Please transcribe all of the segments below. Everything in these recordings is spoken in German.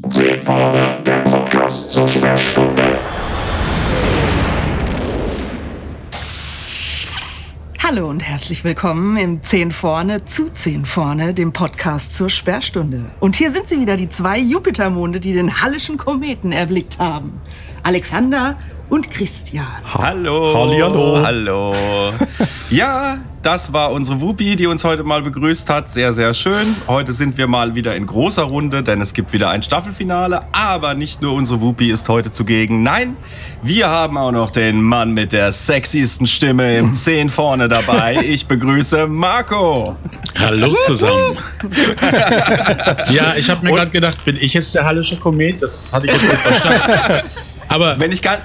Vorne, der Podcast zur Sperrstunde. Hallo und herzlich willkommen im 10 vorne zu 10 vorne, dem Podcast zur Sperrstunde. Und hier sind sie wieder, die zwei Jupitermonde, die den Hallischen Kometen erblickt haben. Alexander und Christian. Hallo. Hallihallo. Hallo. ja, das war unsere Wuppi, die uns heute mal begrüßt hat. Sehr, sehr schön. Heute sind wir mal wieder in großer Runde, denn es gibt wieder ein Staffelfinale. Aber nicht nur unsere Wuppi ist heute zugegen. Nein, wir haben auch noch den Mann mit der sexiesten Stimme im 10 vorne dabei. Ich begrüße Marco. Hallo zusammen. ja, ich habe mir gerade gedacht, bin ich jetzt der Hallische Komet? Das hatte ich jetzt nicht verstanden. Aber Wenn ich gar,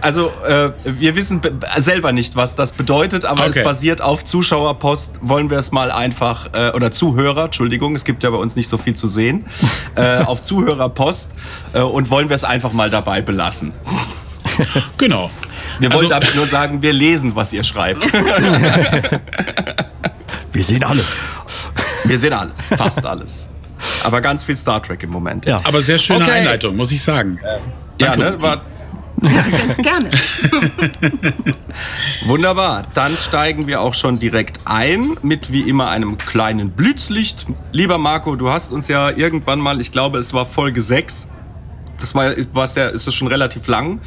also äh, wir wissen be- selber nicht, was das bedeutet, aber Okay. es basiert auf Zuschauerpost. Wollen wir es mal einfach äh, oder Zuhörer, Entschuldigung, es gibt ja bei uns nicht so viel zu sehen, äh, auf Zuhörerpost äh, und wollen wir es einfach mal dabei belassen. genau. Wir Also- wollen damit nur sagen, wir lesen, was ihr schreibt. Wir sehen alles. Wir sehen alles, fast alles, aber ganz viel Star Trek im Moment. Ja. Aber sehr schöne Okay. Einleitung, muss ich sagen. Ja ne? War, Gerne. Wunderbar, dann steigen wir auch schon direkt ein mit wie immer einem kleinen Blitzlicht. Lieber Marco, du hast uns ja irgendwann mal, ich glaube, es war Folge 6. Das war, war's der, ist das schon relativ lang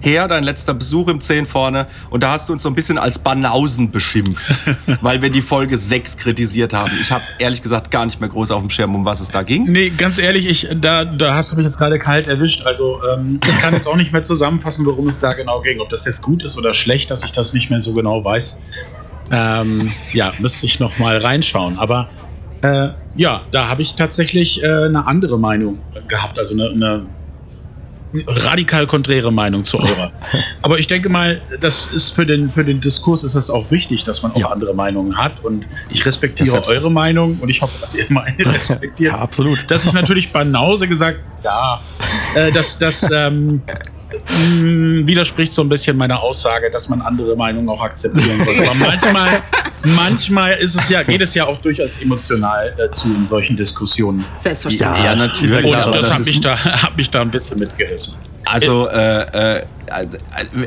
her, dein letzter Besuch im 10 vorne. Und da hast du uns so ein bisschen als Banausen beschimpft, weil wir die Folge 6 kritisiert haben. Ich habe ehrlich gesagt gar nicht mehr groß auf dem Schirm, um was es da ging. Nee, ganz ehrlich, ich, da, da hast du mich jetzt gerade kalt erwischt. Also ähm, ich kann jetzt auch nicht mehr zusammenfassen, worum es da genau ging. Ob das jetzt gut ist oder schlecht, dass ich das nicht mehr so genau weiß. Ähm, ja, müsste ich noch mal reinschauen. Aber äh, ja, da habe ich tatsächlich äh, eine andere Meinung gehabt. Also eine, eine radikal konträre Meinung zu eurer. Aber ich denke mal, das ist für den, für den Diskurs ist es auch wichtig, dass man auch Ja. andere Meinungen hat. Und ich respektiere Das eure Meinung und ich hoffe, dass ihr meine respektiert. Ja, absolut. Dass ich natürlich Banause gesagt, ja, äh, das, das ähm, mh, widerspricht so ein bisschen meiner Aussage, dass man andere Meinungen auch akzeptieren sollte. Aber manchmal, manchmal ist es ja, geht es ja auch durchaus emotional äh, zu in solchen Diskussionen. Selbstverständlich. Ja, natürlich. Ja, Und klar, das, das hat mich da, hat mich da ein bisschen mitgerissen. Also äh, äh,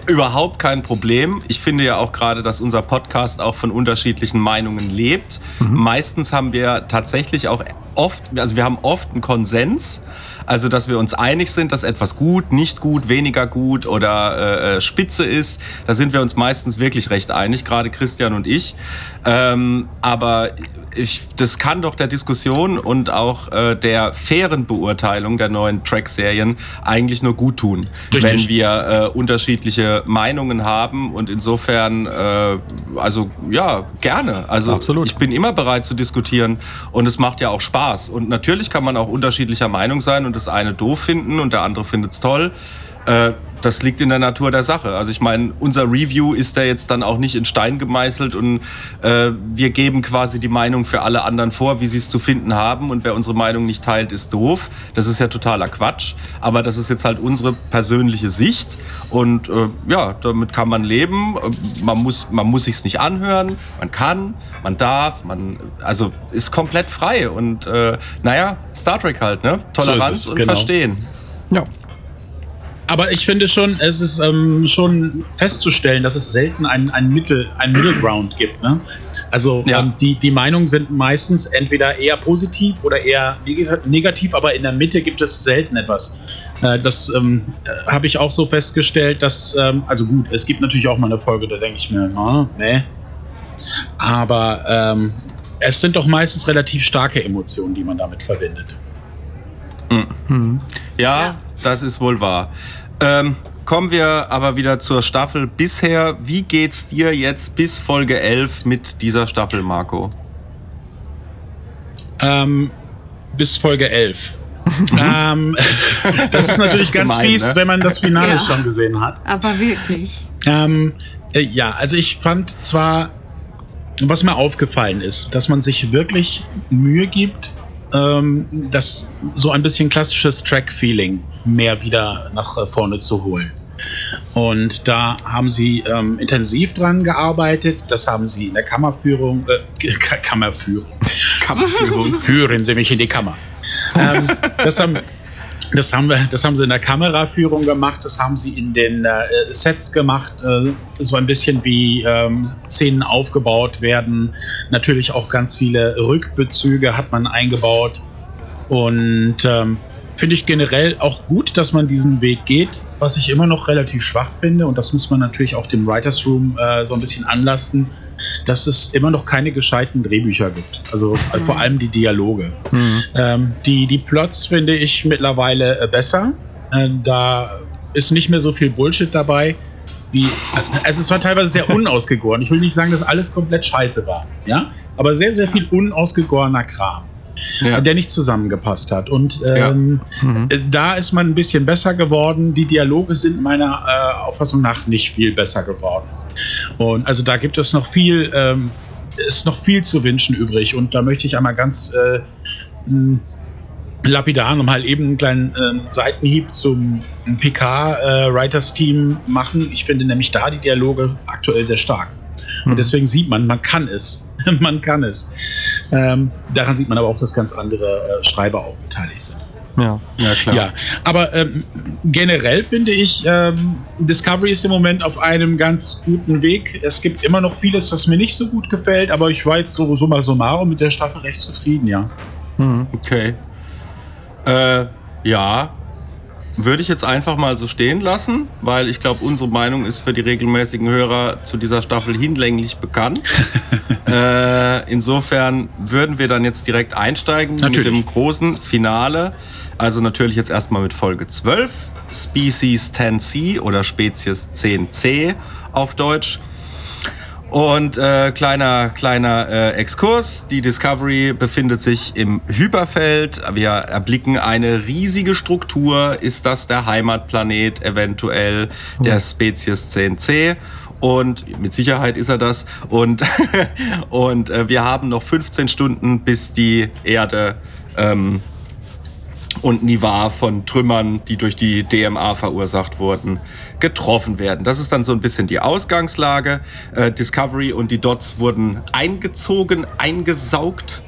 überhaupt kein Problem. Ich finde ja auch gerade, dass unser Podcast auch von unterschiedlichen Meinungen lebt. Meistens haben wir tatsächlich auch oft, also wir haben oft einen Konsens. Also, dass wir uns einig sind, dass etwas gut, nicht gut, weniger gut oder äh, äh, spitze ist. Da sind wir uns meistens wirklich recht einig, gerade Christian und ich. Ähm, aber ich, das kann doch der Diskussion und auch äh, der fairen Beurteilung der neuen Track-Serien eigentlich nur gut tun, Richtig. wenn wir äh, unterschiedliche Meinungen haben und insofern, äh, also ja, gerne. Also Absolut. ich bin immer bereit zu diskutieren und es macht ja auch Spaß. Und natürlich kann man auch unterschiedlicher Meinung sein und das eine doof finden und der andere findet es toll. Äh, das liegt in der Natur der Sache. Also ich meine, unser Review ist ja jetzt dann auch nicht in Stein gemeißelt und äh, wir geben quasi die Meinung für alle anderen vor, wie sie es zu finden haben und wer unsere Meinung nicht teilt, ist doof. Das ist ja totaler Quatsch. Aber das ist jetzt halt unsere persönliche Sicht und äh, ja, damit kann man leben. Äh, Man muss, man muss sich's nicht anhören. Man kann, man darf, man also ist komplett frei und äh, naja, Star Trek halt, ne? So Toleranz es, und genau. Verstehen. Ja. Aber ich finde schon, es ist ähm, schon festzustellen, dass es selten einen, einen, Mittel, einen Middle Ground gibt. Ne? Also Ja. ähm, die, die Meinungen sind meistens entweder eher positiv oder eher neg- negativ, aber in der Mitte gibt es selten etwas. Äh, das ähm, äh, habe ich auch so festgestellt, dass, ähm, also gut, es gibt natürlich auch mal eine Folge, da denke ich mir, na, ne. Aber ähm, es sind doch meistens relativ starke Emotionen, die man damit verbindet. Mhm. Ja, Ja. Das ist wohl wahr. Ähm, kommen wir aber wieder zur Staffel bisher. Wie geht's dir jetzt bis Folge 11 mit dieser Staffel, Marco? Ähm, bis Folge 11. ähm, das ist natürlich ganz Gemein, fies, ne? wenn man das Finale Ja. schon gesehen hat. Aber wirklich. Ähm, äh, ja, also ich fand zwar, was mir aufgefallen ist, dass man sich wirklich Mühe gibt, ähm, das so ein bisschen klassisches Track-Feeling mehr wieder nach äh, vorne zu holen. Und da haben sie ähm, intensiv dran gearbeitet. Das haben sie in der Kammerführung, äh, Kammerführung, Kampfführung. führen Sie mich in die Kammer. ähm, das, haben, Das haben, wir, das haben sie in der Kameraführung gemacht, das haben sie in den äh, Sets gemacht, äh, so ein bisschen wie ähm, Szenen aufgebaut werden. Natürlich auch ganz viele Rückbezüge hat man eingebaut. Und ähm, finde ich generell auch gut, dass man diesen Weg geht, was ich immer noch relativ schwach finde. Und das muss man natürlich auch dem Writers Room äh, so ein bisschen anlasten, dass es immer noch keine gescheiten Drehbücher gibt. Also äh, vor allem die Dialoge. Ähm, die, die Plots finde ich mittlerweile äh, besser. Äh, da ist nicht mehr so viel Bullshit dabei. Wie, also es war teilweise sehr unausgegoren. Ich will nicht sagen, dass alles komplett scheiße war. Ja? Aber sehr, sehr viel unausgegorener Kram Ja. der nicht zusammengepasst hat. Und ähm, äh, da ist man ein bisschen besser geworden. Die Dialoge sind meiner äh, Auffassung nach nicht viel besser geworden. Und also da gibt es noch viel, ähm, ist noch viel zu wünschen übrig. Und da möchte ich einmal ganz äh, lapidar nochmal eben einen kleinen ähm, Seitenhieb zum PK-Writers-Team machen. Ich finde nämlich da die Dialoge aktuell sehr stark. Und deswegen sieht man, man kann es. man kann es. Ähm, daran sieht man aber auch, dass ganz andere äh, Schreiber auch beteiligt sind. Ja. Ja, klar. Ja, aber ähm, generell finde ich, ähm, Discovery ist im Moment auf einem ganz guten Weg. Es gibt immer noch vieles, was mir nicht so gut gefällt, aber ich war jetzt so summa summarum mit der Staffel recht zufrieden, ja. Okay. Äh, ja. Würde ich jetzt einfach mal so stehen lassen, weil ich glaube, unsere Meinung ist für die regelmäßigen Hörer zu dieser Staffel hinlänglich bekannt. äh, insofern würden wir dann jetzt direkt einsteigen Natürlich. mit dem großen Finale. Also natürlich jetzt erstmal mit Folge 12, Species 10C oder Spezies 10C auf Deutsch. Und äh, kleiner, kleiner äh, Exkurs. Die Discovery befindet sich im Hyperfeld. Wir erblicken eine riesige Struktur. Ist das der Heimatplanet eventuell der Spezies 10C? Und mit Sicherheit ist er das. Und, und äh, wir haben noch 15 Stunden, bis die Erde ähm, und Nivar von Trümmern, die durch die DMA verursacht wurden, getroffen werden. Das ist dann so ein bisschen die Ausgangslage. Äh, Discovery und die Dots wurden eingezogen, eingesaugt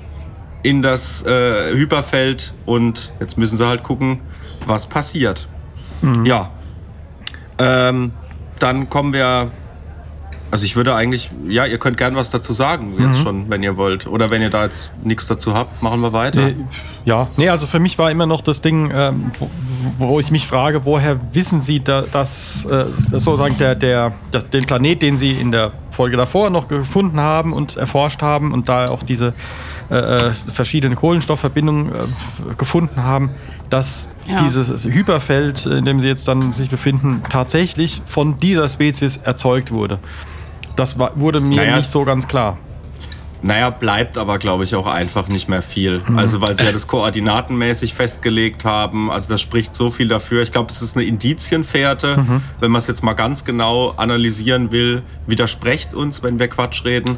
in das äh, Hyperfeld und jetzt müssen sie halt gucken, was passiert. Ja. Ähm, dann kommen wir. Also ich würde eigentlich, ja, ihr könnt gern was dazu sagen jetzt schon, wenn ihr wollt. Oder wenn ihr da jetzt nichts dazu habt, machen wir weiter. Nee, ja, nee, also für mich war immer noch das Ding, ähm, wo, wo ich mich frage, woher wissen Sie, da, dass, äh, dass sozusagen der, der, das, den Planet, den Sie in der Folge davor noch gefunden haben und erforscht haben und da auch diese äh, äh, verschiedenen Kohlenstoffverbindungen äh, gefunden haben, dass Ja. dieses Hyperfeld, in dem Sie jetzt dann sich befinden, tatsächlich von dieser Spezies erzeugt wurde. Das war, wurde mir Naja, nicht so ganz klar. Naja, bleibt aber, glaube ich, auch einfach nicht mehr viel. Also, weil sie ja das koordinatenmäßig festgelegt haben. Also, das spricht so viel dafür. Ich glaube, das ist eine Indizienfährte. Wenn man es jetzt mal ganz genau analysieren will, widersprecht uns, wenn wir Quatsch reden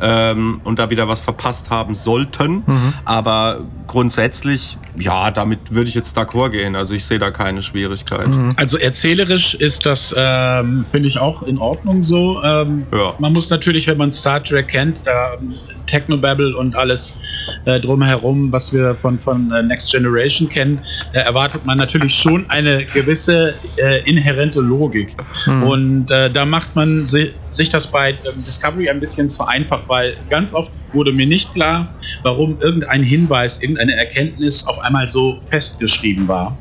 ähm, und da wieder was verpasst haben sollten. Aber grundsätzlich, ja, damit würde ich jetzt d'accord gehen. Also, ich sehe da keine Schwierigkeit. Also erzählerisch ist das, ähm, finde ich, auch in Ordnung so. Ähm, Ja. Man muss natürlich, wenn man Star Trek kennt, da ähm, Technobabble und alles äh, drumherum, was wir von, von äh, Next Generation kennen, äh, erwartet man natürlich schon eine gewisse äh, inhärente Logik. Und äh, da macht man si sich das bei ähm, Discovery ein bisschen zu einfach, weil ganz oft wurde mir nicht klar, warum irgendein Hinweis, irgendeine Erkenntnis auf einmal so festgeschrieben war.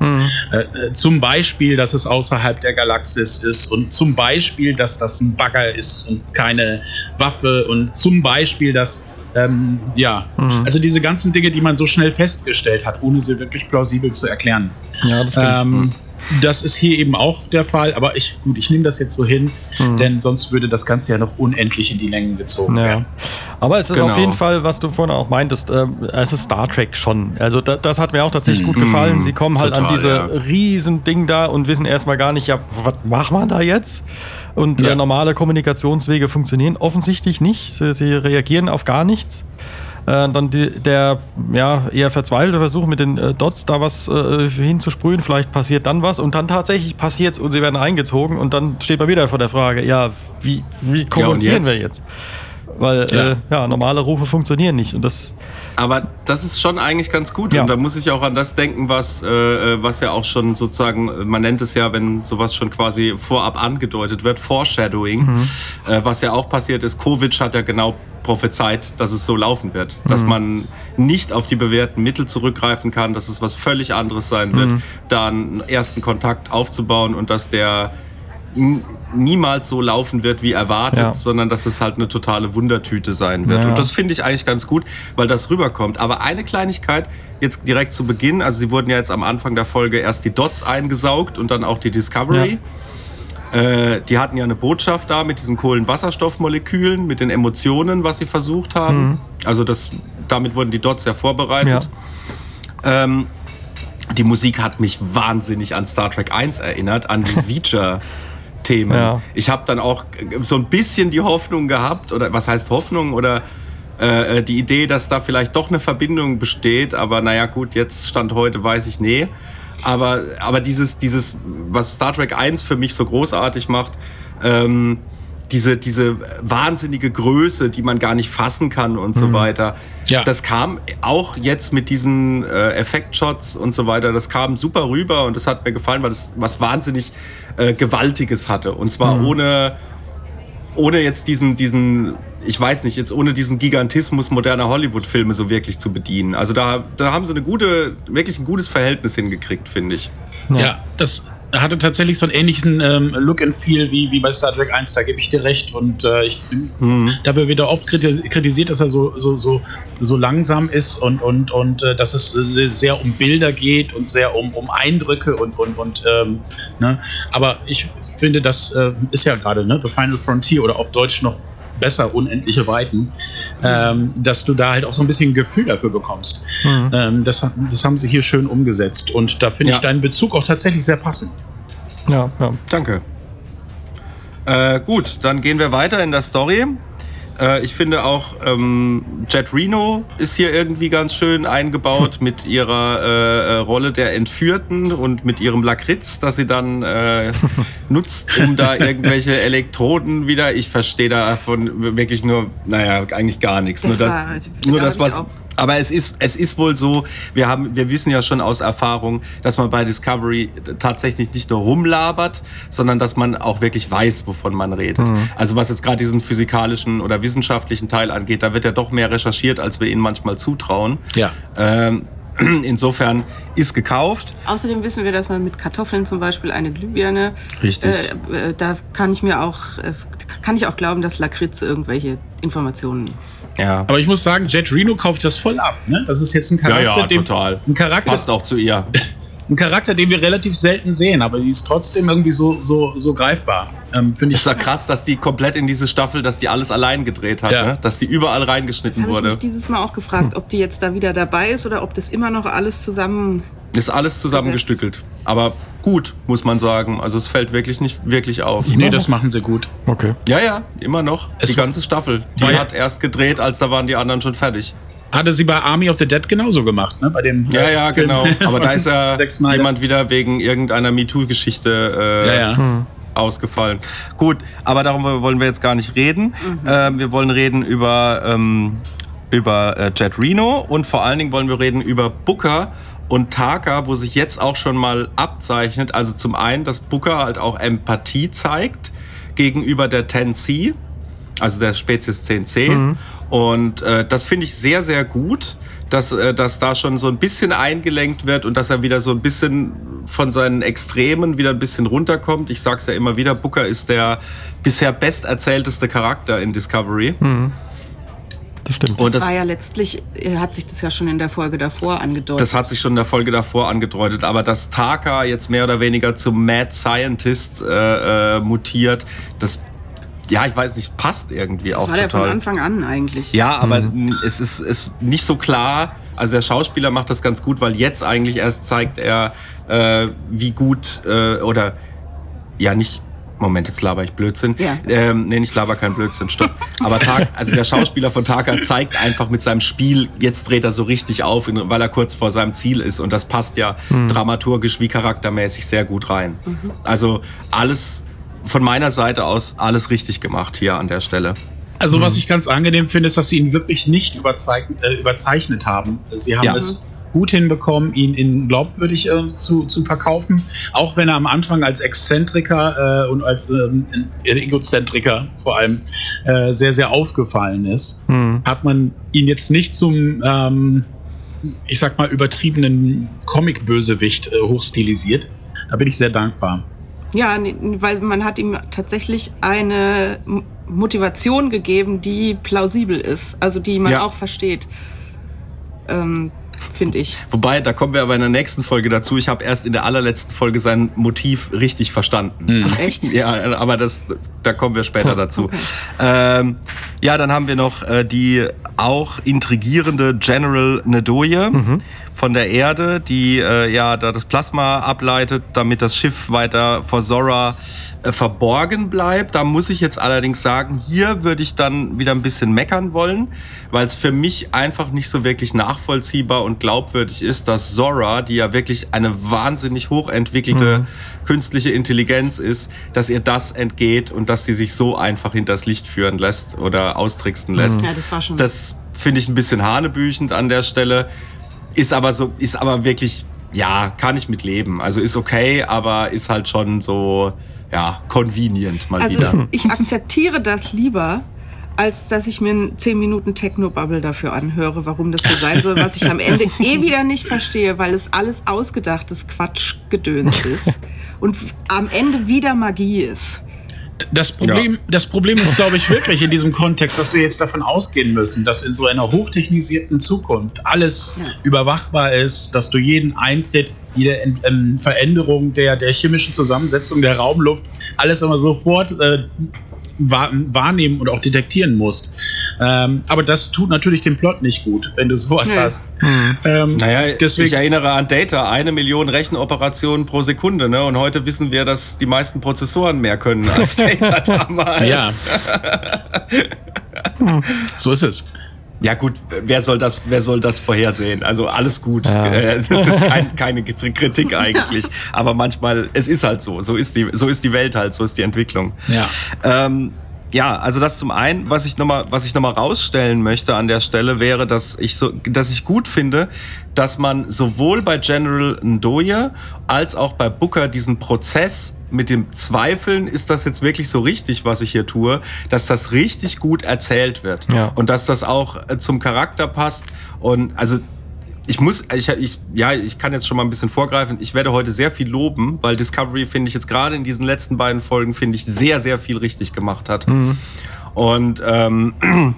Äh, äh, zum Beispiel, dass es außerhalb der Galaxis ist und zum Beispiel, dass das ein Bagger ist und keine Waffe und zum Beispiel, dass ähm, ja, also diese ganzen Dinge, die man so schnell festgestellt hat, ohne sie wirklich plausibel zu erklären. Ja, das stimmt. Ähm, das ist hier eben auch der Fall, aber ich, gut, ich nehme das jetzt so hin, denn sonst würde das Ganze ja noch unendlich in die Längen gezogen Ja. werden. Aber es ist Genau. auf jeden Fall, was du vorhin auch meintest, äh, es ist Star Trek schon. Also da, das hat mir auch tatsächlich gut gefallen. Sie kommen halt an total, diese ja. riesen Ding da und wissen erstmal gar nicht, ja, was machen wir da jetzt? Und Ja. äh, normale Kommunikationswege funktionieren offensichtlich nicht. Sie, sie reagieren auf gar nichts. Äh, dann die, der ja, eher verzweifelte Versuch mit den äh, Dots da was äh, hinzusprühen, vielleicht passiert dann was und dann tatsächlich passiert's und sie werden eingezogen und dann steht man wieder vor der Frage, ja, wie, wie kommunizieren jetzt? wir jetzt? Weil Ja. Äh, ja, normale Rufe funktionieren nicht. Und das, Aber das ist schon eigentlich ganz gut. Ja. Und da muss ich auch an das denken, was, äh, was ja auch schon sozusagen, man nennt es ja, wenn sowas schon quasi vorab angedeutet wird, Foreshadowing. Mhm. Äh, was ja auch passiert ist, Covid hat ja genau prophezeit, dass es so laufen wird. Mhm. Dass man nicht auf die bewährten Mittel zurückgreifen kann, dass es was völlig anderes sein wird, Mhm. da einen ersten Kontakt aufzubauen und dass der niemals so laufen wird wie erwartet, Ja. sondern dass es halt eine totale Wundertüte sein wird. Ja. Und das finde ich eigentlich ganz gut, weil das rüberkommt. Aber eine Kleinigkeit jetzt direkt zu Beginn, also sie wurden ja jetzt am Anfang der Folge erst die Dots eingesaugt und dann auch die Discovery. Äh, die hatten ja eine Botschaft da mit diesen Kohlenwasserstoffmolekülen, mit den Emotionen, was sie versucht haben. Mhm. Also das, damit wurden die Dots ja vorbereitet. Ähm, die Musik hat mich wahnsinnig an Star Trek 1 erinnert, an die Feature-Themen. Ja. Ich habe dann auch so ein bisschen die Hoffnung gehabt, oder was heißt Hoffnung, oder äh, die Idee, dass da vielleicht doch eine Verbindung besteht. Aber naja, gut, jetzt Stand heute weiß ich, nee. Aber, aber dieses, dieses, was Star Trek 1 für mich so großartig macht, ähm, diese, diese wahnsinnige Größe, die man gar nicht fassen kann und so weiter. Ja. Das kam auch jetzt mit diesen äh, Effektshots und so weiter, das kam super rüber und das hat mir gefallen, weil das was wahnsinnig äh, Gewaltiges hatte. Und zwar ohne, ohne jetzt diesen, diesen, ich weiß nicht, jetzt ohne diesen Gigantismus moderner Hollywood-Filme so wirklich zu bedienen. Also da, da haben sie eine gute, wirklich ein gutes Verhältnis hingekriegt, finde ich. Ja. das hatte tatsächlich so einen ähnlichen ähm, Look and Feel wie, wie bei Star Trek 1, da gebe ich dir recht. Und äh, ich bin Mhm. dafür wieder oft kritis- kritisiert, dass er so, so, so, so langsam ist und, und, und äh, dass es sehr um Bilder geht und sehr um, um Eindrücke und, und, und ähm, ne? aber ich finde, das äh, ist ja gerade ne? The Final Frontier oder auf Deutsch noch besser unendliche Weiten, ähm, dass du da halt auch so ein bisschen Gefühl dafür bekommst. Mhm. Ähm, das, das haben sie hier schön umgesetzt und da finde Ja. ich deinen Bezug auch tatsächlich sehr passend. Ja, ja. Danke. Äh, gut, dann gehen wir weiter in der Story. Äh, ich finde auch, ähm, Jet Reno ist hier irgendwie ganz schön eingebaut mit ihrer äh, äh, Rolle der Entführten und mit ihrem Lakritz, das sie dann äh, nutzt, um da irgendwelche Elektroden wieder. Ich verstehe davon wirklich nur, naja, eigentlich gar nichts. Das nur war- das, da nur das was. auch- Aber es ist, es ist wohl so, wir, haben, wir wissen ja schon aus Erfahrung, dass man bei Discovery tatsächlich nicht nur rumlabert, sondern dass man auch wirklich weiß, wovon man redet. Also was jetzt gerade diesen physikalischen oder wissenschaftlichen Teil angeht, da wird ja doch mehr recherchiert, als wir ihnen manchmal zutrauen. Ja. Ähm, insofern ist gekauft. Außerdem wissen wir, dass man mit Kartoffeln zum Beispiel eine Glühbirne. Richtig. Äh, äh, da kann ich mir auch, äh, kann ich auch glauben, dass Lakritz irgendwelche Informationen. Ja. Aber ich muss sagen, Jet Reno kauft das voll ab. Ne? Das ist jetzt ein Ja, Charakter, ja, dem, total. ein Charakter, Passt auch zu ihr. ein Charakter, den wir relativ selten sehen, aber die ist trotzdem irgendwie so, so, so greifbar. Ähm, Finde ich. Ist ja krass, dass die komplett in diese Staffel, dass die alles allein gedreht hat, Ja. ne? dass die überall Das reingeschnitten habe ich wurde. mich dieses Mal auch gefragt, ob die jetzt da wieder dabei ist oder ob das immer noch alles zusammen. Ist alles zusammengestückelt. Aber gut, muss man sagen. Also es fällt wirklich nicht wirklich auf. Nee, das machen sie gut. Okay. Ja, ja, immer noch. Es die ganze Staffel. Die hat erst gedreht, als da waren die anderen schon fertig. Hatte sie bei Army of the Dead genauso gemacht, ne? Bei dem Ja, äh, ja, Film genau. Aber da ist ja jemand wieder wegen irgendeiner MeToo-Geschichte äh, Ja, ja. ausgefallen. Gut, aber darüber wollen wir jetzt gar nicht reden. Ähm, wir wollen reden über, ähm, über äh, Jet Reno und vor allen Dingen wollen wir reden über Booker und Taka, wo sich jetzt auch schon mal abzeichnet. Also zum einen, dass Booker halt auch Empathie zeigt gegenüber der 10C, also der Spezies 10C. Und äh, das finde ich sehr, sehr gut, dass, äh, dass da schon so ein bisschen eingelenkt wird und dass er wieder so ein bisschen von seinen Extremen wieder ein bisschen runterkommt. Ich sag's ja immer wieder, Booker ist der bisher besterzählteste Charakter in Discovery. Das stimmt. Und Das, das, war ja letztlich, äh, hat sich das ja schon in der Folge davor angedeutet. das hat sich schon in der Folge davor angedeutet. Aber dass Taka jetzt mehr oder weniger zum Mad Scientist äh, äh, mutiert, das, ja, ich weiß nicht, passt irgendwie das auch war der total. von Anfang an eigentlich. Ja, aber n- es ist, ist nicht so klar. Also der Schauspieler macht das ganz gut, weil jetzt eigentlich erst zeigt er, äh, wie gut äh, oder ja nicht. Moment, jetzt laber ich Blödsinn. Ja. Ähm, nee, ich laber kein Blödsinn, stopp. Aber Tag, also der Schauspieler von Taka zeigt einfach mit seinem Spiel, jetzt dreht er so richtig auf, weil er kurz vor seinem Ziel ist. Und das passt ja dramaturgisch wie charaktermäßig sehr gut rein. Also alles von meiner Seite aus alles richtig gemacht hier an der Stelle. Also, was ich ganz angenehm finde, ist, dass sie ihn wirklich nicht überzeichnet, äh, überzeichnet haben. Sie haben Ja. es gut hinbekommen, ihn in glaubwürdig äh, zu, zu verkaufen. Auch wenn er am Anfang als Exzentriker äh, und als ähm, Egozentriker vor allem äh, sehr, sehr aufgefallen ist, Hm. hat man ihn jetzt nicht zum, ähm, ich sag mal, übertriebenen Comic-Bösewicht äh, hochstilisiert. Da bin ich sehr dankbar. Ja, weil man hat ihm tatsächlich eine Motivation gegeben, die plausibel ist, also die man Ja. auch versteht. Ähm, Finde ich. Wobei, da kommen wir aber in der nächsten Folge dazu. Ich habe erst in der allerletzten Folge sein Motiv richtig verstanden. Ach, echt? Ja, aber das, da kommen wir später dazu. Okay. Ähm, ja, dann haben wir noch äh, die auch intrigierende General Nedoye von der Erde, die äh, ja da das Plasma ableitet, damit das Schiff weiter vor Zora äh, verborgen bleibt. Da muss ich jetzt allerdings sagen, hier würde ich dann wieder ein bisschen meckern wollen, weil es für mich einfach nicht so wirklich nachvollziehbar und glaubwürdig ist, dass Zora, die ja wirklich eine wahnsinnig hochentwickelte künstliche Intelligenz ist, dass ihr das entgeht und dass sie sich so einfach hinters Licht führen lässt oder austricksen lässt. Ja, das war schon. Das finde ich ein bisschen hanebüchend an der Stelle. Ist aber so, ist aber wirklich, ja, kann ich mit leben. Also ist okay, aber ist halt schon so, ja, convenient mal also wieder. ich akzeptiere das lieber, als dass ich mir einen 10 Minuten Techno-Bubble dafür anhöre, warum das so sein soll, was ich am Ende eh wieder nicht verstehe, weil es alles ausgedachtes Quatschgedöns ist und am Ende wieder Magie ist. Das Problem, das Problem ist, glaube ich, wirklich in diesem Kontext, dass wir jetzt davon ausgehen müssen, dass in so einer hochtechnisierten Zukunft alles Ja. überwachbar ist, dass du jeden Eintritt, jede ähm, Veränderung der, der chemischen Zusammensetzung der Raumluft, alles immer sofort äh, wahrnehmen und auch detektieren musst. Ähm, aber das tut natürlich dem Plot nicht gut, wenn du sowas Nee. hast. Ähm, Naja, deswegen, ich erinnere an Data, eine Million Rechenoperationen pro Sekunde, ne? Und heute wissen wir, dass die meisten Prozessoren mehr können als Data damals. Ja. so ist es. Ja gut, wer soll das, wer soll das vorhersehen? Also alles gut. Ja. Äh, Das ist jetzt kein, keine Kritik eigentlich. Aber manchmal, es ist halt so. So ist die, so ist die Welt halt, so ist die Entwicklung. Ja. Ähm, ja, also das zum einen, was ich nochmal, was ich noch mal rausstellen möchte an der Stelle, wäre, dass ich so, dass ich gut finde, dass man sowohl bei General Ndoye als auch bei Booker diesen Prozess mit dem Zweifeln, ist das jetzt wirklich so richtig, was ich hier tue, dass das richtig gut erzählt wird. Ja. und dass das auch äh, zum Charakter passt. Und also ich muss, ich, ich, ja, ich kann jetzt schon mal ein bisschen vorgreifen. Ich werde heute sehr viel loben, weil Discovery finde ich jetzt gerade in diesen letzten beiden Folgen finde ich sehr, sehr viel richtig gemacht hat. Und ähm,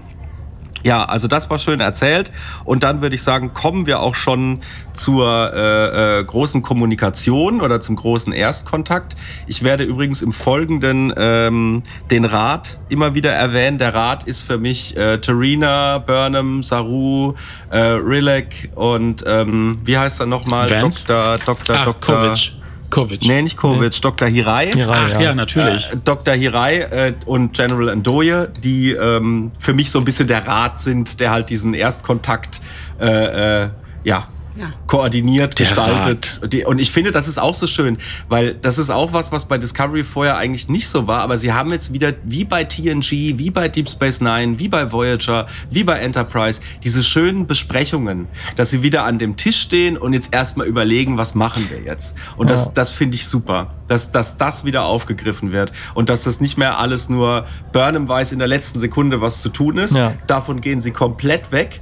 ja, also das war schön erzählt. Und dann würde ich sagen, kommen wir auch schon zur äh, äh, großen Kommunikation oder zum großen Erstkontakt. Ich werde übrigens im Folgenden ähm, den Rat immer wieder erwähnen. Der Rat ist für mich äh, Tarina, Burnham, Saru, äh, Rilek und ähm, wie heißt er nochmal? Vance? Dr. Dr. Ach, Dr. Kovic. Kovic. Nee, nicht Kovic, Dr. Hirai. Hirai, Ach ja, natürlich. Äh, Dr. Hirai äh, und General Ndoye, die ähm, für mich so ein bisschen der Rat sind, der halt diesen Erstkontakt äh, äh, ja, Ja. koordiniert, Der gestaltet. Die, und ich finde, das ist auch so schön, weil das ist auch was, was bei Discovery vorher eigentlich nicht so war, aber sie haben jetzt wieder, wie bei TNG, wie bei Deep Space Nine, wie bei Voyager, wie bei Enterprise, diese schönen Besprechungen, dass sie wieder an dem Tisch stehen und jetzt erstmal überlegen, was machen wir jetzt. Und das, Ja. das finde ich super, dass, dass das wieder aufgegriffen wird und dass das nicht mehr alles nur Burnham weiß in der letzten Sekunde, was zu tun ist. Ja. Davon gehen sie komplett weg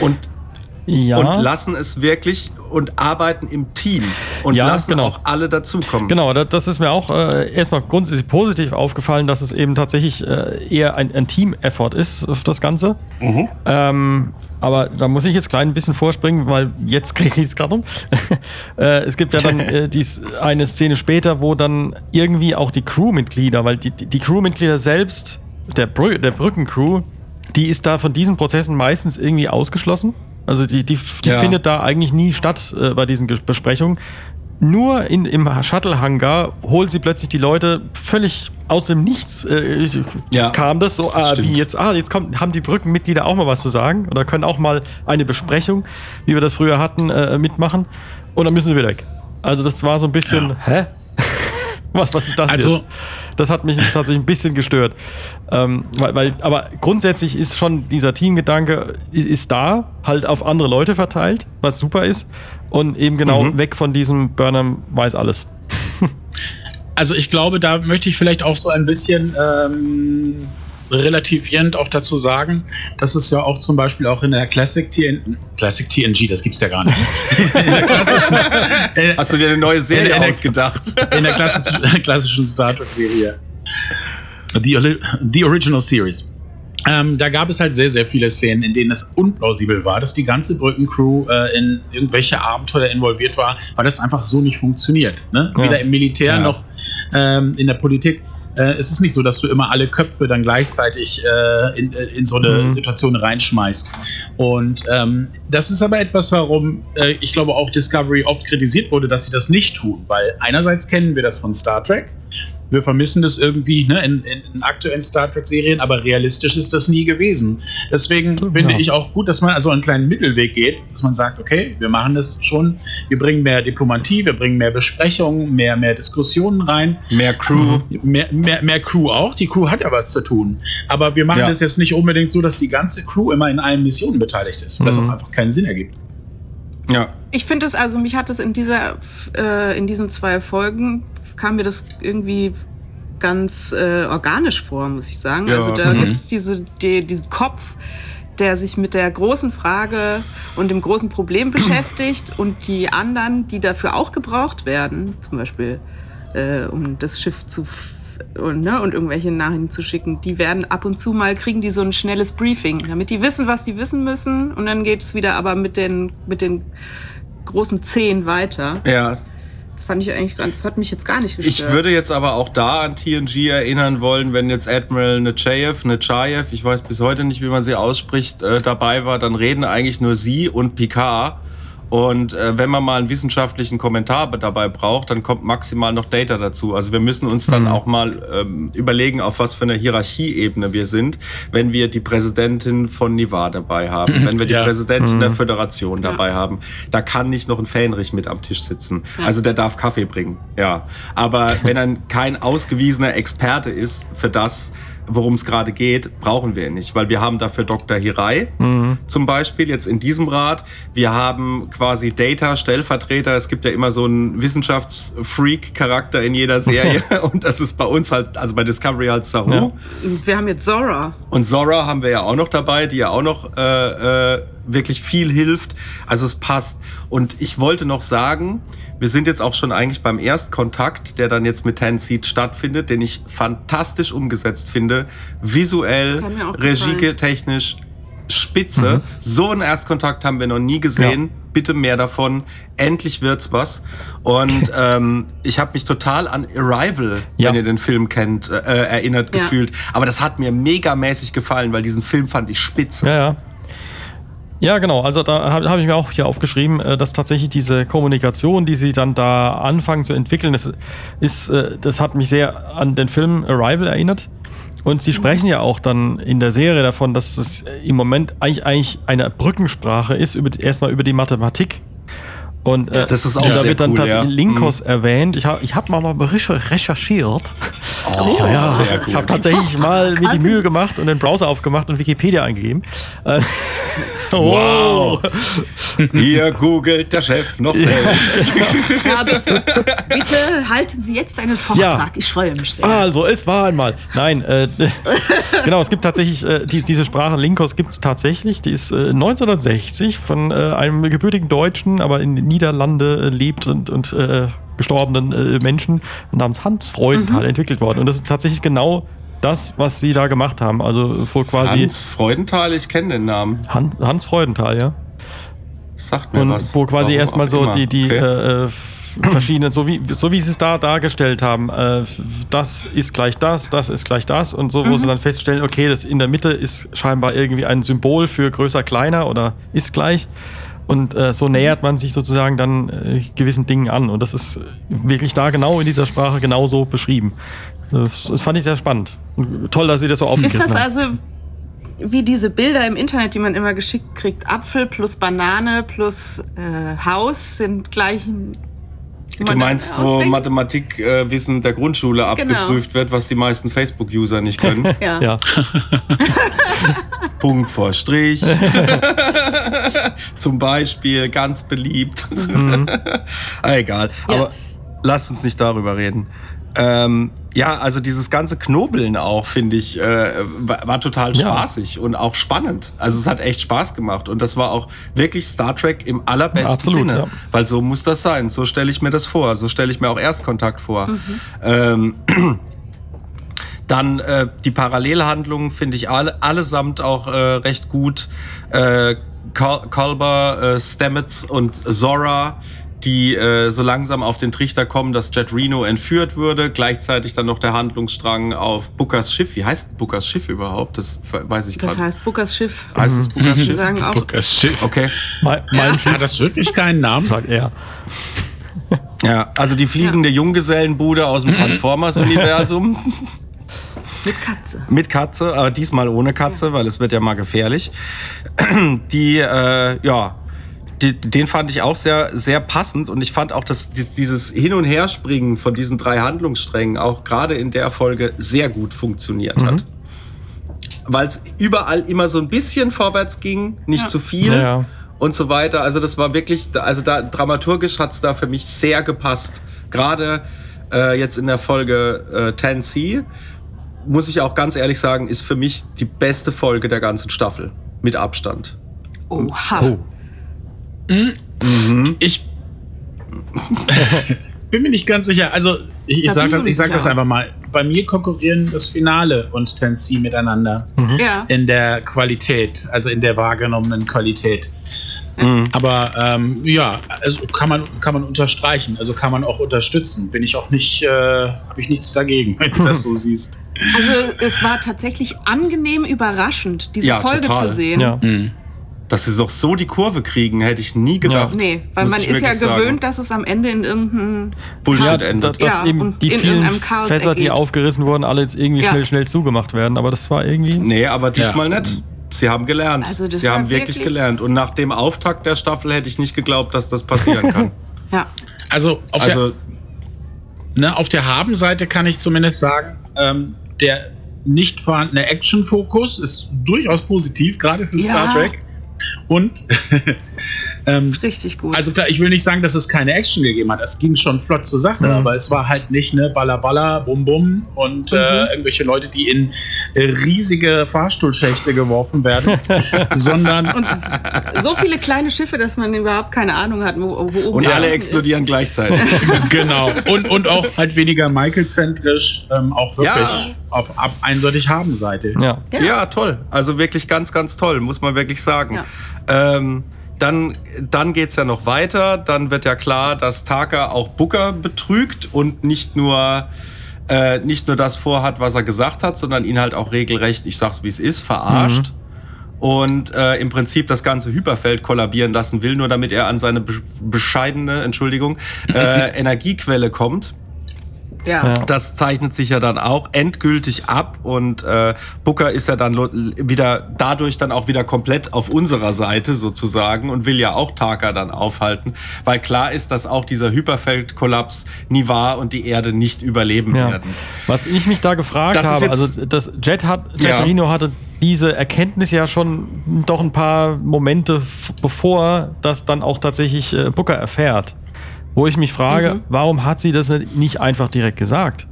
und Ja. und lassen es wirklich und arbeiten im Team und Ja, lassen genau. auch alle dazukommen. Genau, da- das ist mir auch äh, erstmal grundsätzlich positiv aufgefallen, dass es eben tatsächlich äh, eher ein, ein Team-Effort ist, auf das Ganze. Ähm, aber da muss ich jetzt klein ein bisschen vorspringen, weil jetzt kriege ich es gerade um. äh, es gibt ja dann äh, dies, eine Szene später, wo dann irgendwie auch die Crewmitglieder, weil die, die die Crewmitglieder selbst, der, Brü der Brückencrew, die ist da von diesen Prozessen meistens irgendwie ausgeschlossen. Also die, die, die Ja. findet da eigentlich nie statt äh, bei diesen Besprechungen. Nur in, im Shuttle-Hangar holt sie plötzlich die Leute völlig aus dem Nichts. Äh, Ja, kam das so, das ah, stimmt. wie jetzt, ah, jetzt kommt, haben die Brückenmitglieder auch mal was zu sagen oder können auch mal eine Besprechung, wie wir das früher hatten, äh, mitmachen und dann müssen sie wieder weg. Also das war so ein bisschen, hä? Was, was ist das Also- jetzt? Das hat mich tatsächlich ein bisschen gestört. Ähm, weil, weil, aber grundsätzlich ist schon dieser Teamgedanke ist da, halt auf andere Leute verteilt, was super ist. Und eben genau Mhm. weg von diesem Burnham weiß alles. Also ich glaube, da möchte ich vielleicht auch so ein bisschen ähm, relativierend auch dazu sagen, dass es ja auch zum Beispiel auch in der Classic, TN Classic TNG, das gibt's ja gar nicht. in, äh, Hast du dir eine neue Serie In- ausgedacht? in der klassischen, klassischen Star Trek-Serie. Die, Oli- die Original Series. Ähm, da gab es halt sehr, sehr viele Szenen, in denen es unplausibel war, dass die ganze Brückencrew äh, in irgendwelche Abenteuer involviert war, weil das einfach so nicht funktioniert. Ne? Ja. Weder im Militär Ja. noch ähm, in der Politik. Äh, es ist nicht so, dass du immer alle Köpfe dann gleichzeitig äh, in, äh, in so eine Mhm. Situation reinschmeißt. Und ähm, das ist aber etwas, warum äh, ich glaube auch Discovery oft kritisiert wurde, dass sie das nicht tun. Weil einerseits kennen wir das von Star Trek. Wir vermissen das irgendwie ne, in, in, aktuellen Star Trek-Serien, aber realistisch ist das nie gewesen. Deswegen Ja. finde ich auch gut, dass man also einen kleinen Mittelweg geht, dass man sagt, okay, wir machen das schon, wir bringen mehr Diplomatie, wir bringen mehr Besprechungen, mehr, mehr Diskussionen rein. Mehr Crew. Mehr, mehr, mehr Crew auch. Die Crew hat ja was zu tun. Aber wir machen Ja. das jetzt nicht unbedingt so, dass die ganze Crew immer in allen Missionen beteiligt ist, weil das Mhm. auch einfach keinen Sinn ergibt. Ja. Ich finde es, also mich hat es in dieser, äh, in diesen zwei Folgen, kam mir das irgendwie ganz äh, organisch vor, muss ich sagen. Ja, also da mhm. gibt es diese, die, diesen Kopf, der sich mit der großen Frage und dem großen Problem beschäftigt und die anderen, die dafür auch gebraucht werden, zum Beispiel äh, um das Schiff zu und, ne, und irgendwelche Nachrichten zu schicken, die werden ab und zu mal, kriegen die so ein schnelles Briefing, damit die wissen, was die wissen müssen und dann geht es wieder aber mit den, mit den großen Zehen weiter. Ja, Das fand ich eigentlich ganz, das hat mich jetzt gar nicht gestört. Ich würde jetzt aber auch da an TNG erinnern wollen, wenn jetzt Admiral Nechayev, Nechayev, ich weiß bis heute nicht, wie man sie ausspricht, äh, dabei war, dann reden eigentlich nur sie und Picard. Und äh, wenn man mal einen wissenschaftlichen Kommentar dabei braucht, dann kommt maximal noch Data dazu. Also wir müssen uns dann auch mal ähm, überlegen, auf was für einer Hierarchieebene wir sind, wenn wir die Präsidentin von Nivar dabei haben, wenn wir die Ja. Präsidentin Mhm. der Föderation Ja. dabei haben. Da kann nicht noch ein Fähnrich mit am Tisch sitzen. Also der darf Kaffee bringen, ja. Aber wenn er kein ausgewiesener Experte ist für das, worum es gerade geht, brauchen wir nicht, weil wir haben dafür Dr. Hirai Mhm. zum Beispiel jetzt in diesem Rat. Wir haben quasi Data, Stellvertreter. Es gibt ja immer so einen Wissenschaftsfreak-Charakter in jeder Serie und das ist bei uns halt, also bei Discovery halt Saru. Ja. Und wir haben jetzt Zora. Und Zora haben wir ja auch noch dabei, die ja auch noch äh, äh, wirklich viel hilft. Also es passt. Und ich wollte noch sagen, wir sind jetzt auch schon eigentlich beim Erstkontakt, der dann jetzt mit Ten Seed stattfindet, den ich fantastisch umgesetzt finde. Visuell, regietechnisch, spitze. So einen Erstkontakt haben wir noch nie gesehen. Bitte mehr davon. Endlich wird's was. Und ähm, ich habe mich total an Arrival, Ja. wenn ihr den Film kennt, äh, erinnert Ja. gefühlt. Aber das hat mir megamäßig gefallen, weil diesen Film fand ich spitze. Ja, ja. Ja, genau. Also da habe hab ich mir auch hier aufgeschrieben, äh, dass tatsächlich diese Kommunikation, die sie dann da anfangen zu entwickeln, das, ist, äh, das hat mich sehr an den Film Arrival erinnert. Und sie sprechen ja auch dann in der Serie davon, dass es im Moment eigentlich, eigentlich eine Brückensprache ist, über, erstmal über die Mathematik. Und äh, Das ist auch da sehr wird dann cool, tatsächlich ja. Mhm. Linkos erwähnt. Ich habe ich hab mal mal recher- recherchiert. Oh, Ja, ja. sehr Ich gut. habe tatsächlich mal mir die Mühe gemacht und den Browser aufgemacht und Wikipedia eingegeben. Äh, Wow. Hier googelt der Chef noch selbst. Ja, bitte, bitte halten Sie jetzt einen Vortrag. Ich freue mich sehr. Also, es war einmal. Nein, äh, genau, es gibt tatsächlich, äh, die, diese Sprache Linkos gibt es tatsächlich. Die ist äh, 1960 von äh, einem gebürtigen Deutschen, aber in den Niederlande äh, lebt und, und äh, gestorbenen äh, Menschen namens Hans Freudenthal entwickelt worden. Und das ist tatsächlich genau das, was sie da gemacht haben. Also, vor quasi Hans Freudenthal, ich kenne den Namen. Han Hans Freudenthal, ja. Sagt mir Und was. wo quasi erstmal so immer. die, die Okay. äh, äh, verschiedenen, so wie, so wie sie es da dargestellt haben, äh, das ist gleich das, das ist gleich das und so, wo sie dann feststellen, okay, das in der Mitte ist scheinbar irgendwie ein Symbol für größer, kleiner oder ist gleich. Und äh, so nähert man sich sozusagen dann äh, gewissen Dingen an. Und das ist wirklich da genau in dieser Sprache genauso beschrieben. Das, das fand ich sehr spannend. Und toll, dass sie das so Ist aufgegriffen das haben. also wie diese Bilder im Internet, die man immer geschickt kriegt? Apfel plus Banane plus äh, Haus sind gleich. wo Du meinst, wo. Mathematikwissen der Grundschule Genau. abgeprüft wird, was die meisten Facebook-User nicht können? Ja. Ja. Punkt vor Strich. Zum Beispiel, ganz beliebt. Ah, Egal. Ja. Aber lasst uns nicht darüber reden. Ähm, ja, also dieses ganze Knobeln auch, finde ich, äh, war, war total Ja. spaßig und auch spannend. Also es hat echt Spaß gemacht. Und das war auch wirklich Star Trek im allerbesten Absolut, Sinne. ja. Weil so muss das sein. So stelle ich mir das vor. So stelle ich mir auch Erstkontakt vor. Ähm, dann äh, die Parallelhandlungen finde ich alle, allesamt auch äh, recht gut. Äh, Cul- Culber, äh, Stamets und Zora, die äh, so langsam auf den Trichter kommen, dass Jet Reno entführt würde. Gleichzeitig dann noch der Handlungsstrang auf Bookers Schiff. Wie heißt Bookers Schiff überhaupt? Das weiß ich Das gerade. heißt Bookers Schiff. Heißt es Bookers Die Schiff? sagen auch, Bookers Schiff. Okay. Mein, mein Schiff Hat das wirklich keinen Namen? sagt er. Ja, also die fliegende Junggesellenbude aus dem Transformers-Universum. mit Katze. Mit Katze, aber diesmal ohne Katze, weil es wird ja mal gefährlich. Die, äh, ja, den fand ich auch sehr, sehr passend und ich fand auch, dass dies- dieses Hin- und Herspringen von diesen drei Handlungssträngen auch gerade in der Folge sehr gut funktioniert hat. Weil es überall immer so ein bisschen vorwärts ging, nicht Ja. zu viel Ja, ja. und so weiter. Also das war wirklich, also da dramaturgisch hat es da für mich sehr gepasst. Gerade äh, jetzt in der Folge äh, 10C muss ich auch ganz ehrlich sagen, ist für mich die beste Folge der ganzen Staffel. Mit Abstand. Oha. Oh. Ich bin mir nicht ganz sicher. Also, ich, ich sage das, ich sag das einfach mal. Bei mir konkurrieren das Finale und Tennessee miteinander Ja. in der Qualität, also in der wahrgenommenen Qualität. Mhm. Aber ähm, ja, also kann man, kann man unterstreichen, also kann man auch unterstützen. Bin ich auch nicht, äh, habe ich nichts dagegen, wenn du das so siehst. Also es war tatsächlich angenehm überraschend, diese Ja, Folge total. zu sehen. Ja. Dass sie doch so die Kurve kriegen, hätte ich nie gedacht. Nee, weil Muss man ist ja sagen. gewöhnt, dass es am Ende in irgendeinem Bullshit Ja, endet. da, dass Ja, eben die in vielen Fässer, die aufgerissen wurden, alle jetzt irgendwie Ja. schnell, schnell zugemacht werden. Aber das war irgendwie. Nee, aber diesmal Ja. nicht. Sie haben gelernt. Also das Sie haben wirklich, wirklich- gelernt. Und nach dem Auftakt der Staffel hätte ich nicht geglaubt, dass das passieren kann. Ja. Also auf der, also, ne, auf der Haben-Seite kann ich zumindest sagen, ähm, der nicht vorhandene Action-Fokus ist durchaus positiv, gerade für Ja. Star Trek. Und ähm, Richtig gut. also klar, ich will nicht sagen, dass es keine Action gegeben hat. Es ging schon flott zur Sache, Mhm. aber es war halt nicht ne Baller Baller, Bum Bum und Mhm. äh, irgendwelche Leute, die in äh, riesige Fahrstuhlschächte geworfen werden, sondern und so viele kleine Schiffe, dass man überhaupt keine Ahnung hat, wo, wo oben und alle explodieren gleichzeitig. genau und und auch halt weniger Michael-zentrisch, ähm, auch wirklich Ja. auf ab, eindeutig Haben-Seite. Ja. Ja. Ja. toll. Also wirklich ganz, ganz toll, muss man wirklich sagen. Ja. Ähm, dann dann geht es ja noch weiter. Dann wird ja klar, dass Taka auch Booker betrügt und nicht nur, äh, nicht nur das vorhat, was er gesagt hat, sondern ihn halt auch regelrecht, ich sag's wie es ist, verarscht. Und äh, im Prinzip das ganze Hyperfeld kollabieren lassen will, nur damit er an seine be bescheidene, Entschuldigung, äh, Energiequelle kommt. Ja. Das zeichnet sich ja dann auch endgültig ab und äh, Booker ist ja dann wieder dadurch dann auch wieder komplett auf unserer Seite sozusagen und will ja auch Taka dann aufhalten, weil klar ist, dass auch dieser Hyperfeldkollaps nie war und die Erde nicht überleben Ja. werden. Was ich mich da gefragt Das habe, also das Jet hat, Jet Ja. Reno hatte diese Erkenntnis ja schon doch ein paar Momente bevor das dann auch tatsächlich äh, Booker erfährt. Wo ich mich frage, Mhm. warum hat sie das nicht einfach direkt gesagt?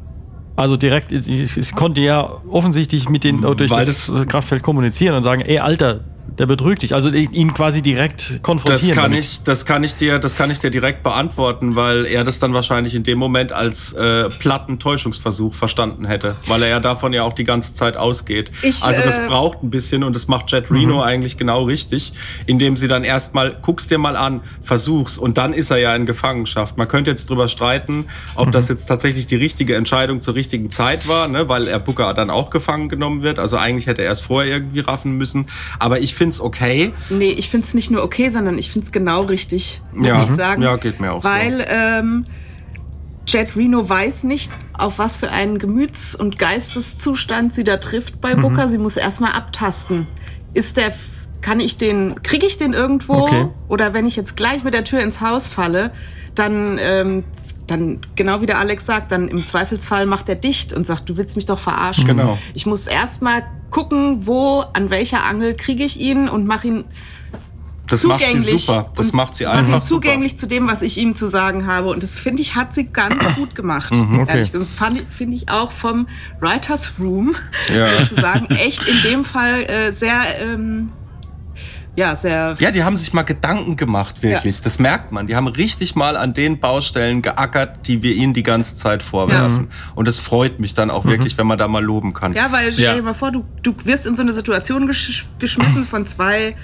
Also direkt, es, konnte ja offensichtlich mit den durch Weil das, das- Kraftfeld kommunizieren und sagen, ey Alter, der betrügt dich. Also ihn quasi direkt Das konfrontieren. kann, damit. ich, das, kann ich dir, das kann ich dir direkt beantworten, weil er das dann wahrscheinlich in dem Moment als äh, platten Täuschungsversuch verstanden hätte, weil er ja davon ja auch die ganze Zeit ausgeht. Ich, also das äh, braucht ein bisschen und das macht Jet Reno eigentlich genau richtig, indem sie dann erstmal, guck's dir mal an, versuch's und dann ist er ja in Gefangenschaft. Man könnte jetzt drüber streiten, ob das jetzt tatsächlich die richtige Entscheidung zur richtigen Zeit war, ne, weil er Booker dann auch gefangen genommen wird. Also eigentlich hätte er es vorher irgendwie raffen müssen. Aber ich find's okay. Nee, ich finde es nicht nur okay, sondern ich finde es genau richtig, muss Ja. ich sagen. Ja, geht mir auch so. Weil ähm, Jet Reno weiß nicht, auf was für einen Gemüts- und Geisteszustand sie da trifft bei Booker. Sie muss erstmal abtasten. Ist der, kann ich den, kriege ich den irgendwo? Okay. Oder wenn ich jetzt gleich mit der Tür ins Haus falle, dann ähm, dann, genau wie der Alex sagt, dann im Zweifelsfall macht er dicht und sagt, du willst mich doch verarschen. Genau. Ich muss erst mal gucken, wo, an welcher Angel kriege ich ihn und mache ihn Das macht sie zugänglich. super. Das macht sie einfach zugänglich zu dem, was ich ihm zu sagen habe. Und das finde ich, hat sie ganz gut gemacht. Mhm, okay. ehrlich. Das finde ich auch vom Writers Room Ja. sozusagen echt in dem Fall äh, sehr, ähm, ja, sehr. Ja, die haben sich mal Gedanken gemacht, wirklich. Das merkt man. Die haben richtig mal an den Baustellen geackert, die wir ihnen die ganze Zeit vorwerfen. Und das freut mich dann auch wirklich, wenn man da mal loben kann. Ja, weil stell Ja. dir mal vor, du, du wirst in so eine Situation gesch geschmissen von zwei,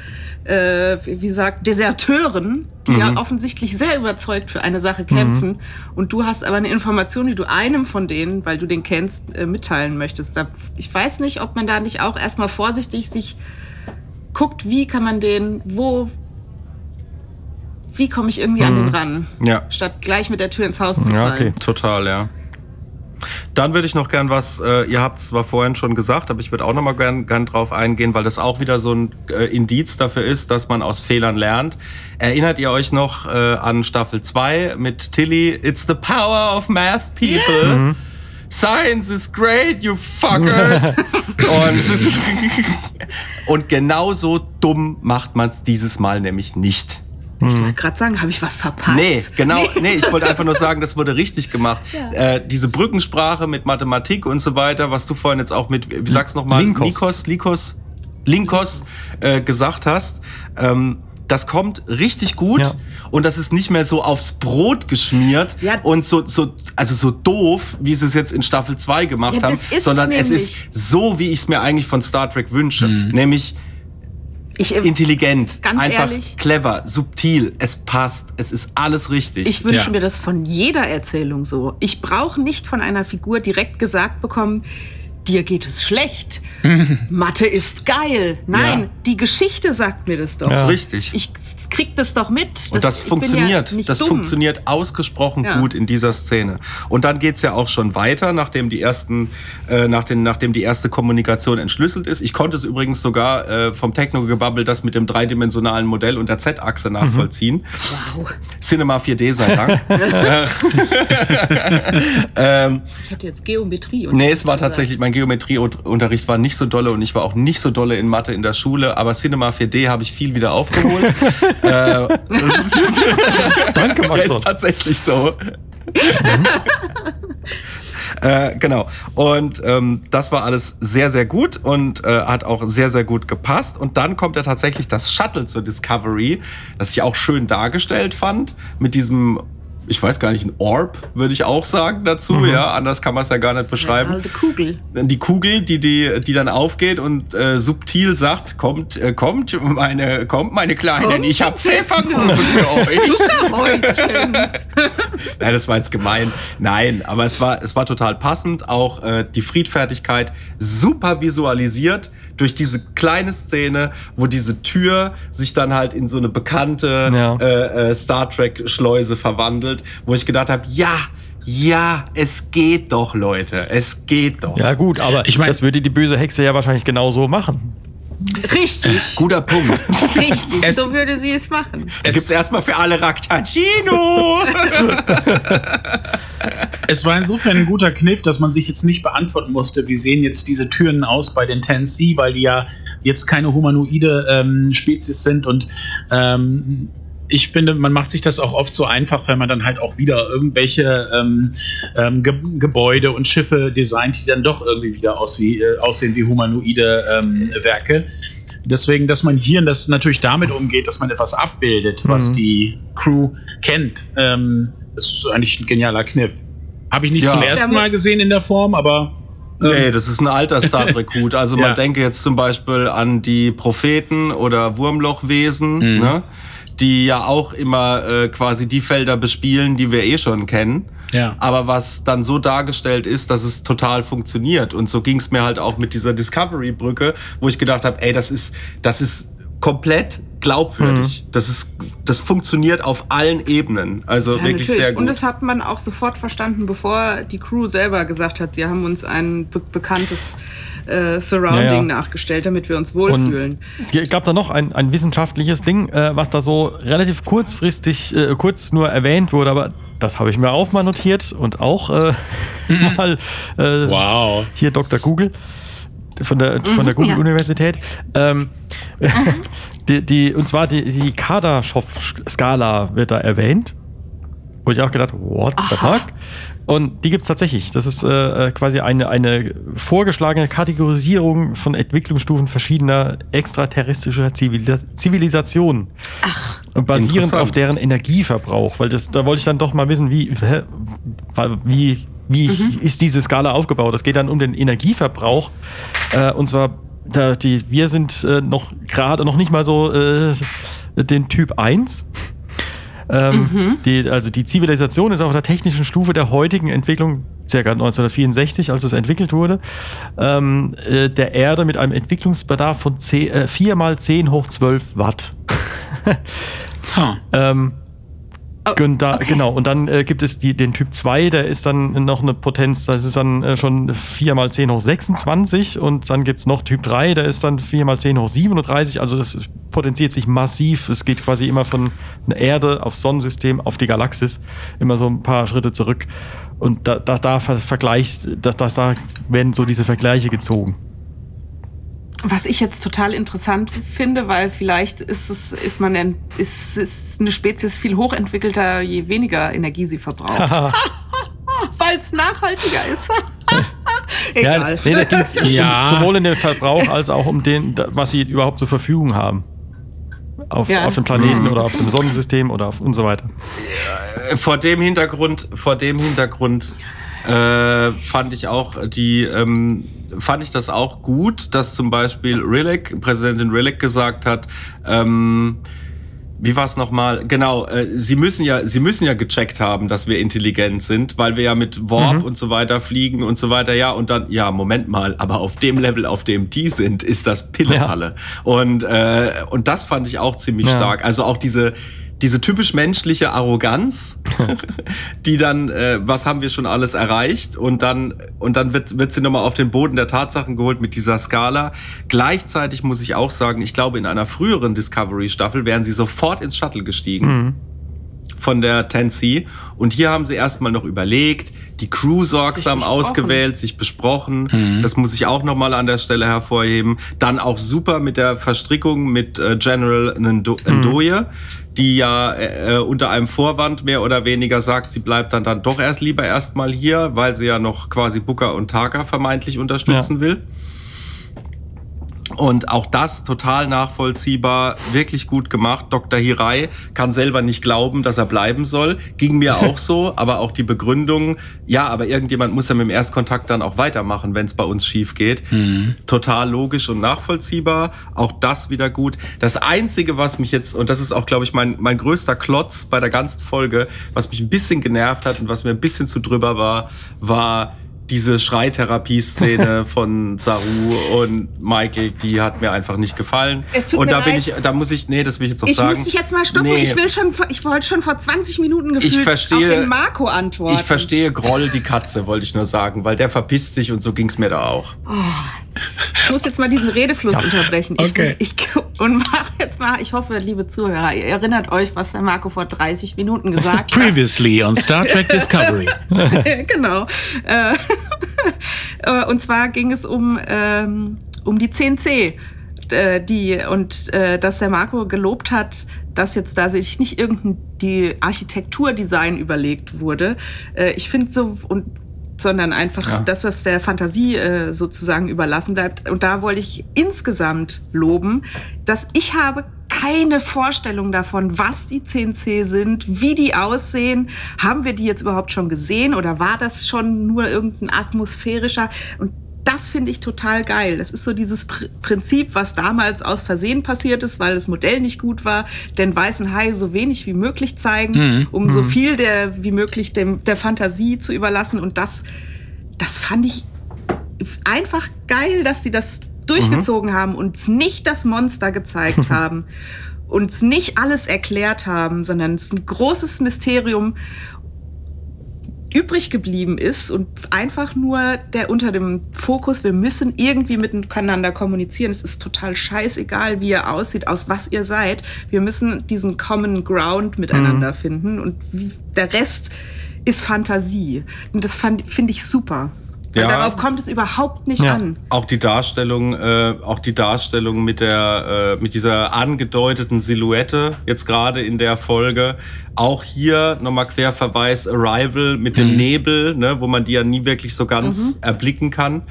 äh, wie sagt, Deserteuren, die ja offensichtlich sehr überzeugt für eine Sache kämpfen. Und du hast aber eine Information, die du einem von denen, weil du den kennst, äh, mitteilen möchtest. Da, ich weiß nicht, ob man da nicht auch erstmal vorsichtig sich guckt, wie kann man den, wo, wie komme ich irgendwie an den ran, Ja. statt gleich mit der Tür ins Haus zu Ja, fallen. okay. Total, ja. Dann würde ich noch gern was, äh, ihr habt es zwar vorhin schon gesagt, aber ich würde auch noch mal gern, gern drauf eingehen, weil das auch wieder so ein äh, Indiz dafür ist, dass man aus Fehlern lernt. Erinnert ihr euch noch äh, an Staffel 2 mit Tilly? It's the power of math, people. Science is great, you fuckers. und, und genauso dumm macht man es dieses Mal nämlich nicht. Ich wollte gerade sagen, habe ich was verpasst? Nee, genau. Nee, ich wollte einfach nur sagen, das wurde richtig gemacht. Äh, diese Brückensprache mit Mathematik und so weiter, was du vorhin jetzt auch mit, wie sagst du nochmal, Linkos. Likos, Linkos äh, gesagt hast, ähm, das kommt richtig gut Ja. und das ist nicht mehr so aufs Brot geschmiert Ja. und so, so, also so doof, wie sie es jetzt in Staffel 2 gemacht Ja, haben, es sondern es ist so, wie ich es mir eigentlich von Star Trek wünsche. Nämlich Ich, äh, intelligent, Ganz einfach ehrlich? clever, subtil, es passt, es ist alles richtig. Ich wünsche Ja. mir das von jeder Erzählung so. Ich brauche nicht von einer Figur direkt gesagt bekommen, dir geht es schlecht. Mathe ist geil. Nein, Ja. die Geschichte sagt mir das doch. Ja. Richtig. Ich krieg das doch mit. Und das ich bin funktioniert. Ja das dumm. funktioniert ausgesprochen Ja. gut in dieser Szene. Und dann geht's ja auch schon weiter, nachdem die ersten, äh, nach den, nachdem die erste Kommunikation entschlüsselt ist. Ich konnte es übrigens sogar äh, vom Techno-Gebabbel das mit dem dreidimensionalen Modell und der Z-Achse nachvollziehen. Wow. Cinema 4D sei Dank. ähm, Ich hatte jetzt Geometrie. Nee, es war tatsächlich, mein Geometrieunterricht war nicht so dolle und ich war auch nicht so dolle in Mathe in der Schule, aber Cinema 4D habe ich viel wieder aufgeholt. äh, Danke, ja, Maxon. ist tatsächlich so. äh, genau. Und ähm, das war alles sehr, sehr gut und äh, hat auch sehr, sehr gut gepasst. Und dann kommt ja tatsächlich das Shuttle zur Discovery, das ich auch schön dargestellt fand, mit diesem. Ich weiß gar nicht, ein Orb, würde ich auch sagen dazu, ja. Anders kann man es ja gar nicht beschreiben Eine alte Kugel. die Kugel, die, die, die dann aufgeht und äh, subtil sagt, kommt, äh, kommt, meine, kommt, meine Kleinen, Kommt, ich habe Pfefferkuchen für euch. Nein, das war jetzt gemein. Nein, aber es war, es war total passend. Auch äh, die Friedfertigkeit super visualisiert durch diese kleine Szene, wo diese Tür sich dann halt in so eine bekannte Ja. äh, äh, Star Trek-Schleuse verwandelt, wo ich gedacht habe, ja, ja, es geht doch, Leute, es geht doch. Ja, gut, aber Ich mein- das würde die böse Hexe ja wahrscheinlich genauso machen. Richtig. Guter Punkt. Richtig. Es- so würde sie es machen. Da gibt's erstmal für alle Raktacino. Es war insofern ein guter Kniff, dass man sich jetzt nicht beantworten musste, wie sehen jetzt diese Türen aus bei den 10C, weil die ja jetzt keine humanoide ähm, Spezies sind und ähm, ich finde, man macht sich das auch oft so einfach, wenn man dann halt auch wieder irgendwelche ähm, ähm, Ge Gebäude und Schiffe designt, die dann doch irgendwie wieder aus wie, äh, aussehen wie humanoide ähm, Werke. Deswegen, dass man hier das natürlich damit umgeht, dass man etwas abbildet, was Mhm. die Crew kennt, ähm, ist eigentlich ein genialer Kniff. Habe ich nicht Ja. zum ersten Mal gesehen in der Form, aber ähm, Nee, das ist ein alter Star Trek-Hut. Also man Ja. denke jetzt zum Beispiel an die Propheten oder Wurmlochwesen, Mhm. ne? Die ja auch immer äh, quasi die Felder bespielen, die wir eh schon kennen. ja. Aber was dann so dargestellt ist, dass es total funktioniert. Und so ging es mir halt auch mit dieser Discovery-Brücke, wo ich gedacht habe, ey, das ist, das ist komplett glaubwürdig. Mhm. Das ist, das funktioniert auf allen Ebenen. Also Ja, wirklich natürlich. sehr gut. Und das hat man auch sofort verstanden, bevor die Crew selber gesagt hat, sie haben uns ein be bekanntes äh, Surrounding Ja, ja. nachgestellt, damit wir uns Und wohlfühlen. es gab da noch ein, ein wissenschaftliches Ding, äh, was da so relativ kurzfristig, äh, kurz nur erwähnt wurde, aber das habe ich mir auch mal notiert und auch äh, mal äh, Wow. hier Dr. Google von der, von der Mhm, ja. Google-Universität. Ähm, die, die, und zwar die, die Kardaschow-Skala wird da erwähnt. Wo ich auch gedacht, what the Aha. fuck? Und die gibt es tatsächlich. Das ist äh, äh, quasi eine, eine vorgeschlagene Kategorisierung von Entwicklungsstufen verschiedener extraterrestrischer Zivil Zivilisationen. Ach, basierend auf deren Energieverbrauch. Weil das, da wollte ich dann doch mal wissen, wie, hä, wie, wie ist diese Skala aufgebaut? Es geht dann um den Energieverbrauch. Äh, und zwar, da, die, wir sind äh, noch gerade noch nicht mal so äh, den Typ 1. Ähm, die, also die Zivilisation ist auf der technischen Stufe der heutigen Entwicklung, circa 1964, als es entwickelt wurde, ähm, äh, der Erde mit einem Entwicklungsbedarf von 10, äh, 4 mal 10 hoch 12 Watt. Huh. ähm, Oh, da, okay. Genau, und dann äh, gibt es die, den Typ 2, der ist dann noch eine Potenz, das ist dann äh, schon 4 mal 10 hoch 26 und dann gibt es noch Typ 3, der ist dann 4 mal 10 hoch 37, also das potenziert sich massiv. Es geht quasi immer von der Erde aufs Sonnensystem auf die Galaxis, immer so ein paar Schritte zurück. Und da, da, da ver vergleicht, das, das, da werden so diese Vergleiche gezogen. Was ich jetzt total interessant finde, weil vielleicht ist es, ist man ein, ist, ist eine Spezies viel hochentwickelter, je weniger Energie sie verbraucht. weil es nachhaltiger ist. Egal. Ja, nee, da ging es Ja. sowohl in den Verbrauch als auch um den, was sie überhaupt zur Verfügung haben. Auf, Ja. auf dem Planeten Mhm. oder auf dem Sonnensystem oder auf und so weiter. vor dem Hintergrund, vor dem Hintergrund äh, fand ich auch die, ähm, fand ich das auch gut, dass zum Beispiel Rillick, Präsidentin Rillick gesagt hat, ähm, wie war es nochmal? Genau, äh, sie müssen ja, sie müssen ja gecheckt haben, dass wir intelligent sind, weil wir ja mit Warp Mhm. und so weiter fliegen und so weiter. Ja, und dann, ja, Moment mal, aber auf dem Level, auf dem die sind, ist das Pillepalle. Und, äh, und das fand ich auch ziemlich Ja. stark. Also auch diese, diese typisch menschliche Arroganz, die dann, äh, was haben wir schon alles erreicht? Und dann, und dann wird, wird sie nochmal auf den Boden der Tatsachen geholt mit dieser Skala. Gleichzeitig muss ich auch sagen, ich glaube, in einer früheren Discovery-Staffel wären sie sofort ins Shuttle gestiegen Mhm. von der Tennessee. Und hier haben sie erstmal noch überlegt, die Crew sorgsam besprochen. ausgewählt, sich besprochen. Das muss ich auch nochmal an der Stelle hervorheben. Dann auch super mit der Verstrickung mit äh, General Ndo Ndoye, die ja äh, unter einem Vorwand mehr oder weniger sagt, sie bleibt dann, dann doch erst lieber erstmal hier, weil sie ja noch quasi Booker und Taka vermeintlich unterstützen will. Und auch das total nachvollziehbar, wirklich gut gemacht. Dr. Hirai kann selber nicht glauben, dass er bleiben soll. Ging mir auch so, aber auch die Begründung, ja, aber irgendjemand muss ja mit dem Erstkontakt dann auch weitermachen, wenn es bei uns schief geht. Total logisch und nachvollziehbar. Auch das wieder gut. Das Einzige, was mich jetzt, und das ist auch, glaube ich, mein, mein größter Klotz bei der ganzen Folge, was mich ein bisschen genervt hat und was mir ein bisschen zu drüber war, war diese Schreitherapie-Szene von Saru und Michael, die hat mir einfach nicht gefallen. Es tut und mir da bin leid. ich, da muss ich, nee, das will ich jetzt auch Ich sagen. muss dich jetzt mal stoppen. Nee. Ich will schon, ich wollte schon vor 20 Minuten gefühlt verstehe- auf den Marco antworten. Ich verstehe Groll die Katze, wollte ich nur sagen, weil der verpisst sich und so ging's mir da auch. Ich muss jetzt mal diesen Redefluss unterbrechen. Ich, Okay. ich, und mache jetzt mal, ich hoffe, liebe Zuhörer, ihr erinnert euch, was der Marco vor 30 Minuten gesagt hat. Previously on Star Trek Discovery. genau. Äh, und zwar ging es um, ähm, um die 10C. Äh, die und äh, dass der Marco gelobt hat, dass jetzt da sich nicht irgendein die Architekturdesign überlegt wurde. Äh, ich finde so und sondern einfach Ja. das, was der Fantasie äh, sozusagen überlassen bleibt. Und da wollte ich insgesamt loben, dass ich habe keine Vorstellung davon, was die 10C sind, wie die aussehen. Haben wir die jetzt überhaupt schon gesehen oder war das schon nur irgendein atmosphärischer? Und das finde ich total geil. Das ist so dieses Pr Prinzip, was damals aus Versehen passiert ist, weil das Modell nicht gut war, den weißen Hai so wenig wie möglich zeigen, Mhm. um so viel der wie möglich dem, der Fantasie zu überlassen. Und das, das fand ich einfach geil, dass sie das durchgezogen haben, uns nicht das Monster gezeigt haben, uns nicht alles erklärt haben, sondern es ein großes Mysterium übrig geblieben ist und einfach nur der unter dem Fokus, wir müssen irgendwie miteinander kommunizieren. Es ist total scheißegal, wie ihr aussieht, aus was ihr seid. Wir müssen diesen Common Ground miteinander Mhm. finden und der Rest ist Fantasie. Und das finde ich super. Ja. darauf kommt es überhaupt nicht Ja. an. Auch die Darstellung, äh, auch die Darstellung mit der, äh, mit dieser angedeuteten Silhouette jetzt gerade in der Folge. Auch hier nochmal Querverweis Arrival mit dem Mhm. Nebel, ne, wo man die ja nie wirklich so ganz Mhm. erblicken kann.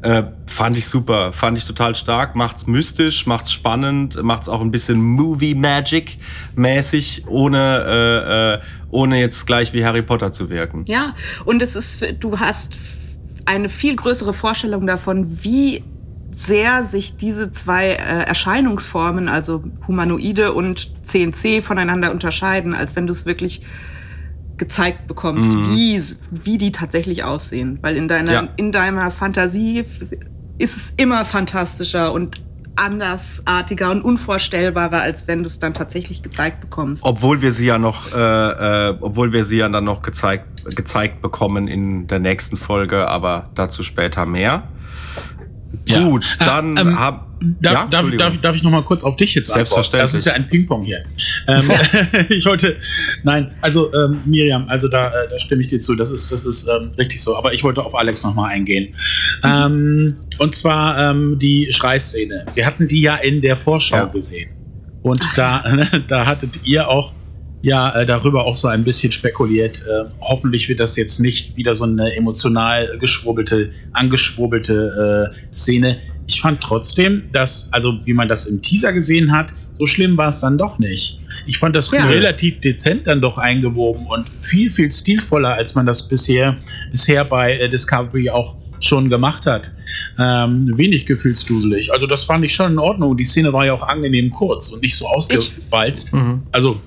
Äh, fand ich super, fand ich total stark. Macht's mystisch, macht's spannend, macht's auch ein bisschen Movie Magic mäßig, ohne, äh, äh, ohne jetzt gleich wie Harry Potter zu wirken. Ja, und es ist, du hast eine viel größere Vorstellung davon, wie sehr sich diese zwei äh, Erscheinungsformen, also Humanoide und CNC, voneinander unterscheiden, als wenn du es wirklich gezeigt bekommst, Mhm. wie, wie die tatsächlich aussehen. Weil in deiner, Ja. in deiner Fantasie ist es immer fantastischer und andersartiger und unvorstellbarer, als wenn du es dann tatsächlich gezeigt bekommst. Obwohl wir sie ja noch, äh, äh, obwohl wir sie ja dann noch gezeigt, gezeigt bekommen in der nächsten Folge, aber dazu später mehr. Ja. Gut, dann Ah, ähm, hab, Darf, ja, darf, darf, darf ich noch mal kurz auf dich jetzt antworten? Selbstverständlich. Das ist ja ein Ping-Pong hier. Ähm, ich wollte, nein, also ähm, Miriam, also da, äh, da stimme ich dir zu, das ist, das ist ähm, richtig so. Aber ich wollte auf Alex noch mal eingehen. Ähm, und zwar ähm, die Schreiszene. Wir hatten die ja in der Vorschau Ja. gesehen. Und da, da hattet ihr auch ja äh, darüber auch so ein bisschen spekuliert. Äh, hoffentlich wird das jetzt nicht wieder so eine emotional geschwurbelte, angeschwurbelte äh, Szene. Ich fand trotzdem, dass, also wie man das im Teaser gesehen hat, so schlimm war es dann doch nicht. Ich fand das Ja. relativ dezent dann doch eingewoben und viel, viel stilvoller, als man das bisher, bisher bei äh, Discovery auch schon gemacht hat. Ähm, wenig gefühlsduselig. Also das fand ich schon in Ordnung. Die Szene war ja auch angenehm kurz und nicht so ausgewalzt. Mhm. Also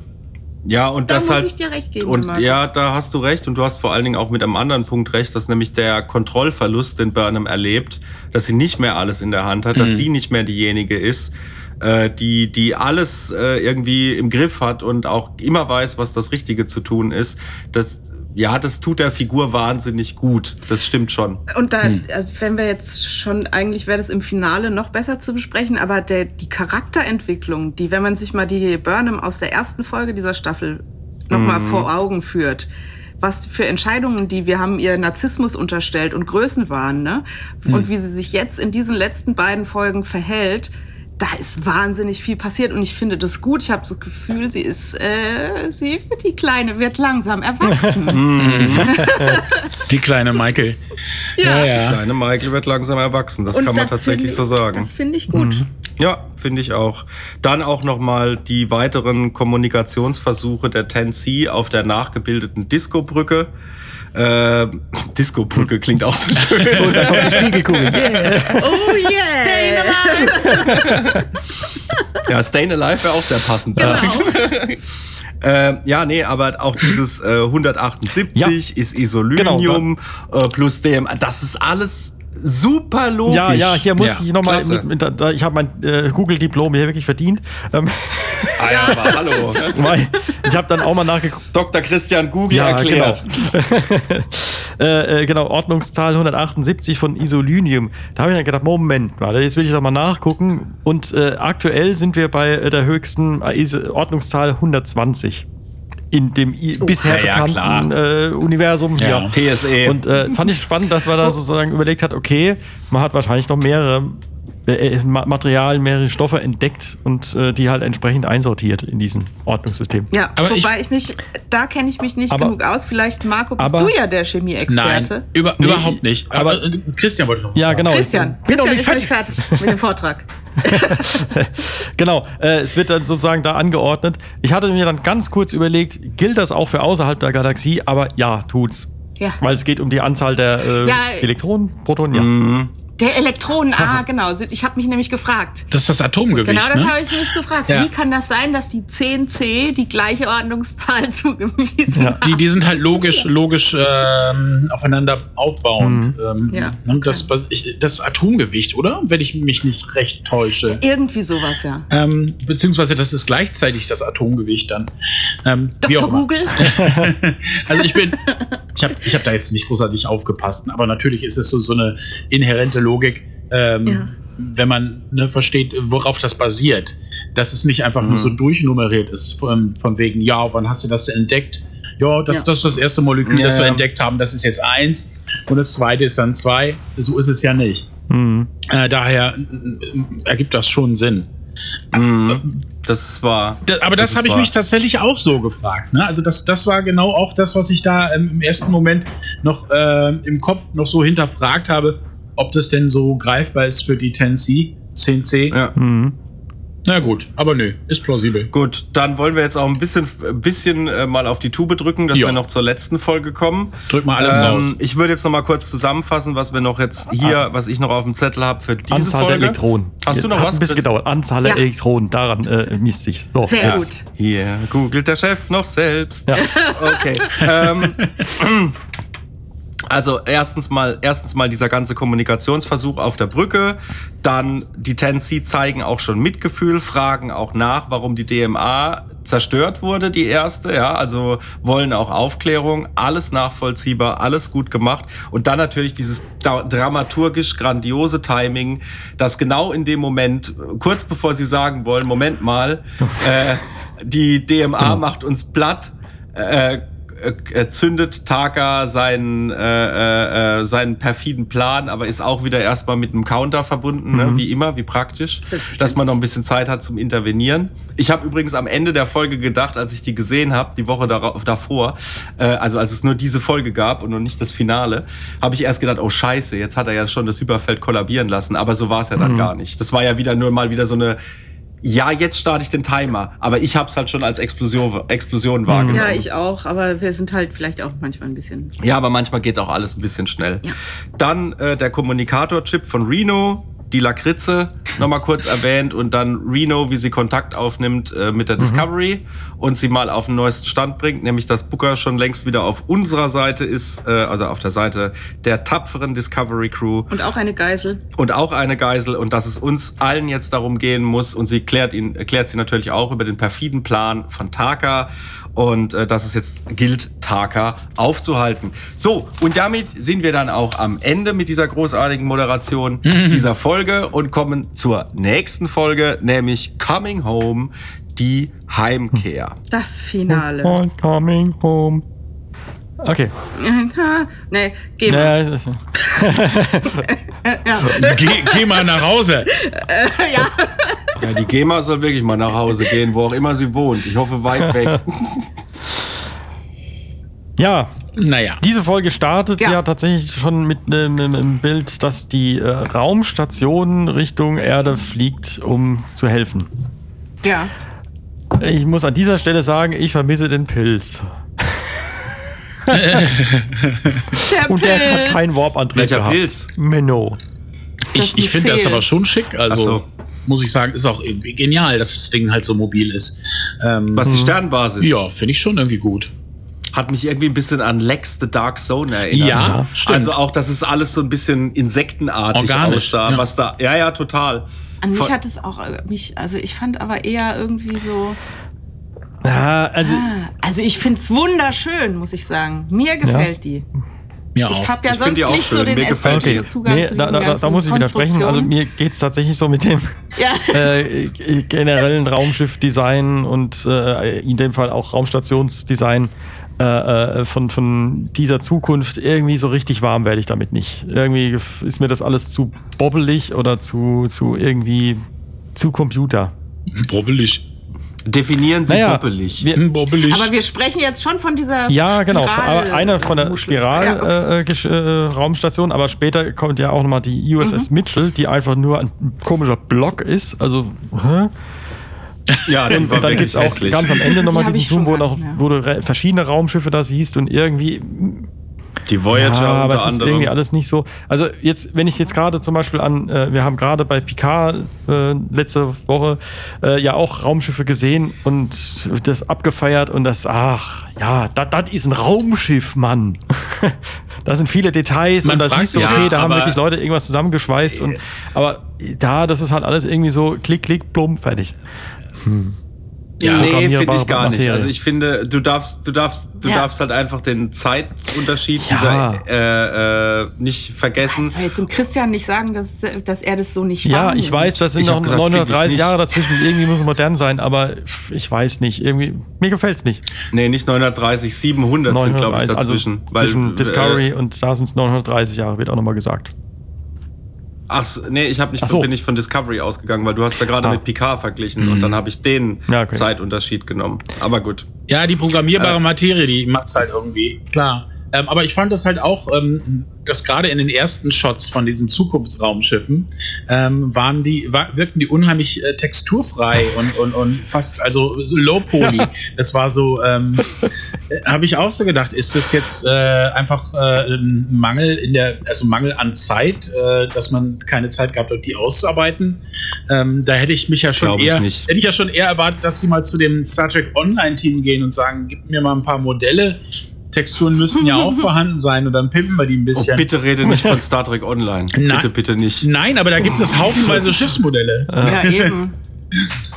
ja, und da das muss halt. ich dir recht geben. Und Marco. ja, da hast du recht. Und du hast vor allen Dingen auch mit einem anderen Punkt recht, dass nämlich der Kontrollverlust, den Burnham erlebt, dass sie nicht mehr alles in der Hand hat, dass Mhm. sie nicht mehr diejenige ist, äh, die, die alles äh, irgendwie im Griff hat und auch immer weiß, was das Richtige zu tun ist. Das, ja, das tut der Figur wahnsinnig gut. Das stimmt schon. Und da, Hm. also wenn wir jetzt schon, eigentlich wäre das im Finale noch besser zu besprechen, aber der, die Charakterentwicklung, die, wenn man sich mal die Burnham aus der ersten Folge dieser Staffel nochmal Mhm. vor Augen führt, was für Entscheidungen, die wir haben ihr Narzissmus unterstellt und Größenwahn, ne? Und wie sie sich jetzt in diesen letzten beiden Folgen verhält, da ist wahnsinnig viel passiert und ich finde das gut. Ich habe das Gefühl, sie ist, äh, sie, die Kleine wird langsam erwachsen. die kleine Michael. Ja. ja. Kleine Michael wird langsam erwachsen. Das Und kann man das tatsächlich finde so ich- sagen. Das finde ich gut. Ja, finde ich auch. Dann auch nochmal die weiteren Kommunikationsversuche der 10C auf der nachgebildeten Disco-Brücke. Äh, Disco-Brücke klingt auch so schön. Und da kommt die Spiegelkugel. Yeah. Oh yeah! Ja, Stayin' Alive wäre auch sehr passend. Genau. Äh, ja, nee, aber auch dieses äh, 178 ist Isolynium äh, plus dem, das ist alles super logisch. Ja, ja, hier muss Ja, ich nochmal, ich habe mein äh, Google-Diplom hier wirklich verdient. Ähm, Ah, ja, aber hallo. weil ich habe dann auch mal nachgeguckt. Dr. Christian Google Ja, erklärt. äh, äh, genau, Ordnungszahl 178 von Isolynium. Da habe ich dann gedacht, Moment mal, jetzt will ich doch mal nachgucken. Und äh, aktuell sind wir bei äh, der höchsten Ordnungszahl 120 in dem I bisher ja, ja, bekannten äh, Universum. Ja. Ja. PSE. Und äh, fand ich spannend, dass man da sozusagen überlegt hat, okay, man hat wahrscheinlich noch mehrere äh, Ma- Materialien, mehrere Stoffe entdeckt und äh, die halt entsprechend einsortiert in diesem Ordnungssystem. Ja, Aber wobei ich, mich, da kenne ich mich nicht Aber- genug aus. Vielleicht, Marco, bist aber- du ja der Nein, Chemie-Experte. über, Nee, überhaupt nicht. aber- Aber, äh, Christian wollte noch was Ja, sagen. genau. Christian, Ich bin Christian nicht nicht fertig mit dem Vortrag. Genau, äh, es wird dann sozusagen da angeordnet. Ich hatte mir dann ganz kurz überlegt, gilt das auch für außerhalb der Galaxie? Aber ja, tut's. Ja. Weil es geht um die Anzahl der äh, Ja. Elektronen, Protonen, ja. Mhm. Der Elektronen, ah, genau. Ich habe mich nämlich gefragt. Das ist das Atomgewicht, Genau das ne? habe ich mich gefragt. Ja. Wie kann das sein, dass die 10c die gleiche Ordnungszahl zugewiesen Ja. Die, die sind halt logisch, logisch ähm, aufeinander aufbauend. Ähm, Ja, ne, das, das Atomgewicht, oder? Wenn ich mich nicht recht täusche. Irgendwie sowas, ja. Ähm, beziehungsweise das ist gleichzeitig das Atomgewicht dann. Ähm, wie auch Dr. Google? Also ich bin, ich habe ich hab da jetzt nicht großartig aufgepasst, aber natürlich ist es so, so eine inhärente Logik, ähm, Ja. wenn man ne, versteht, worauf das basiert, dass es nicht einfach nur so durchnummeriert ist, von, von wegen, ja, wann hast du das denn entdeckt? Ja, das, Ja. das ist das erste Molekül, Ja, das wir ja. entdeckt haben, das ist jetzt eins und das zweite ist dann zwei. So ist es ja nicht. Mhm. Äh, daher äh, ergibt das schon Sinn. Mhm. Das war. Da, aber das, ist habe ich wahr. mich tatsächlich auch so gefragt. Ne? Also das, das war genau auch das, was ich da ähm, im ersten Moment noch ähm, im Kopf noch so hinterfragt habe, ob das denn so greifbar ist für die 10C, 10C. Ja. Mhm. Na gut, aber nö, ist plausibel. Gut, dann wollen wir jetzt auch ein bisschen, bisschen äh, mal auf die Tube drücken, dass Ja. wir noch zur letzten Folge kommen. Drück mal alles raus. Ähm, ich würde jetzt noch mal kurz zusammenfassen, was wir noch jetzt hier, was ich noch auf dem Zettel habe für diese Anzahl Folge. der Elektronen. Hast du noch Hat was? ein bisschen gedauert. Anzahl Ja. der Elektronen, daran äh, misst sich. So, Sehr ja. gut. Hier googelt der Chef noch selbst. Ja. Okay. ähm, also erstens mal, erstens mal dieser ganze Kommunikationsversuch auf der Brücke, dann die 10C zeigen auch schon Mitgefühl, fragen auch nach, warum die DMA zerstört wurde, die erste, ja, also wollen auch Aufklärung, alles nachvollziehbar, alles gut gemacht. Und dann natürlich dieses dramaturgisch grandiose Timing, dass genau in dem Moment, kurz bevor sie sagen wollen, Moment mal, äh, die DMA macht uns platt, äh, äh, zündet Taka seinen, äh, äh, seinen perfiden Plan, aber ist auch wieder erstmal mit einem Counter verbunden, ne? wie immer, wie praktisch, dass man noch ein bisschen Zeit hat zum Intervenieren. Ich habe übrigens am Ende der Folge gedacht, als ich die gesehen habe, die Woche darauf, davor, äh, also als es nur diese Folge gab und noch nicht das Finale, habe ich erst gedacht, oh scheiße, jetzt hat er ja schon das Überfeld kollabieren lassen, aber so war es ja dann gar nicht. Das war ja wieder nur mal wieder so eine ja, jetzt starte ich den Timer, aber ich habe es halt schon als Explosion, Explosion wahrgenommen. Ja, ich auch, aber wir sind halt vielleicht auch manchmal ein bisschen. Ja, aber manchmal geht auch alles ein bisschen schnell. Ja. Dann äh, der Kommunikator-Chip von Reno, die Lakritze nochmal kurz erwähnt und dann Reno, wie sie Kontakt aufnimmt äh, mit der Discovery und sie mal auf den neuesten Stand bringt, nämlich dass Booker schon längst wieder auf unserer Seite ist, äh, also auf der Seite der tapferen Discovery Crew Und auch eine Geisel. und auch eine Geisel und dass es uns allen jetzt darum gehen muss und sie klärt ihn erklärt sie natürlich auch über den perfiden Plan von Taka und äh, dass es jetzt gilt Taka aufzuhalten. So und damit sind wir dann auch am Ende mit dieser großartigen Moderation dieser Folge und kommen zur nächsten Folge, nämlich Coming Home, die Heimkehr. Das Finale. All coming home. Okay. nee, geh mal. Ja, das ist, Geh, geh mal nach Hause. Ja, die GEMA soll wirklich mal nach Hause gehen, wo auch immer sie wohnt. Ich hoffe weit weg. ja, Naja. Diese Folge startet ja, Ja. tatsächlich schon mit einem, einem Bild, dass die äh, Raumstation Richtung Erde fliegt, um zu helfen. Ja. Ich muss an dieser Stelle sagen, ich vermisse den Pilz. Der Und der hat Pilz. keinen Warp-Antrieb Welcher gehabt. Pilz? Menno. Ich, ich finde das aber schon schick. Also so. muss ich sagen, ist auch irgendwie genial, dass das Ding halt so mobil ist. Ähm, Was die Sternbasis? ja, finde ich schon irgendwie gut. Hat mich irgendwie ein bisschen an Lex the Dark Zone erinnert. Ja, stimmt. Also auch, dass es alles so ein bisschen insektenartig Organisch, aussah, ja. was da. Ja, ja, total. An mich Von- hat es auch äh, mich, also ich fand aber eher irgendwie so. Ja, also Ah, also ich finde es wunderschön, muss ich sagen. Mir gefällt die. Ja, Ich habe ja Ich sonst nicht so schön. den Mir gefällt ästhetischen die. Zugang nee, zu da, diesen da, da, muss ich widersprechen. Also mir geht es tatsächlich so mit dem ja. äh, generellen Raumschiffdesign und äh, in dem Fall auch Raumstationsdesign äh, äh, von, von dieser Zukunft irgendwie so richtig warm werde ich damit nicht. Irgendwie ist mir das alles zu bobbelig oder zu, zu irgendwie zu Computer. Bobbelig. Definieren Sie Naja, bobbelig. wir, Bobbelig. Aber wir sprechen jetzt schon von dieser ja, genau. Spiral- einer von der Muschel. Ja, okay. Spiral-Raumstation, äh, Raumstation, aber später kommt ja auch nochmal die USS Mhm. Mitchell, die einfach nur ein komischer Block ist. Also, hä? ja, Und, dann gibt wirklich es auch hässlich. ganz am Ende nochmal diesen Zoom, wo, noch, wo du verschiedene Raumschiffe da siehst und irgendwie. Die Voyager ja, aber es ist anderem. irgendwie alles nicht so. Also jetzt, wenn ich jetzt gerade zum Beispiel an, äh, wir haben gerade bei Picard äh, letzte Woche äh, ja auch Raumschiffe gesehen und das abgefeiert und das, ach ja, das ist ein Raumschiff, Mann. da sind viele Details Man und da siehst du, okay, ja, da haben wirklich Leute irgendwas zusammengeschweißt und aber da, das ist halt alles irgendwie so klick, klick, plump, fertig. Ja, nee, finde ich gar nicht. Materie. Also ich finde, du darfst, du darfst, du Ja. darfst halt einfach den Zeitunterschied Ja. dieser äh, äh, nicht vergessen. Soll jetzt dem Christian nicht sagen, dass, dass er das so nicht Ja, ich weiß, das sind Ich noch gesagt, find ich 930 nicht. Jahre dazwischen. Irgendwie muss es modern sein, aber ich weiß nicht. Irgendwie, mir gefällt es nicht. Nee, nicht 930, 700 sind, glaube ich, 930, dazwischen. Also zwischen Discovery Äh, und da sind es 930 Jahre, wird auch nochmal gesagt. Ach, nee, ich hab nicht, so. bin nicht von Discovery ausgegangen, weil du hast ja gerade Ah. mit Picard verglichen und dann habe ich den Ja, okay. Zeitunterschied genommen. Aber gut. Ja, die programmierbare Äh. Materie, die macht's halt irgendwie, klar. Ähm, aber ich fand das halt auch, ähm, dass gerade in den ersten Shots von diesen Zukunftsraumschiffen ähm, waren die, war, wirkten die unheimlich äh, texturfrei und, und, und fast, also so low-poly. Das war so, ähm, äh, habe ich auch so gedacht, ist das jetzt äh, einfach äh, ein Mangel in der, also Mangel an Zeit, äh, dass man keine Zeit gehabt hat, die auszuarbeiten? Ähm, da hätte ich mich ja schon eher, hätte ich ja schon eher erwartet, dass sie mal zu dem Star Trek Online-Team gehen und sagen, gib mir mal ein paar Modelle. Texturen müssen ja auch vorhanden sein und dann pimpen wir die ein Oh, bisschen. bitte rede nicht von Star Trek Online. Na- Bitte, bitte nicht. Nein, aber da gibt es haufenweise Schiffsmodelle. Ja, eben.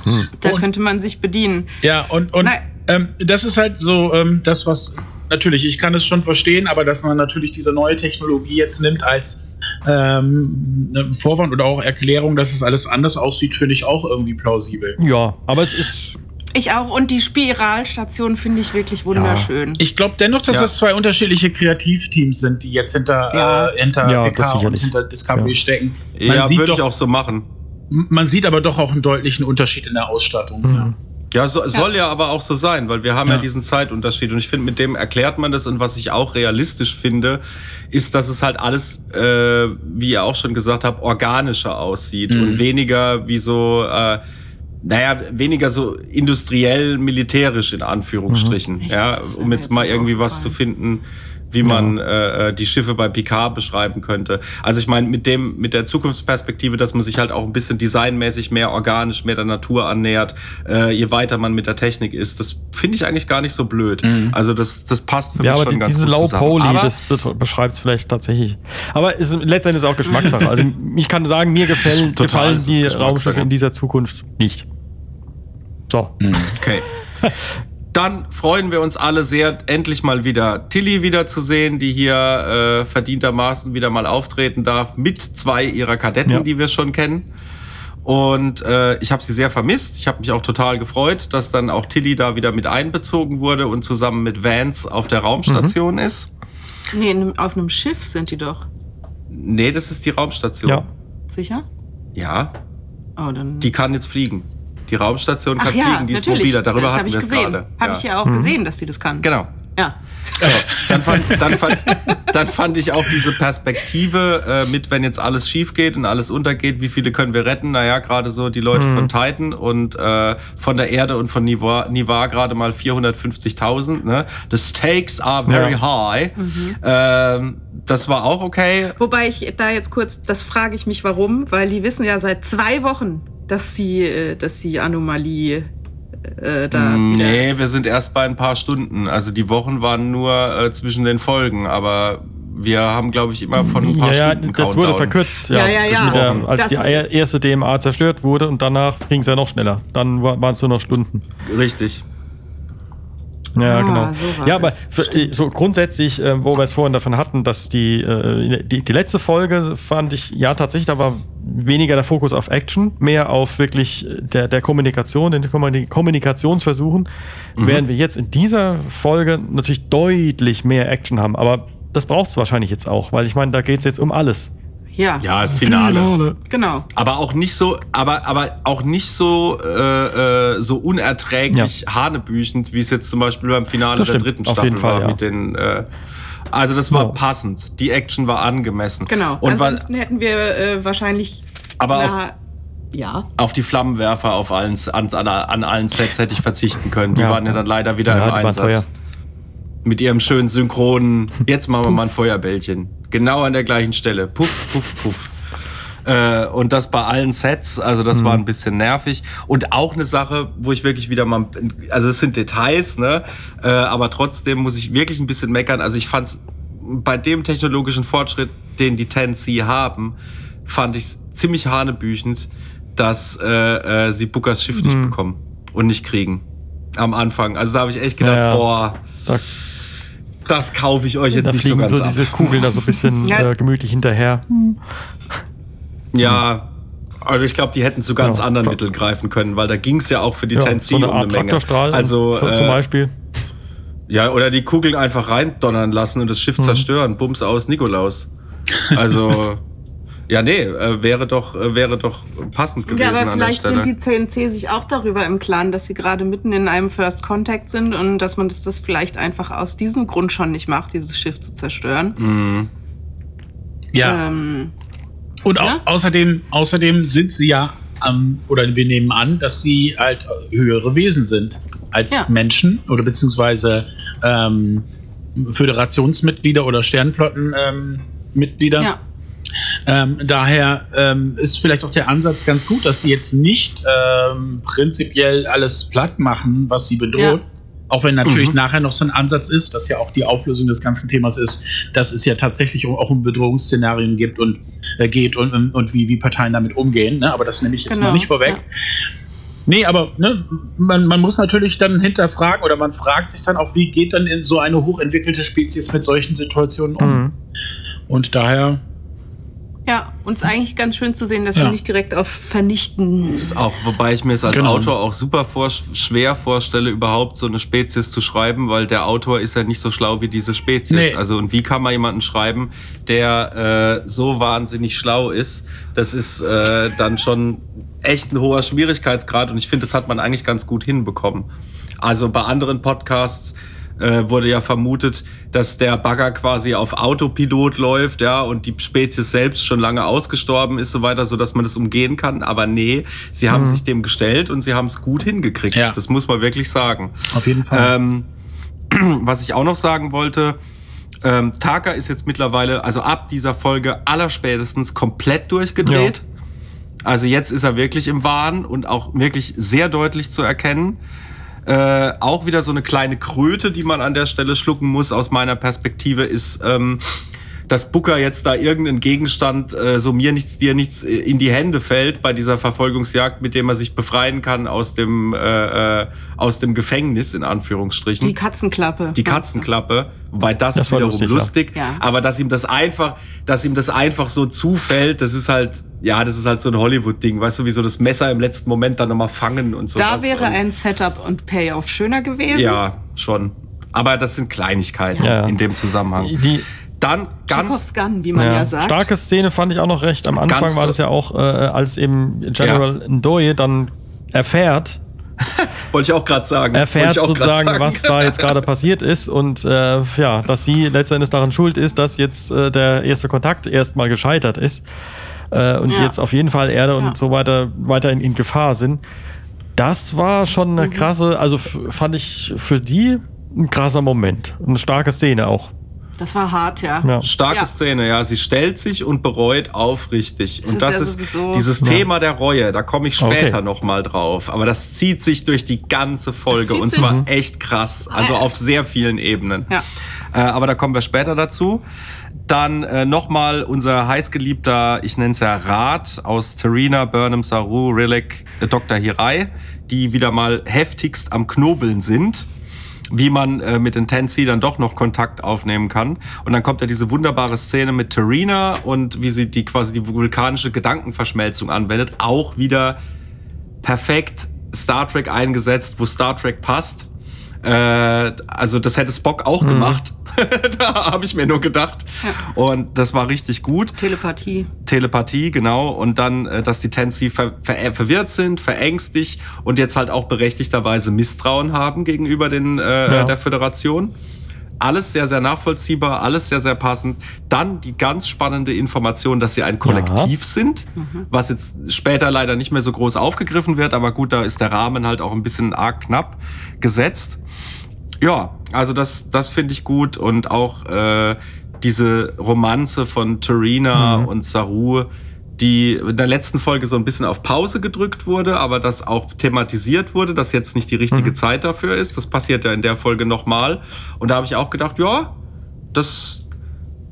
Hm. Da Und- könnte man sich bedienen. Ja, und, und Nein. ähm, das ist halt so ähm, das, was natürlich, ich kann es schon verstehen, aber dass man natürlich diese neue Technologie jetzt nimmt als ähm, ne, Vorwand oder auch Erklärung, dass es alles anders aussieht, finde ich auch irgendwie plausibel. Ja, aber es ist. Ich auch. Und die Spiralstation finde ich wirklich wunderschön. Ich glaube dennoch, dass Ja. das zwei unterschiedliche Kreativteams sind, die jetzt hinter, Ja. äh, hinter Ja, PK und hinter Discovery Ja. stecken. Man, Ja, sieht würde ich doch, auch so machen. man sieht aber doch auch einen deutlichen Unterschied in der Ausstattung. Mhm. Ja, so, soll ja aber auch so sein, weil wir haben ja, Ja. diesen Zeitunterschied und ich finde, mit dem erklärt man das und was ich auch realistisch finde, ist, dass es halt alles, äh, wie ihr auch schon gesagt habt, organischer aussieht Mhm. und weniger wie so, äh, naja, weniger so industriell militärisch in Anführungsstrichen, Mhm. ja, um jetzt jetzt mal irgendwie was zu finden, wie man äh, äh, die Schiffe bei Picard beschreiben könnte. Also ich meine, mit dem, mit der Zukunftsperspektive, dass man sich halt auch ein bisschen designmäßig mehr organisch, mehr der Natur annähert, äh, je weiter man mit der Technik ist, das finde ich eigentlich gar nicht so blöd. Also das, das passt für Ja, mich aber schon die, ganz diese gut Low zusammen. Poly, Aber- das beschreibt es vielleicht tatsächlich. Aber es ist letztendlich auch Geschmackssache. Also ich kann sagen, mir gefällen, Total gefallen ist es die. Raumschiffe in dieser Zukunft nicht. So. Okay. Dann freuen wir uns alle sehr, endlich mal wieder Tilly wiederzusehen, die hier äh, verdientermaßen wieder mal auftreten darf mit zwei ihrer Kadetten, Ja. die wir schon kennen. Und äh, ich habe sie sehr vermisst. Ich habe mich auch total gefreut, dass dann auch Tilly da wieder mit einbezogen wurde und zusammen mit Vance auf der Raumstation ist. Nee, auf einem Schiff sind die doch. Nee, das ist die Raumstation. Ja. Sicher? Ja, Oh, dann. die kann jetzt fliegen. Die Raumstation kann Ach ja, fliegen, die ist natürlich. mobiler. Darüber das hatten habe ich wir es gesehen. gerade. Habe ich ja auch gesehen, dass die das kann. Genau. Ja. So, dann fand, dann, fand, dann fand ich auch diese Perspektive äh, mit, wenn jetzt alles schief geht und alles untergeht, wie viele können wir retten? Naja, gerade so die Leute von Titan und äh, von der Erde und von Nivar, Nivar gerade mal 450.000. Ne? The stakes are very Ja. high. Ähm, das war auch okay. Wobei ich da jetzt kurz, das frage ich mich warum, weil die wissen ja seit zwei Wochen, dass die, äh, dass die Anomalie äh, da wieder. Nee, wir sind erst bei ein paar Stunden. Also die Wochen waren nur äh, zwischen den Folgen, aber wir haben, glaube ich, immer von ein paar Ja, ja, Stunden das wurde Countdown. verkürzt. Ja, ja, ja. Der, als Das die erste DMA zerstört wurde und danach ging es ja noch schneller. Dann wa- waren es nur noch Stunden. Richtig. Ja, Ah, genau. so war ja, aber für, so grundsätzlich, äh, wo wir es vorhin davon hatten, dass die, äh, die, die letzte Folge fand ich, ja, tatsächlich, da war weniger der Fokus auf Action, mehr auf wirklich äh, der, der Kommunikation, den Kommuni- Kommunikationsversuchen, Mhm. während wir jetzt in dieser Folge natürlich deutlich mehr Action haben. Aber das braucht es wahrscheinlich jetzt auch, weil ich meine, da geht es jetzt um alles. Ja, Ja, Finale. genau. Aber auch nicht so, aber, aber auch nicht so, äh, äh, so unerträglich hanebüchend, wie es jetzt zum Beispiel beim Finale Das der stimmt, dritten auf Staffel jeden Fall, war ja. mit den. Äh, also das war Ja. passend. Die Action war angemessen. Genau. Und weil, Ansonsten hätten wir äh, wahrscheinlich. Aber auf- ja. auf die Flammenwerfer auf allen, an, an, an allen Sets hätte ich verzichten können. Die Ja. waren ja dann leider wieder Ja, im die waren Einsatz. Mit ihrem schönen synchronen, jetzt machen wir mal ein Feuerbällchen. Genau an der gleichen Stelle. Puff, puff, puff. Äh, und das bei allen Sets, also das Mhm. war ein bisschen nervig. Und auch eine Sache, wo ich wirklich wieder mal, also es sind Details, ne? Äh, aber trotzdem muss ich wirklich ein bisschen meckern. Also ich fand bei dem technologischen Fortschritt, den die 10C haben, fand ich ziemlich hanebüchend, dass äh, äh, sie Bookers Schiff nicht Mhm. bekommen und nicht kriegen. Am Anfang. Also da habe ich echt gedacht, Ja, ja. boah, Da, das kaufe ich euch jetzt da nicht so fliegen ganz so ab. diese Kugeln da so ein bisschen Ja. äh, gemütlich hinterher. Ja, also ich glaube, die hätten zu ganz Ja. anderen Mitteln greifen können, weil da ging es ja auch für die Ja, 10C so eine um eine Art Menge. Also zum zum äh, Beispiel. ja, oder die Kugeln einfach reindonnern lassen und das Schiff Mhm. zerstören. Bums aus, Nikolaus. Also ja, nee, äh, wäre doch äh, wäre doch passend gewesen Ja, aber an der vielleicht Stelle. sind die CNC sich auch darüber im Klaren, dass sie gerade mitten in einem First Contact sind und dass man das, das vielleicht einfach aus diesem Grund schon nicht macht, dieses Schiff zu zerstören. Mhm. Ja. Ähm, Und au Ja? außerdem, außerdem sind sie ja, ähm, oder wir nehmen an, dass sie halt höhere Wesen sind als Ja. Menschen oder beziehungsweise ähm, Föderationsmitglieder oder Sternflottenmitglieder. Ähm, ja. Ähm, daher ähm, ist vielleicht auch der Ansatz ganz gut, dass sie jetzt nicht ähm, prinzipiell alles platt machen, was sie bedroht. Ja. Auch wenn natürlich Mhm. nachher noch so ein Ansatz ist, dass ja auch die Auflösung des ganzen Themas ist, dass es ja tatsächlich auch um Bedrohungsszenarien gibt und äh, geht und, und, und wie, wie Parteien damit umgehen. Ne? Aber das nehme ich jetzt Genau, mal nicht vorweg. ja. Nee, aber ne, man, man muss natürlich dann hinterfragen oder man fragt sich dann auch, wie geht dann in so eine hochentwickelte Spezies mit solchen Situationen um? Mhm. Und daher Ja, und es ist eigentlich ganz schön zu sehen, dass Ja. sie nicht direkt auf Vernichten. Ist auch, wobei ich mir es als Genau. Autor auch super vor, schwer vorstelle, überhaupt so eine Spezies zu schreiben, weil der Autor ist ja nicht so schlau wie diese Spezies. Nee. Also und wie kann man jemanden schreiben, der äh, so wahnsinnig schlau ist? Das ist äh, dann schon echt ein hoher Schwierigkeitsgrad und ich finde, das hat man eigentlich ganz gut hinbekommen. Also bei anderen Podcasts äh, wurde ja vermutet, dass der Bagger quasi auf Autopilot läuft, ja, und die Spezies selbst schon lange ausgestorben ist, so weiter, so dass man das umgehen kann. Aber nee, sie haben sich dem gestellt und sie haben es gut hingekriegt. Ja. Das muss man wirklich sagen. auf jeden Fall. Ähm, was ich auch noch sagen wollte, ähm, Taka ist jetzt mittlerweile, also ab dieser Folge allerspätestens komplett durchgedreht. Also jetzt ist er wirklich im Wahn und auch wirklich sehr deutlich zu erkennen. Äh, auch wieder so eine kleine Kröte, die man an der Stelle schlucken muss, aus meiner Perspektive, ist, ähm, dass Booker jetzt da irgendein Gegenstand, äh, so mir nichts, dir nichts, äh, in die Hände fällt bei dieser Verfolgungsjagd, mit dem er sich befreien kann aus dem, äh, äh, aus dem Gefängnis, in Anführungsstrichen. Die Katzenklappe. Die Katzenklappe, wobei das, Das ist wiederum lustig, lustig. Ja. aber dass ihm das einfach, dass ihm das einfach so zufällt, das ist halt, ja, das ist halt so ein Hollywood-Ding, weißt du, wie so das Messer im letzten Moment dann nochmal fangen und so. Da wäre ein Setup und Payoff schöner gewesen. Ja, schon. Aber das sind Kleinigkeiten Ja. in dem Zusammenhang. Die Dann ganz, Gun, wie man ja, sagt. starke Szene fand ich auch noch recht. Am Anfang Ganz war das ja auch, äh, als eben General Ndoye dann erfährt, wollte ich auch gerade sagen. erfährt sozusagen, sagen. was da jetzt gerade passiert ist und äh, ja, dass sie letztendlich daran schuld ist, dass jetzt äh, der erste Kontakt erstmal gescheitert ist äh, und Ja. jetzt auf jeden Fall Erde und Ja. so weiter weiter in, in Gefahr sind. Das war schon Mhm. eine krasse, also fand ich für die ein krasser Moment. Eine starke Szene auch. Das war hart, ja. Ja. Starke Ja. Szene, ja. Sie stellt sich und bereut aufrichtig. Das und ist das ja ist dieses Ja. Thema der Reue. Da komme ich später Okay. noch mal drauf. Aber das zieht sich durch die ganze Folge. Und zwar Mhm. echt krass. Also Ah, auf sehr vielen Ebenen. Ja. Äh, aber da kommen wir später dazu. Dann äh, nochmal unser heißgeliebter, ich nenne es ja Rat aus Terina, Burnham, Saru, Rilek, äh, Dr. Hirai, die wieder mal heftigst am Knobeln sind wie man äh, mit den dann doch noch Kontakt aufnehmen kann. Und dann kommt ja diese wunderbare Szene mit Terina und wie sie die quasi die vulkanische Gedankenverschmelzung anwendet. Auch wieder perfekt Star Trek eingesetzt, wo Star Trek passt. Äh, also das hätte Spock auch gemacht. da habe ich mir nur gedacht. Und das war richtig gut. Telepathie. Telepathie, genau. Und dann, äh, dass die Tensi ver ver verwirrt sind, verängstigt und jetzt halt auch berechtigterweise Misstrauen haben gegenüber den, äh, Ja. der Föderation. Alles sehr, sehr nachvollziehbar, alles sehr, sehr passend. Dann die ganz spannende Information, dass sie ein Kollektiv sind, was jetzt später leider nicht mehr so groß aufgegriffen wird, aber gut, da ist der Rahmen halt auch ein bisschen arg knapp gesetzt. Ja, also das, das finde ich gut und auch äh, diese Romanze von Tarina Mhm. und Saru, die in der letzten Folge so ein bisschen auf Pause gedrückt wurde, aber das auch thematisiert wurde, dass jetzt nicht die richtige Mhm. Zeit dafür ist. Das passiert ja in der Folge nochmal. Und da habe ich auch gedacht, ja, das,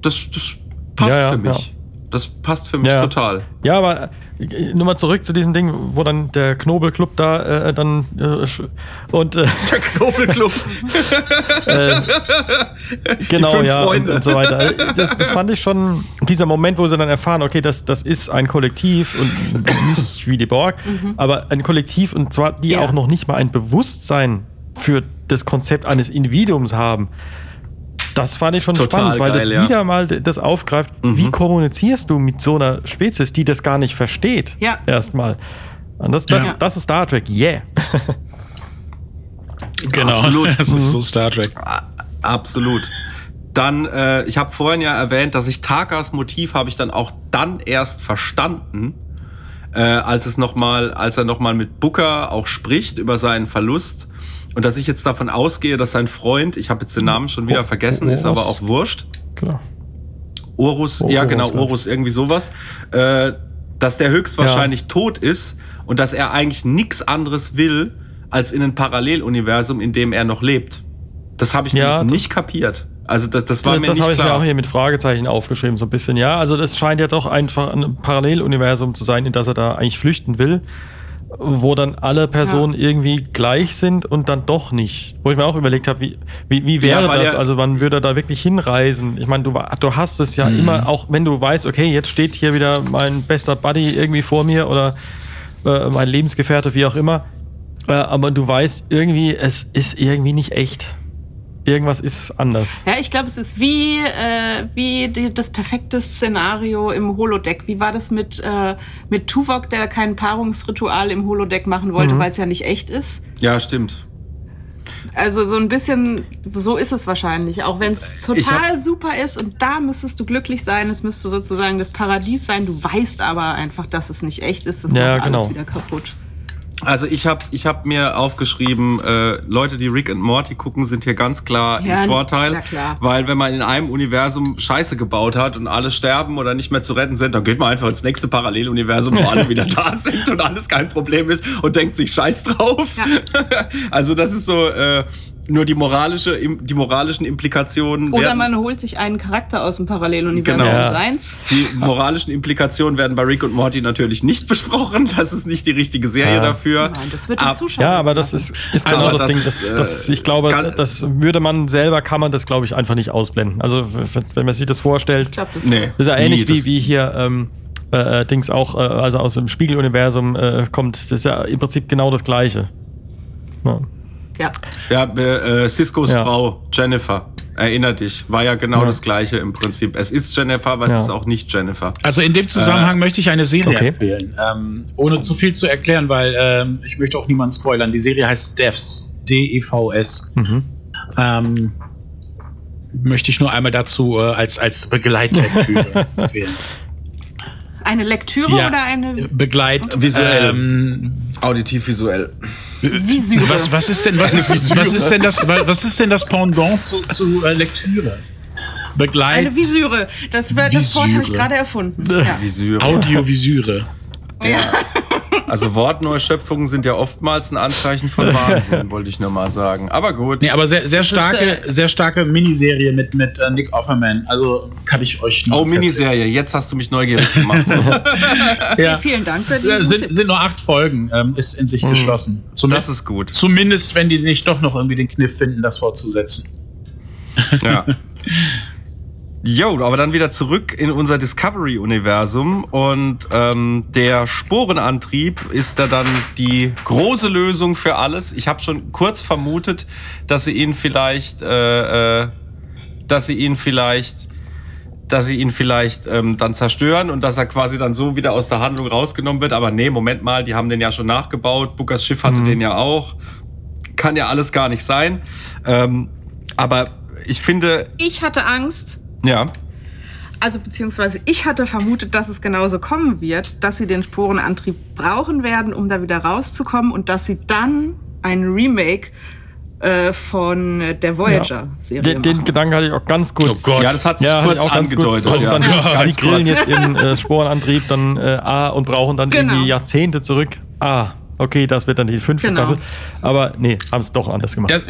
das, das passt Ja, ja, für mich. ja. Das passt für mich Ja. total. Ja, aber äh, nur mal zurück zu diesem Ding, wo dann der Knobelclub da äh, dann äh, und äh, Der Knobelclub. äh, genau ja und, Freunde. und so weiter. Das, das fand ich schon dieser Moment, wo sie dann erfahren, okay, das, das ist ein Kollektiv und nicht wie die Borg, aber ein Kollektiv und zwar die Ja. auch noch nicht mal ein Bewusstsein für das Konzept eines Individuums haben. Das fand ich schon Total spannend, weil das geil, ja. wieder mal das aufgreift. Wie kommunizierst du mit so einer Spezies, die das gar nicht versteht? Ja. Erstmal. Und das, das, Ja. das ist Star Trek, yeah. Genau, Absolut. das Mhm. ist so Star Trek. Absolut. Dann, äh, ich habe vorhin ja erwähnt, dass ich Takas Motiv habe ich dann auch dann erst verstanden, äh, als es noch mal, als er nochmal mit Booker auch spricht über seinen Verlust und dass ich jetzt davon ausgehe, dass sein Freund, ich habe jetzt den Namen schon wieder vergessen, oh, ist aber auch wurscht. Klar. Orus, Oh, ja Orus, genau, ja. Orus, irgendwie sowas, äh, dass der höchstwahrscheinlich tot ist und dass er eigentlich nichts anderes will, als in ein Paralleluniversum, in dem er noch lebt. Das habe ich Ja, nämlich das- nicht kapiert. Also das, das war das mir das nicht habe ich mir klar. auch hier mit Fragezeichen aufgeschrieben, so ein bisschen. Ja, also das scheint ja doch einfach ein Paralleluniversum zu sein, in das er da eigentlich flüchten will, wo dann alle Personen irgendwie gleich sind und dann doch nicht. Wo ich mir auch überlegt habe, wie, wie, wie wäre Ja, das? Also wann würde er da wirklich hinreisen? Ich meine, du, du hast es ja immer, auch wenn du weißt, okay, jetzt steht hier wieder mein bester Buddy irgendwie vor mir oder äh, mein Lebensgefährte, wie auch immer. Äh, aber du weißt irgendwie, es ist irgendwie nicht echt. Irgendwas ist anders. Ja, ich glaube, es ist wie, äh, wie die, das perfekte Szenario im Holodeck. Wie war das mit, äh, mit Tuvok, der kein Paarungsritual im Holodeck machen wollte, Mhm. weil es ja nicht echt ist? Ja, stimmt. Also so ein bisschen, so ist es wahrscheinlich. Auch wenn es Ich total super ist und da müsstest du glücklich sein, es müsste sozusagen das Paradies sein. Du weißt aber einfach, dass es nicht echt ist. Das Ja, macht genau. alles wieder kaputt. Also ich habe ich hab mir aufgeschrieben, äh, Leute, die Rick and Morty gucken, sind hier ganz klar Ja, im Vorteil. klar. Weil wenn man in einem Universum Scheiße gebaut hat und alle sterben oder nicht mehr zu retten sind, dann geht man einfach ins nächste Paralleluniversum, wo alle wieder da sind und alles kein Problem ist und denkt sich Scheiß drauf. also das ist so äh, nur die moralische, die moralischen Implikationen. Oder werden- man holt sich einen Charakter aus dem Paralleluniversum Genau. und seins. Die moralischen Implikationen werden bei Rick und Morty natürlich nicht besprochen. Das ist nicht die richtige Serie Ja. dafür. Nein, das wird den Ab- Zuschauer Ja, aber das ist, ist Also genau das, das Ding. ist, Das, das, äh, ich glaube, kann- das würde man selber, kann man das, glaube ich, einfach nicht ausblenden. Also, wenn man sich das vorstellt, Ich glaube, das Nee. das ist ja Nie, ähnlich das- wie, wie hier ähm, äh, äh, Dings auch, äh, also aus dem Spiegeluniversum äh, kommt. Das ist ja im Prinzip genau das Gleiche. Ja. Ja. Ja, äh, Ciscos Ja. Frau, Jennifer. Erinner dich, war ja genau Ja. das gleiche im Prinzip. Es ist Jennifer, aber es Ja. ist auch nicht Jennifer. Also in dem Zusammenhang möchte ich eine Serie okay. empfehlen. Ähm, ohne zu viel zu erklären, weil ähm, ich möchte auch niemanden spoilern. Die Serie heißt Devs. D-E-V-S. Mhm. Ähm, möchte ich nur einmal dazu äh, als, als Begleitlektüre empfehlen. Eine Lektüre Ja. oder eine Begleit. Visuell. Ähm, Auditiv visuell. Visüre? was, was ist denn was ist, was ist denn das was ist denn das Pendant zu, zu äh, Lektüre? Begleit Eine Visüre. Das, wär- das Wort habe ich gerade erfunden. Ja. Visüre. Audiovisure. Also Wortneuschöpfungen sind ja oftmals ein Anzeichen von Wahnsinn, wollte ich nur mal sagen. Aber gut. Nee, aber sehr, sehr ist, starke, äh, sehr starke Miniserie mit, mit äh, Nick Offerman. Also kann ich euch nur Oh, Miniserie, jetzt hast du mich neugierig gemacht. Ja. Vielen Dank für die Äh, sind, sind nur acht Folgen, ähm, ist in sich geschlossen. das Zumindest, ist gut. zumindest, wenn die nicht doch noch irgendwie den Kniff finden, das fortzusetzen. Ja. Jo, aber dann wieder zurück in unser Discovery-Universum und ähm, der Sporenantrieb ist da dann die große Lösung für alles. Ich habe schon kurz vermutet, dass sie ihn vielleicht, äh, äh, dass sie ihn vielleicht, dass sie ihn vielleicht ähm, dann zerstören und dass er quasi dann so wieder aus der Handlung rausgenommen wird. Aber nee, Moment mal, die haben den ja schon nachgebaut. Bookers Schiff hatte den ja auch. Kann ja alles gar nicht sein. Ähm, aber ich finde, Ich hatte Angst, ja. also beziehungsweise ich hatte vermutet, dass es genauso kommen wird, dass sie den Sporenantrieb brauchen werden, um da wieder rauszukommen und dass sie dann ein Remake äh, von der Voyager-Serie Den, den. Gedanken hatte ich auch ganz kurz. Oh Gott. Ja, das hat sich Ja, kurz auch ganz angedeutet. kurz. Also ja. dann, Ja, Ganz grillen jetzt ihren äh, Sporenantrieb dann äh, A und brauchen dann Genau. irgendwie Jahrzehnte zurück. Ah, okay, das wird dann die fünfte Genau. Staffel. Aber nee, haben es doch anders gemacht. Das,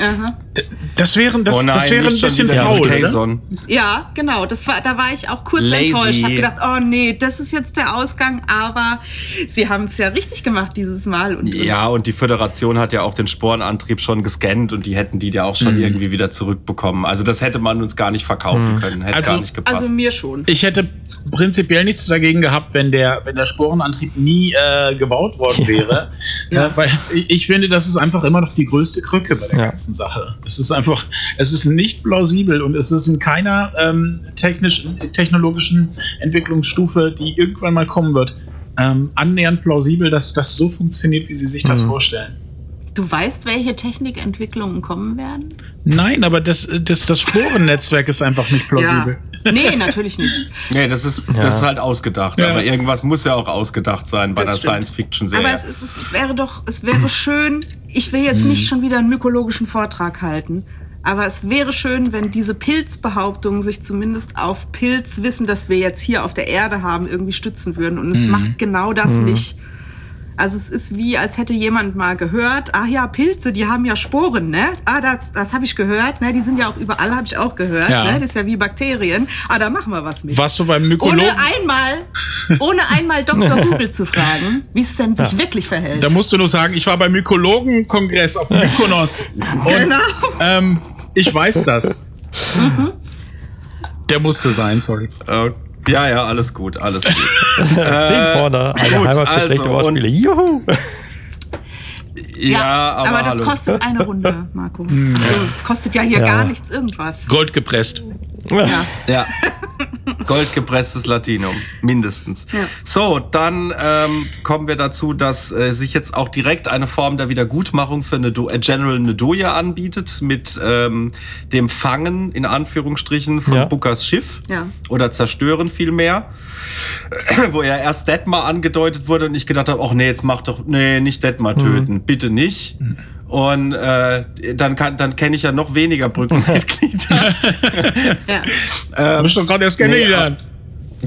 das wäre das, Oh nein, das wäre ein bisschen faul, oder? Ja, genau. Das war, da war ich auch kurz Lazy. enttäuscht. Hab gedacht, oh nee, das ist jetzt der Ausgang. Aber sie haben es ja richtig gemacht dieses Mal. Und Ja, und die Föderation hat ja auch den Sporenantrieb schon gescannt und die hätten die ja auch schon Mhm. irgendwie wieder zurückbekommen. Also das hätte man uns gar nicht verkaufen können, hätte Also- gar nicht gepasst. also mir schon. Ich hätte prinzipiell nichts dagegen gehabt, wenn der, wenn der Sporenantrieb nie äh, gebaut worden wäre. Ja. Äh, weil ich, ich finde, das ist einfach immer noch die größte Krücke bei der Ja. ganzen Sache. Es ist einfach, es ist nicht plausibel und es ist in keiner ähm, technischen, technologischen Entwicklungsstufe, die irgendwann mal kommen wird, ähm, annähernd plausibel, dass das so funktioniert, wie sie sich das Mhm. vorstellen. Du weißt, welche Technikentwicklungen kommen werden? Nein, aber das, das, das Sporennetzwerk ist einfach nicht plausibel. Ja. Nee, natürlich nicht. nee, das ist, Ja. das ist halt ausgedacht. Ja. Aber irgendwas muss ja auch ausgedacht sein bei Das einer. Science-Fiction-Serie. Aber es, ist, es wäre doch, es wäre schön, ich will jetzt nicht schon wieder einen mykologischen Vortrag halten, aber es wäre schön, wenn diese Pilzbehauptungen sich zumindest auf Pilzwissen, das wir jetzt hier auf der Erde haben, irgendwie stützen würden. Und es macht genau das nicht. Also es ist wie, als hätte jemand mal gehört, ach ja, Pilze, die haben ja Sporen, ne? Ah, das, das habe ich gehört, ne? Die sind ja auch überall, habe ich auch gehört, Ja. ne? Das ist ja wie Bakterien. Ah, da machen wir was mit. Warst du beim Ohne Mykologen? einmal, ohne einmal Dr. Google zu fragen, wie es denn sich wirklich verhält. Da musst du nur sagen, ich war beim Mykologenkongress auf Mykonos. Und, Genau. Ähm, ich weiß das. Der musste sein, sorry. Äh, ja, ja, alles gut, alles gut. Zehn vorne, eine gut, Heimat für also, schlechte und- Wortspiele. Juhu! Ja, aber, das hallo. kostet eine Runde, Marco. Also, es kostet ja hier Ja. gar nichts irgendwas. Gold gepresst. Ja. Ja. Goldgepresstes Latinum, mindestens. Ja. So, dann ähm, kommen wir dazu, dass äh, sich jetzt auch direkt eine Form der Wiedergutmachung für Nedo äh, General Nedoya anbietet mit ähm, dem Fangen in Anführungsstrichen von Ja. Bookers Schiff Ja. oder Zerstören vielmehr, wo ja erst Detmar angedeutet wurde und ich gedacht habe, ach nee, jetzt mach doch, nee, nicht Detmar töten, bitte nicht. Und äh, dann, kann- dann kenne ich ja noch weniger Brückenmitglieder. Ja. Hab ich doch gerade erst kennengelernt.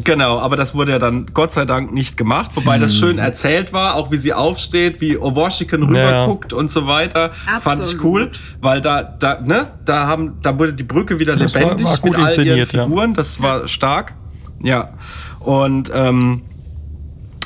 Genau, aber das wurde ja dann Gott sei Dank nicht gemacht, wobei das schön erzählt war, auch wie sie aufsteht, wie Washington rüberguckt und so weiter. Fand ich Absolut. cool, weil da, da, ne, da haben, da wurde die Brücke wieder Das war- lebendig war gut mit all ihren inszeniert, ja. Figuren. Das war stark. Ja. Und ähm,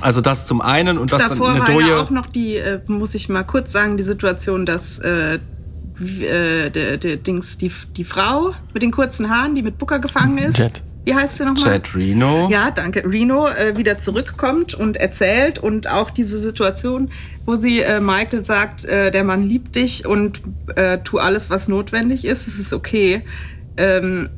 also das zum einen und das Davor dann war eine ja Doje. auch noch die, äh, muss ich mal kurz sagen, die Situation, dass äh, äh, der, der Dings, die, die Frau mit den kurzen Haaren, die mit Booker gefangen ist. Jet. Wie heißt sie nochmal? Chad Reno. Ja, danke. Reno äh, wieder zurückkommt und erzählt und auch diese Situation, wo sie äh, Michael sagt, äh, der Mann liebt dich und äh, tu alles, was notwendig ist, es ist okay. Ähm,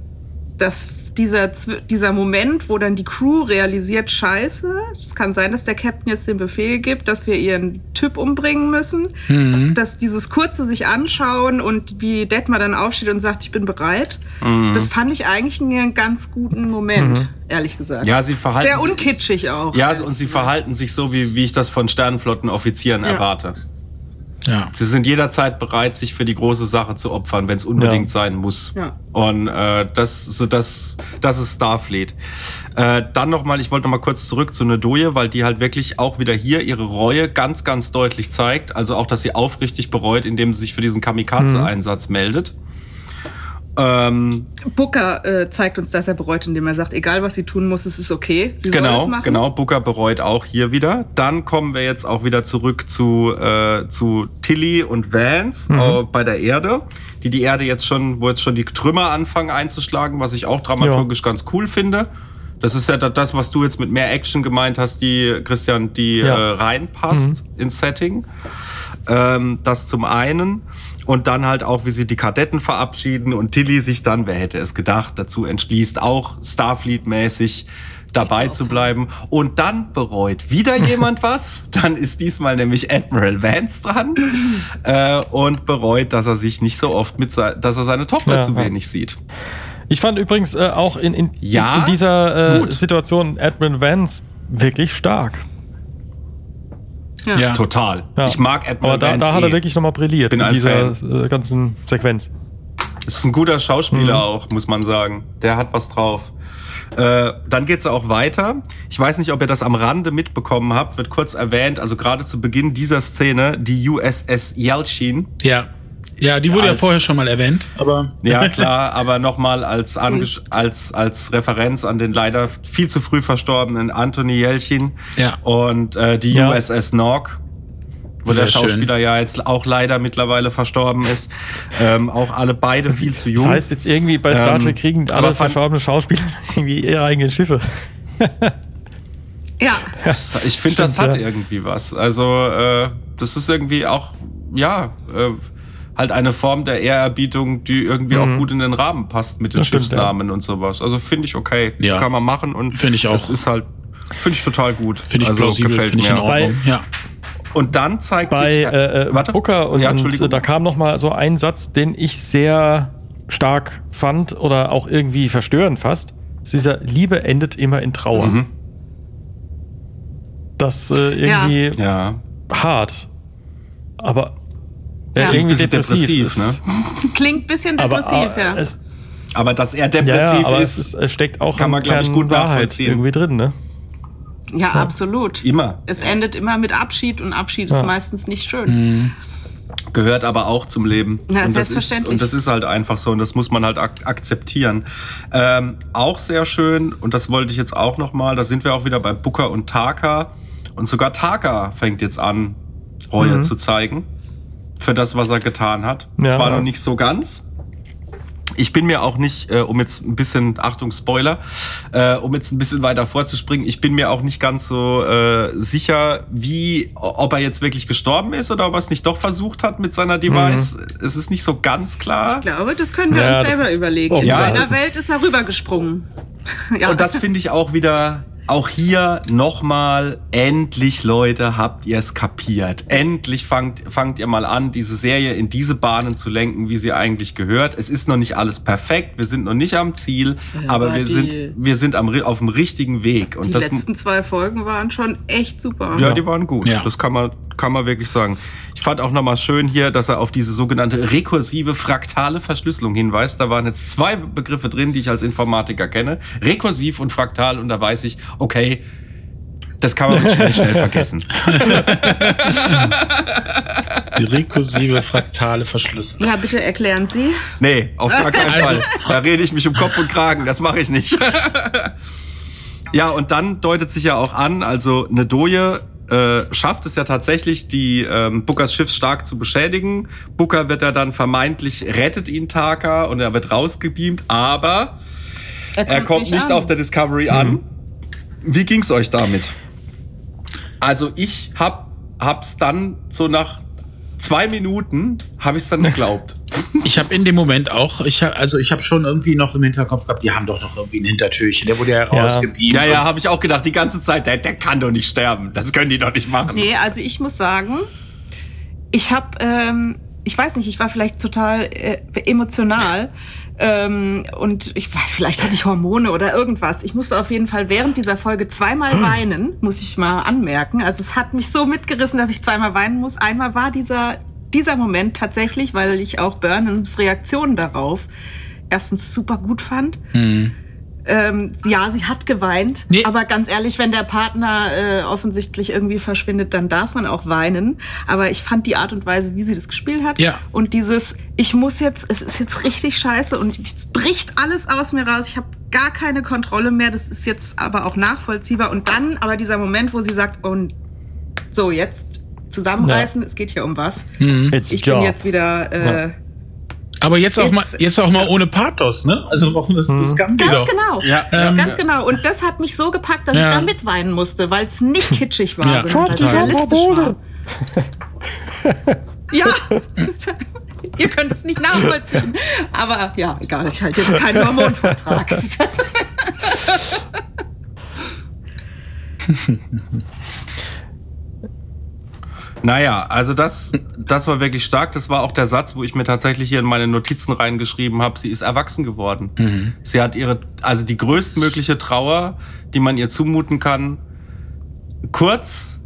dass dieser, dieser Moment, wo dann die Crew realisiert, scheiße, es kann sein, dass der Captain jetzt den Befehl gibt, dass wir ihren Typ umbringen müssen, Mhm. dass dieses kurze sich anschauen und wie Detmar dann aufsteht und sagt, ich bin bereit, Mhm. das fand ich eigentlich einen ganz guten Moment, ehrlich gesagt. Ja, sie verhalten Sehr unkitschig auch. Ja, und sie gesagt. verhalten sich so, wie, wie ich das von Sternenflottenoffizieren Ja. erwarte. Ja. Sie sind jederzeit bereit, sich für die große Sache zu opfern, wenn es unbedingt sein muss. Ja. Und äh, das, so das, das ist Starfleet. Äh, dann nochmal, ich wollte noch mal kurz zurück zu Nedoye, weil die halt wirklich auch wieder hier ihre Reue ganz, ganz deutlich zeigt. Also auch, dass sie aufrichtig bereut, indem sie sich für diesen Kamikaze-Einsatz meldet. Ähm, Booker äh, zeigt uns, dass er bereut, indem er sagt, egal was sie tun muss, es ist okay. Sie soll genau, es machen. genau. Booker bereut auch hier wieder. Dann kommen wir jetzt auch wieder zurück zu, äh, zu Tilly und Vance äh, bei der Erde, die die Erde jetzt schon, wo jetzt schon die Trümmer anfangen einzuschlagen, was ich auch dramaturgisch ganz cool finde. Das ist ja da- das, was du jetzt mit mehr Action gemeint hast, die, Christian, die Ja. äh, reinpasst ins Setting. Ähm, das zum einen. Und dann halt auch, wie sie die Kadetten verabschieden und Tilly sich dann, wer hätte es gedacht, dazu entschließt, auch Starfleet-mäßig dabei zu bleiben. Und dann bereut wieder jemand was. Dann ist diesmal nämlich Admiral Vance dran äh, und bereut, dass er sich nicht so oft mit, dass er seine Tochter Ja, zu ja. wenig sieht. Ich fand übrigens äh, auch in, in, Ja, in dieser äh. Situation Admiral Vance wirklich stark. Ja. Total. Ja. Ich mag Admiral Aber da, Vance da hat er eh. wirklich nochmal brilliert Bin in dieser äh, ganzen Sequenz. Ist ein guter Schauspieler Mhm. auch, muss man sagen. Der hat was drauf. Äh, dann geht's auch weiter. Ich weiß nicht, ob ihr das am Rande mitbekommen habt, wird kurz erwähnt, also gerade zu Beginn dieser Szene, die USS Yelchin. Ja. Ja, die wurde ja Als- vorher schon mal erwähnt, aber. Ja, klar, aber nochmal als, als, als Referenz an den leider viel zu früh verstorbenen Anthony Yelchin Ja. und äh, die Ja. USS Nork, wo Sehr der Schauspieler ja jetzt auch leider mittlerweile verstorben ist. Ähm, auch alle beide viel zu jung. Das heißt jetzt irgendwie bei Star Ähm, Trek kriegen aber alle verstorbenen Schauspieler irgendwie ihre eigenen Schiffe. Ja, Ich finde, das hat ja. irgendwie was. Also, äh, das ist irgendwie auch, ja, äh, halt eine Form der Ehrerbietung, die irgendwie Mhm. auch gut in den Rahmen passt mit den Das stimmt, Schiffsnamen und sowas. Also finde ich okay. Ja. Kann man machen und Finde ich auch. Es ist halt, finde ich total gut. Finde ich also, plausibel, gefällt finde ich in mir. Ordnung. Ja. Und dann zeigt Bei sich. äh, äh, warte. Booker und, ja, und äh, da kam noch mal so ein Satz, den ich sehr stark fand oder auch irgendwie verstörend fast. Dieser Liebe endet immer in Trauer. Mhm. Das äh, irgendwie Ja. hart, aber Ja. ja. Klingt irgendwie ein bisschen depressiv. depressiv, Es- klingt ein bisschen Aber, depressiv, äh, ja. es, Aber dass er ja, depressiv ja, aber ist, es, ist, es steckt auch kann man, ein glaub ich, gut Wahrheit nachvollziehen. irgendwie drin, ne? Ja, absolut. immer. Es endet immer mit Abschied und Abschied Ja. ist meistens nicht schön. Mhm. gehört aber auch zum Leben. Ja, und, das ist, selbstverständlich. und das ist halt einfach so und das muss man halt ak akzeptieren. Ähm, auch sehr schön, und das wollte ich jetzt auch nochmal, da sind wir auch wieder bei Booker und Taka. Und sogar Taka fängt jetzt an, Reue Mhm. zu zeigen für das, was er getan hat. Ja, Zwar noch nicht so ganz. Ich bin mir auch nicht, äh, um jetzt ein bisschen, Achtung, Spoiler, äh, um jetzt ein bisschen weiter vorzuspringen, ich bin mir auch nicht ganz so äh, sicher, wie, ob er jetzt wirklich gestorben ist oder ob er es nicht doch versucht hat mit seiner Device. Es ist nicht so ganz klar. Ich glaube, das können wir Ja, uns selber überlegen. In ja, meiner Welt ist er rübergesprungen. ja. Und das finde ich auch wieder, auch hier nochmal, endlich Leute, habt ihr es kapiert. Endlich fangt, fangt ihr mal an, diese Serie in diese Bahnen zu lenken, wie sie eigentlich gehört. Es ist noch nicht alles perfekt, wir sind noch nicht am Ziel, Ja, aber wir die- sind, wir sind am, auf dem richtigen Weg. Und die das, letzten zwei Folgen waren schon echt super. ja, die waren gut. Ja. Das kann man, kann man wirklich sagen. Ich fand auch nochmal schön hier, dass er auf diese sogenannte rekursive fraktale Verschlüsselung hinweist. Da waren jetzt zwei Begriffe drin, die ich als Informatiker kenne. Rekursiv und fraktal. Und da weiß ich, okay, das kann man schnell, schnell vergessen. Die rekursive fraktale Verschlüsselung. Ja, bitte erklären Sie. Nee, auf gar keinen Also, Fall. Da rede ich mich um Kopf und Kragen. Das mache ich nicht. ja, und dann deutet sich ja auch an, also eine Doje äh, schafft es ja tatsächlich, die ähm, Bookers Schiff stark zu beschädigen. Booker wird ja dann vermeintlich, rettet ihn Taka und er wird rausgebeamt, aber er kommt nicht an. auf der Discovery an. Wie ging's euch damit? Also ich hab, hab's dann so nach zwei Minuten, habe ich es dann geglaubt. Ich habe in dem Moment auch, ich hab, also ich habe schon irgendwie noch im Hinterkopf gehabt, die haben doch noch irgendwie ein Hintertürchen. Der wurde ja rausgebeamt. Ja, ja, habe ich auch gedacht, die ganze Zeit, der, der kann doch nicht sterben. Das können die doch nicht machen. Nee, also ich muss sagen, ich habe, ähm, ich weiß nicht, ich war vielleicht total äh, emotional ähm, und ich war, vielleicht hatte ich Hormone oder irgendwas. Ich musste auf jeden Fall während dieser Folge zweimal weinen, muss ich mal anmerken. Also es hat mich so mitgerissen, dass ich zweimal weinen muss. Einmal war dieser dieser Moment tatsächlich, weil ich auch Burnhams Reaktion darauf erstens super gut fand. Mhm. Ähm, ja, sie hat geweint. Nee. Aber ganz ehrlich, wenn der Partner äh, offensichtlich irgendwie verschwindet, dann darf man auch weinen. Aber ich fand die Art und Weise, wie sie das gespielt hat. Ja. Und dieses, ich muss jetzt, es ist jetzt richtig scheiße und jetzt bricht alles aus mir raus. Ich habe gar keine Kontrolle mehr. Das ist jetzt aber auch nachvollziehbar. Und dann aber dieser Moment, wo sie sagt, und so, jetzt zusammenreißen, es geht hier um was. Mhm. Ich bin jetzt wieder äh, Aber jetzt auch, mal, Jetzt- jetzt auch mal ohne Pathos, ne? Also warum das, das Mhm. die Ganz doch. genau. Ja, Ähm, Ganz genau. Und das hat mich so gepackt, dass Ja. ich da mitweinen musste, weil es nicht kitschig war, Ja, sondern total. realistisch war. Ja, ihr könnt es nicht nachvollziehen. Aber ja, egal, ich halte jetzt keinen Hormonvortrag. Naja, also das, das war wirklich stark. Das war auch der Satz, wo ich mir tatsächlich hier in meine Notizen reingeschrieben habe. Sie ist erwachsen geworden. Mhm. Sie hat ihre, also die größtmögliche Trauer, die man ihr zumuten kann, kurz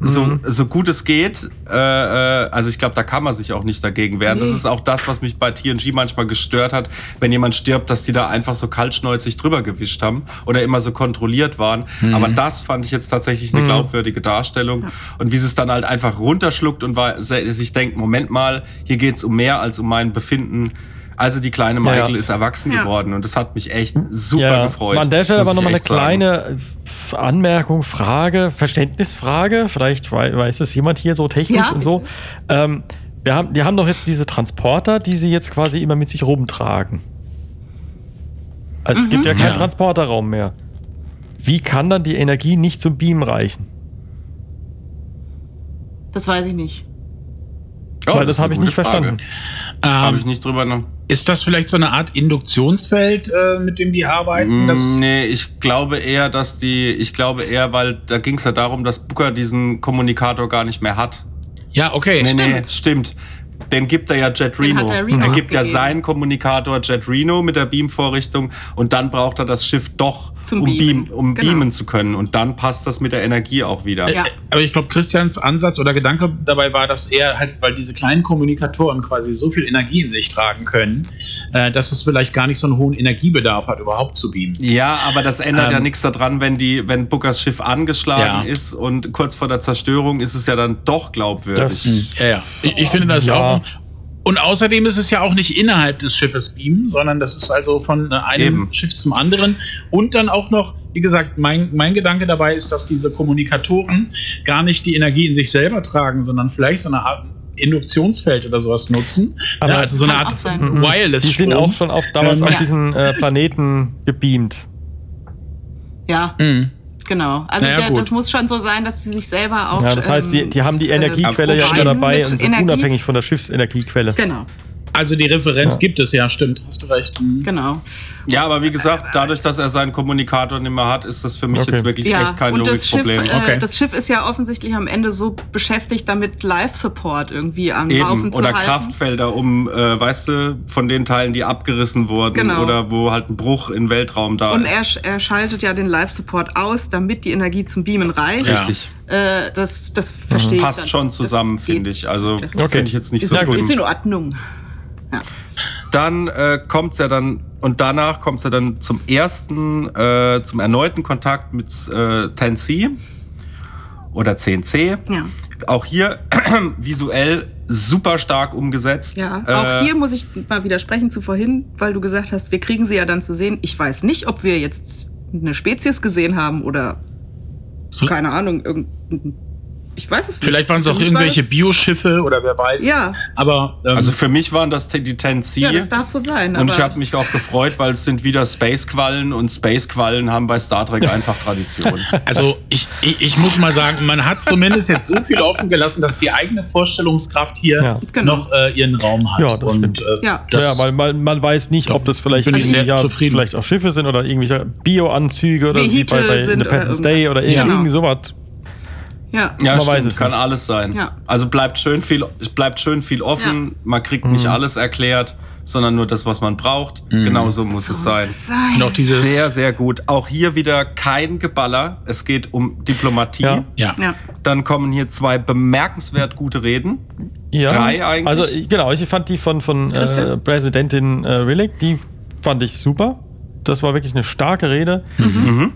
so, Mhm. so gut es geht. Äh, äh, also ich glaube, da kann man sich auch nicht dagegen wehren. Das Nee. ist auch das, was mich bei TNG manchmal gestört hat, wenn jemand stirbt, dass die da einfach so kaltschnäuzig drüber gewischt haben oder immer so kontrolliert waren. Aber das fand ich jetzt tatsächlich eine glaubwürdige Darstellung. Und wie sie es dann halt einfach runterschluckt und war, sich denkt, Moment mal, hier geht's um mehr als um mein Befinden. Also die kleine Ja, ja. Michael ist erwachsen Ja. geworden und das hat mich echt super gefreut. An der Stelle aber nochmal eine echt sagen. kleine äh, Anmerkung, Frage, Verständnisfrage. Vielleicht wei- weiß es jemand hier so technisch Ja, und so. Ähm, wir haben, die haben doch jetzt diese Transporter, die sie jetzt quasi immer mit sich rumtragen. Also es gibt ja keinen Ja. Transporterraum mehr. Wie kann dann die Energie nicht zum Beam reichen? Das weiß ich nicht. Oh, Weil das eine habe ich nicht Frage. verstanden. Habe ich Ähm, nicht drüber nach. ist das vielleicht so eine Art Induktionsfeld, äh, mit dem die arbeiten? Das, Mm, nee, ich glaube eher, dass die, ich glaube eher, weil da ging es ja darum, dass Booker diesen Kommunikator gar nicht mehr hat. Ja, okay. Nee, nee, Stimmt. Den gibt er ja Jet Reno. hat der Reno er gibt ja seinen Kommunikator Jet Reno mit der Beam-Vorrichtung und dann braucht er das Schiff doch, Zum um, Beamen. Beam, um Genau. beamen zu können. Und dann passt das mit der Energie auch wieder. Ja. Äh, Aber ich glaube, Christians Ansatz oder Gedanke dabei war, dass er halt, weil diese kleinen Kommunikatoren quasi so viel Energie in sich tragen können, äh, dass es vielleicht gar nicht so einen hohen Energiebedarf hat, überhaupt zu beamen. Ja, aber das ändert Ähm, ja nichts daran, wenn die, wenn Bookers Schiff angeschlagen Ja. ist und kurz vor der Zerstörung ist es ja dann doch glaubwürdig. Das- Ja, ja. Ich, ich finde das Ja. auch. Und außerdem ist es ja auch nicht innerhalb des Schiffes beamen, sondern das ist also von äh, einem Eben. Schiff zum anderen. Und dann auch noch, wie gesagt, mein, mein Gedanke dabei ist, dass diese Kommunikatoren gar nicht die Energie in sich selber tragen, sondern vielleicht so eine Art Induktionsfeld oder sowas nutzen. Aber ja, also so eine Art. Mhm. Wireless. Die sind auch schon auf, damals Ähm, auf ja. diesen äh, Planeten gebeamt. Ja, Mhm. Genau. Also Naja, der, das muss schon so sein, dass die sich selber auch. Ja, das heißt, die, die haben die ähm, Energiequelle ja providen immer dabei und sind unabhängig von der Schiffsenergiequelle. Genau, Also die Referenz Ja. gibt es ja, stimmt. Hast du recht. Mhm. genau. Ja, aber wie gesagt, dadurch, dass er seinen Kommunikator nicht mehr hat, ist das für mich Okay. jetzt wirklich Ja, echt kein und das Schiff, Logikproblem. äh, Okay. das Schiff ist ja offensichtlich am Ende so beschäftigt, damit Live-Support irgendwie am Laufen Eben. zu Oder halten. Kraftfelder, um, äh, weißt du, von den Teilen, die abgerissen wurden Genau. oder wo halt ein Bruch im Weltraum da Und ist. er, sch- er schaltet ja den Live-Support aus, damit die Energie zum Beamen reicht. Ja. Richtig. Äh, das das verstehe ich. Passt dann. schon zusammen, finde ich. Also Das Okay. finde ich jetzt nicht Ist, so ja, schlimm. ist in Ordnung. Dann äh, kommt es ja dann, und danach kommt es ja dann zum ersten, äh, zum erneuten Kontakt mit äh, 10C oder 10C. Ja. Auch hier visuell super stark umgesetzt. Ja, Äh, auch hier muss ich mal widersprechen zu vorhin, weil du gesagt hast, wir kriegen sie ja dann zu sehen. Ich weiß nicht, ob wir jetzt eine Spezies gesehen haben oder So, keine Ahnung, irgendein. Ich weiß es nicht. vielleicht waren es auch irgendwelche Bioschiffe oder wer weiß. Ja, Aber ähm, Also für mich waren das die 10C. ja, das darf so sein. und ich habe mich auch gefreut, weil es sind wieder Space-Quallen und Space-Quallen haben bei Star Trek einfach Tradition. Also ich, ich, ich muss mal sagen, man hat zumindest jetzt so viel offen gelassen, dass die eigene Vorstellungskraft hier Ja. Genau. noch äh, ihren Raum hat. Ja, das und stimmt. äh, Ja. das, ja, weil man, man weiß nicht, ob das vielleicht ja, zufrieden. vielleicht auch Schiffe sind oder irgendwelche Bioanzüge oder wie bei, bei Independence oder Day oder irgendwie, Genau. irgendwie sowas. Ja. Ja, Man stimmt, weiß es kann nicht. alles sein. Ja. Also bleibt schön viel, bleibt schön viel offen. Ja. Man kriegt Mhm. nicht alles erklärt, sondern nur das, was man braucht. Genauso muss So es sein. muss es sein. und auch dieses Sehr, sehr gut. Auch hier wieder kein Geballer. Es geht um Diplomatie. Ja. ja. Ja. Dann kommen hier zwei bemerkenswert gute Reden. Ja, Drei eigentlich? Also genau, ich fand die von, von äh? Präsidentin äh, Rillick, die fand ich super. Das war wirklich eine starke Rede. Mhm.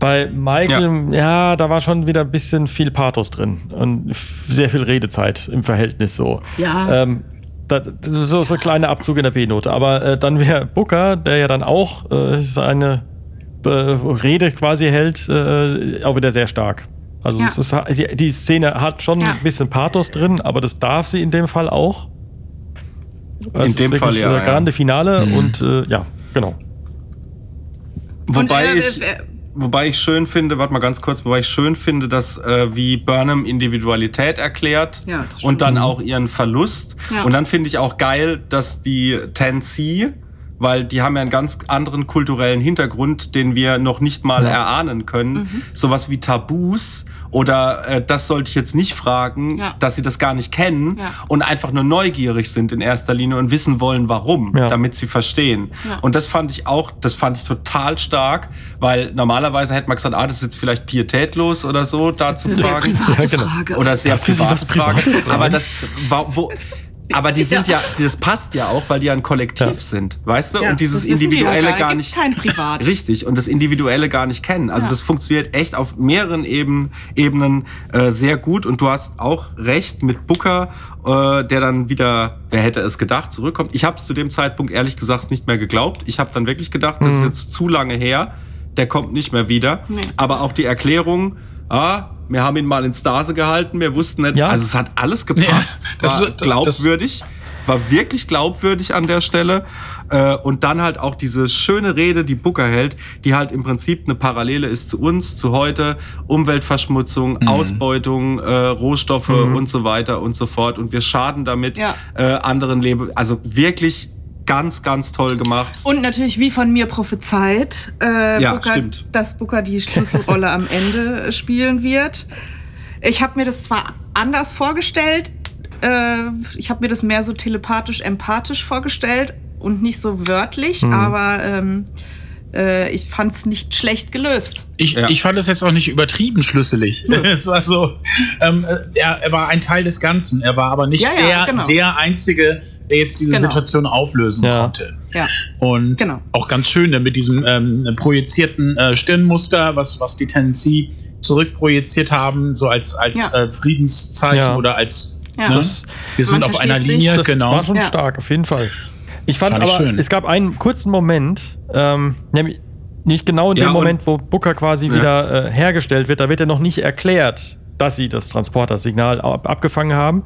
Bei Michael, ja. da war schon wieder ein bisschen viel Pathos drin und sehr viel Redezeit im Verhältnis so. Ja. Ähm, da, so, so ein kleiner Abzug in der B-Note. Aber äh, dann wäre Booker, der ja dann auch äh, seine äh, Rede quasi hält, äh, auch wieder sehr stark. Also Ja. es ist, die, die Szene hat schon Ja. ein bisschen Pathos drin, aber das darf sie in dem Fall auch. Es dem ist Fall, wirklich, ja, Äh, ja. grande Finale Mhm. und äh, ja, genau. Wobei er- ich. er- Wobei ich schön finde, warte mal ganz kurz, wobei ich schön finde, dass äh, wie Burnham Individualität erklärt Ja, und dann auch ihren Verlust. Ja. Und dann finde ich auch geil, dass die 10C weil die haben ja einen ganz anderen kulturellen Hintergrund, den wir noch nicht mal Ja. erahnen können. Sowas wie Tabus oder äh, das sollte ich jetzt nicht fragen, Ja. dass sie das gar nicht kennen Ja. und einfach nur neugierig sind in erster Linie und wissen wollen, warum, damit sie verstehen. Und das fand ich auch, das fand ich total stark, weil normalerweise hätte man gesagt, ah, das ist jetzt vielleicht pietätlos oder so, da Das zu ist eine sehr fragen. private genau. Frage. Oder sehr private Frage. Aber fragen? das, wo, aber die sind ja. das passt ja auch, weil die ja ein Kollektiv Ja. sind, weißt du? Ja, und dieses die Individuelle da gar nicht. kein Privat. Richtig, und das Individuelle gar nicht kennen. Also Ja. das funktioniert echt auf mehreren Ebenen, Ebenen äh, sehr gut. Und du hast auch recht mit Booker, äh, der dann wieder, wer hätte es gedacht, zurückkommt. Ich habe es zu dem Zeitpunkt ehrlich gesagt nicht mehr geglaubt. Ich habe dann wirklich gedacht, das ist jetzt zu lange her. Der kommt nicht mehr wieder. Nee. Aber auch die Erklärung, ah, wir haben ihn mal in Stase gehalten, wir wussten nicht. Ja. Also es hat alles gepasst. Ja, das war wird- das- glaubwürdig. War wirklich glaubwürdig an der Stelle. Äh, und dann halt auch diese schöne Rede, die Booker hält, die halt im Prinzip eine Parallele ist zu uns, zu heute. Umweltverschmutzung, Mhm. Ausbeutung, äh, Rohstoffe und so weiter und so fort. Und wir schaden damit Ja. äh, anderen Leben. Also wirklich ganz, ganz toll gemacht. Und natürlich, wie von mir prophezeit, äh, Ja, Booker, stimmt. dass Booker die Schlüsselrolle am Ende spielen wird. Ich habe mir das zwar anders vorgestellt, äh, ich habe mir das mehr so telepathisch, empathisch vorgestellt und nicht so wörtlich, aber ähm, äh, ich fand es nicht schlecht gelöst. Ich, Ja. ich fand es jetzt auch nicht übertrieben schlüsselig. Es war so, ähm, äh, er, er war ein Teil des Ganzen. Er war aber nicht Ja, ja, der, genau. der Einzige, der jetzt diese Genau. Situation auflösen Ja. konnte. Ja, Und Genau. auch ganz schön ne, mit diesem ähm, projizierten äh, Stirnmuster, was, was die Tendency zurückprojiziert haben, so als, als Ja. äh, Friedenszeichen Ja. oder als Ja. ne, Das- wir sind auf einer. Linie, Das genau. war schon Ja. stark, auf jeden Fall. Ich fand, Fand aber, schön. es gab einen kurzen Moment, ähm, nämlich nicht genau in Ja, dem Moment, wo Booker quasi Ja. wieder äh, hergestellt wird, da wird ja noch nicht erklärt, dass sie das Transportersignal ab abgefangen haben.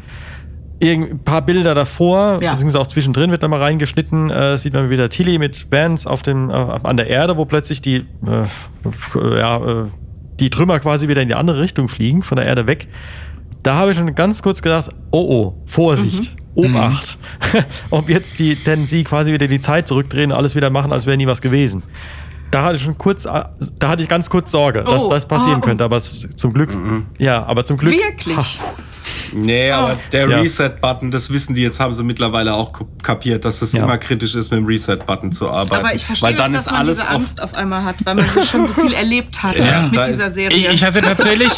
Ein paar Bilder davor, Ja. beziehungsweise auch zwischendrin wird da mal reingeschnitten, äh, sieht man wieder Tilly mit Vance auf dem, äh, an der Erde, wo plötzlich die, äh, ja, äh, die Trümmer quasi wieder in die andere Richtung fliegen, von der Erde weg. Da habe ich schon ganz kurz gedacht, oh oh, Vorsicht, Obacht. Ob jetzt die Tendency quasi wieder die Zeit zurückdrehen und alles wieder machen, als wäre nie was gewesen. Da hatte ich schon kurz, äh, da hatte ich ganz kurz Sorge, dass Oh, das passieren oh. könnte, aber zum Glück, ja, aber zum Glück. wirklich. Ha, Nee, aber der Ja. Reset-Button, das wissen die jetzt, haben sie mittlerweile auch kapiert, dass es Ja. immer kritisch ist, mit dem Reset-Button zu arbeiten. Aber ich verstehe, Weil dann dass ist man alles diese auf Angst auf einmal hat, weil man so schon so viel erlebt hat Ja, mit dieser Serie. Ich, ich hatte tatsächlich,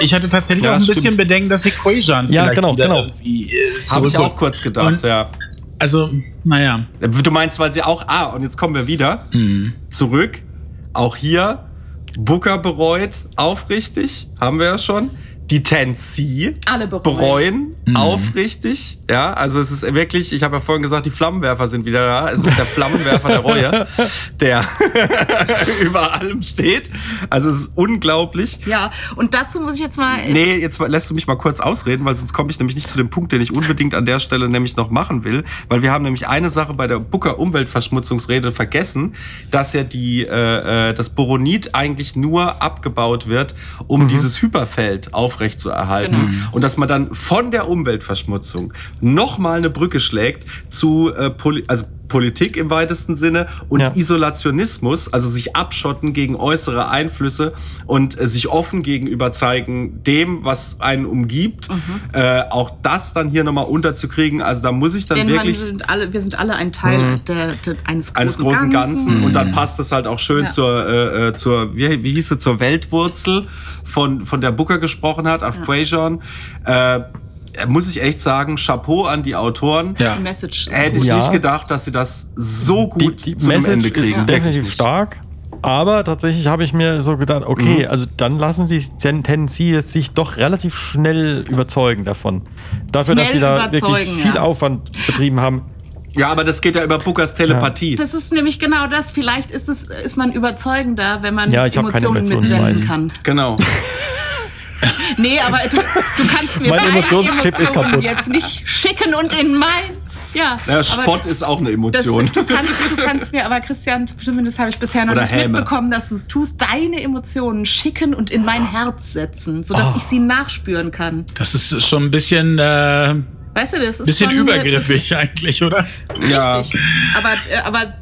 ich hatte tatsächlich Ja, auch ein stimmt. bisschen Bedenken, dass sie Quajan Ja, genau, genau. irgendwie äh, Habe ich auch kurz gedacht, Und- ja. Also, naja. Du meinst, weil sie auch, ah, und jetzt kommen wir wieder Mhm. zurück. Auch hier, Booker bereut aufrichtig, haben wir ja schon. Die Tensi Alle bereuen. bereuen Mhm. aufrichtig. Ja, also es ist wirklich, ich habe ja vorhin gesagt, die Flammenwerfer sind wieder da. Es ist der Flammenwerfer der Reue, der über allem steht. Also es ist unglaublich. Ja, und dazu muss ich jetzt mal. Nee, jetzt lässt du mich mal kurz ausreden, weil sonst komme ich nämlich nicht zu dem Punkt, den ich unbedingt an der Stelle nämlich noch machen will. Weil wir haben nämlich eine Sache bei der Booker Umweltverschmutzungsrede vergessen, dass ja die, äh, äh, das Boronit eigentlich nur abgebaut wird, um dieses Hyperfeld aufrechtzuerhalten. Genau. Und dass man dann von der Umweltverschmutzung nochmal eine Brücke schlägt zu äh, also Politik im weitesten Sinne und Ja. Isolationismus, also sich abschotten gegen äußere Einflüsse und äh, sich offen gegenüber zeigen dem, was einen umgibt. Mhm. Äh, auch das dann hier nochmal unterzukriegen. Also da muss ich dann denn wirklich sind alle, wir sind alle ein Teil Mhm. der, der, eines großen, eines großen Ganzen, Mhm. und dann passt es halt auch schön Ja. zur, äh, äh, zur wie, wie hieß es, zur Weltwurzel von, von der Booker gesprochen hat, auf Quajon. Äh, muss ich echt sagen, Chapeau an die Autoren. Ja. Die Message. Hätte ich Ja. nicht gedacht, dass sie das so die, gut die zu einem Message Ende kriegen. ist Wirklich definitiv stark. Aber tatsächlich habe ich mir so gedacht, okay, Mhm. also dann lassen sie Ten- Tendency jetzt sich doch relativ schnell überzeugen davon. Dafür, dass sie Schnell da wirklich viel ja. Aufwand betrieben haben. Ja, aber das geht ja über Bookers Telepathie. Das ist nämlich genau das. Vielleicht ist, es, ist man überzeugender, wenn man Ja, ich Emotionen Emotionen, mitsenden weiß. kann. Genau. Nee, aber du, du kannst mir Mein Emotionschip ist kaputt. jetzt nicht schicken und in mein. Ja, Ja, Spott ist auch eine das, Emotion. du, kannst, du kannst mir, aber Christian, zumindest habe ich bisher noch Oder nicht Häme. mitbekommen, dass du es tust, deine Emotionen schicken und in mein Herz setzen, sodass Oh. ich sie nachspüren kann. Das ist schon ein bisschen, äh, Weißt du, das ist Bisschen schon eine- übergriffig eigentlich, oder? Ja. Richtig. Aber, äh, aber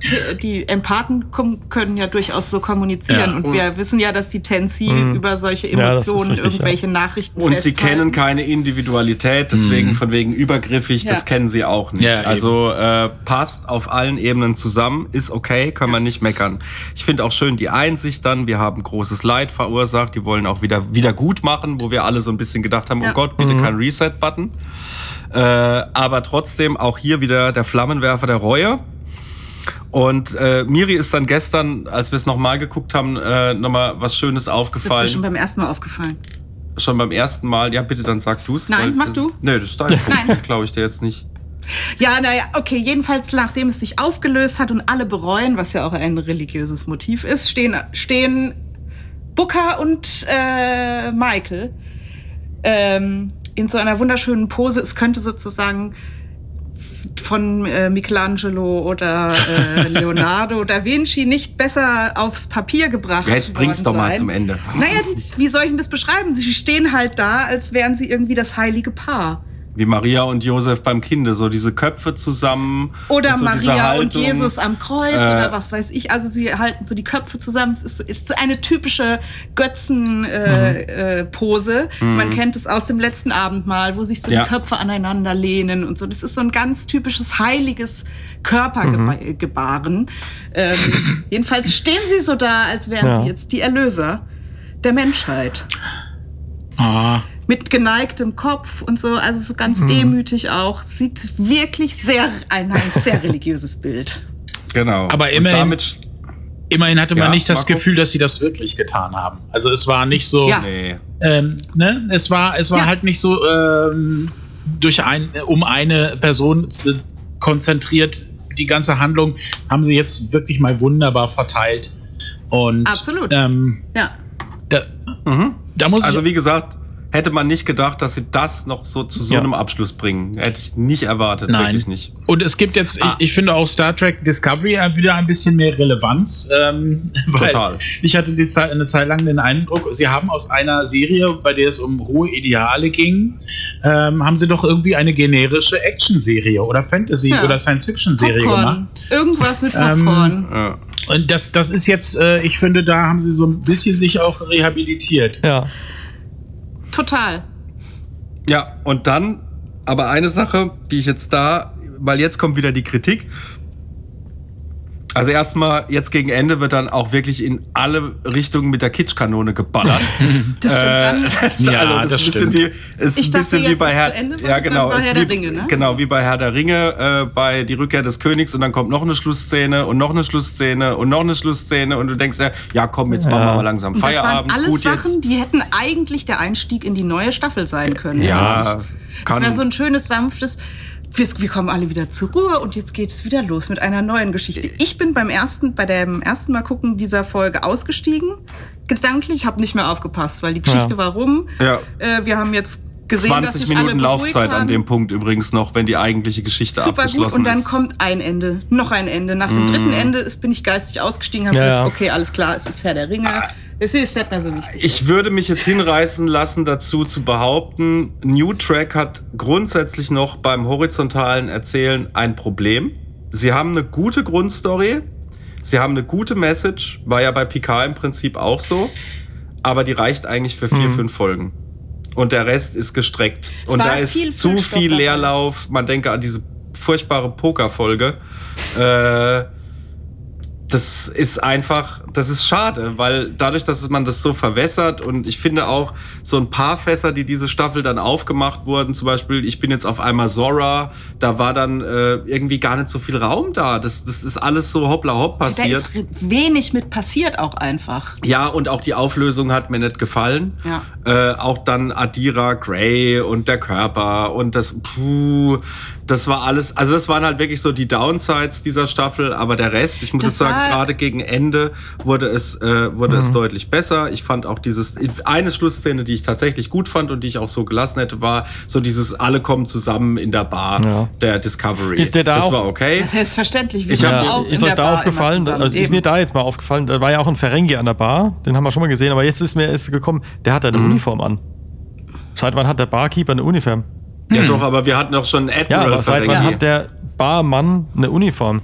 die Empathen können ja durchaus so kommunizieren. Ja. Und wir wissen ja, dass die Tensi über solche Ja, Emotionen richtig, irgendwelche Nachrichten Und sie festhalten. kennen keine Individualität, deswegen von wegen übergriffig, Ja. das kennen sie auch nicht. Ja, also äh, passt auf allen Ebenen zusammen, ist okay, kann man nicht meckern. Ich finde auch schön die Einsicht dann, wir haben großes Leid verursacht, die wollen auch wieder, wieder gut machen, wo wir alle so ein bisschen gedacht haben, Ja. oh Gott, bitte kein Reset-Button. Äh, aber trotzdem auch hier wieder der Flammenwerfer der Reue. Und äh, Miri ist dann gestern, als wir es nochmal geguckt haben, äh, nochmal was Schönes Das ist mir aufgefallen. schon beim ersten Mal aufgefallen. Schon beim ersten Mal. Ja, bitte, dann sag du's. Nein, weil mach du. Ist, nee, das ist dein Punkt. Nein. Glaube ich dir jetzt nicht. Ja, naja, okay, jedenfalls nachdem es sich aufgelöst hat und alle bereuen, was ja auch ein religiöses Motiv ist, stehen, stehen Booker und äh, Michael ähm, in so einer wunderschönen Pose. Es könnte sozusagen von äh, Michelangelo oder äh, Leonardo da Vinci nicht besser aufs Papier gebracht Ja, jetzt bring's doch mal sein. zum Ende. Naja, die, wie soll ich denn das beschreiben? Sie stehen halt da, als wären sie irgendwie das heilige Paar. Wie Maria und Josef beim Kinde, so diese Köpfe zusammen. Oder und so Maria und. Jesus am Kreuz Äh, oder was weiß ich. Also sie halten so die Köpfe zusammen. Es ist, ist eine typische Götzen-Pose. Äh, äh, Pose. Man kennt es aus dem letzten Abendmahl, wo sich so Ja. die Köpfe aneinander lehnen und so. Das ist so ein ganz typisches heiliges Körpergebaren. Ähm, jedenfalls stehen sie so da, als wären Ja. sie jetzt die Erlöser der Menschheit. Ah. Mit geneigtem Kopf und so, also so ganz Mhm. demütig auch. Sieht wirklich sehr, ein, ein sehr religiöses Bild. Genau. Aber immerhin- damit, Immerhin hatte man Ja, nicht das Marco? Gefühl, dass sie das wirklich getan haben. Also es war nicht so, Ja. nee. ähm, ne? Es war, es war Ja. halt nicht so ähm, durch ein, um eine Person äh, konzentriert. Die ganze Handlung haben sie jetzt wirklich mal wunderbar verteilt. Und Absolut. Ähm, Ja. da, Mhm. da muss Also ich. wie gesagt, hätte man nicht gedacht, dass sie das noch so zu so Ja. einem Abschluss bringen. Hätte ich nicht erwartet, Nein. wirklich nicht. Und es gibt jetzt, Ah. ich, ich finde auch Star Trek Discovery hat wieder ein bisschen mehr Relevanz. Ähm, weil Total. Ich hatte die Zeit, eine Zeit lang den Eindruck, sie haben aus einer Serie, bei der es um hohe Ideale ging, ähm, haben sie doch irgendwie eine generische Action-Serie oder Fantasy- Ja. oder Science-Fiction-Serie gemacht. Irgendwas mit Ähm, Popcorn. Ja. Und das, das ist jetzt, äh, ich finde, da haben sie so ein bisschen sich auch rehabilitiert. Ja. Total. Ja, und dann aber eine Sache, die ich jetzt da, weil jetzt kommt wieder die Kritik. Also erstmal, jetzt gegen Ende wird dann auch wirklich in alle Richtungen mit der Kitschkanone geballert. Das stimmt. Dann, das, Ja, also, das das ist stimmt. wie, ist Ich ein dachte, bisschen wie bei ist Herr, Ende, ja genau, bei ist Herr wie, der Ringe, ne? genau wie bei Herr der Ringe äh, bei die Rückkehr des Königs und dann kommt noch eine Schlussszene und noch eine Schlussszene und noch eine Schlussszene und du denkst ja, ja komm, jetzt machen Ja. wir mal langsam und das waren Feierabend. alles Gut Sachen, jetzt. die hätten eigentlich der Einstieg in die neue Staffel sein können. Ja, Das kann. wäre so ein schönes, sanftes. Wir, wir kommen alle wieder zur Ruhe und jetzt geht es wieder los mit einer neuen Geschichte. Ich bin beim ersten, bei dem ersten Mal gucken dieser Folge ausgestiegen. Gedanklich, habe nicht mehr aufgepasst, weil die Geschichte Ja. war rum. Ja. Äh, wir haben jetzt gesehen, dass 20 sich alle Minuten Laufzeit an dem Punkt übrigens noch, wenn die eigentliche Geschichte Super gut. abgeschlossen Und dann ist. kommt ein Ende, noch ein Ende. Nach dem Mm. dritten Ende ist, bin ich geistig ausgestiegen, habe Ja, ja. okay, alles klar, es ist Herr der Ringe. Es ist nicht mehr so wichtig. Ich würde mich jetzt hinreißen lassen, dazu zu behaupten, New Track hat grundsätzlich noch beim horizontalen Erzählen ein Problem. Sie haben eine gute Grundstory, sie haben eine gute Message, war ja bei Picard im Prinzip auch so, aber die reicht eigentlich für vier, Mhm. fünf Folgen. Und der Rest ist gestreckt. Es Und da ist viel zu viel. Leerlauf. Man denke an diese furchtbare Pokerfolge. Äh, das ist einfach, das ist schade, weil dadurch, dass man das so verwässert und ich finde auch so ein paar Fässer, die diese Staffel dann aufgemacht wurden, zum Beispiel, ich bin jetzt auf einmal Zora, da war dann äh, irgendwie gar nicht so viel Raum da. Das, das ist alles so hoppla hopp Da passiert. ist re- wenig mit passiert auch einfach. Ja, und auch die Auflösung hat mir nicht gefallen. Ja. Äh, auch dann Adira Gray und der Körper und das, puh, das war alles, also das waren halt wirklich so die Downsides dieser Staffel, aber der Rest, ich muss Das jetzt sagen, gerade gegen Ende wurde es, äh, wurde es deutlich besser. Ich fand auch dieses, eine Schlussszene, die ich tatsächlich gut fand und die ich auch so gelassen hätte, war so dieses alle kommen zusammen in der Bar Ja. der Discovery. Ist der da das auch- war okay. Das selbstverständlich. Wir Ich sind hab- auch ist in euch der da Bar aufgefallen, also ist mir da jetzt mal aufgefallen, da war ja auch ein Ferengi an der Bar, den haben wir schon mal gesehen, aber jetzt ist mir ist gekommen, der hat Mhm. eine Uniform an. Seit wann hat der Barkeeper eine Uniform? Ja doch, aber wir hatten doch schon einen Ja, Admiral aber seit wann hat der Barmann eine Uniform?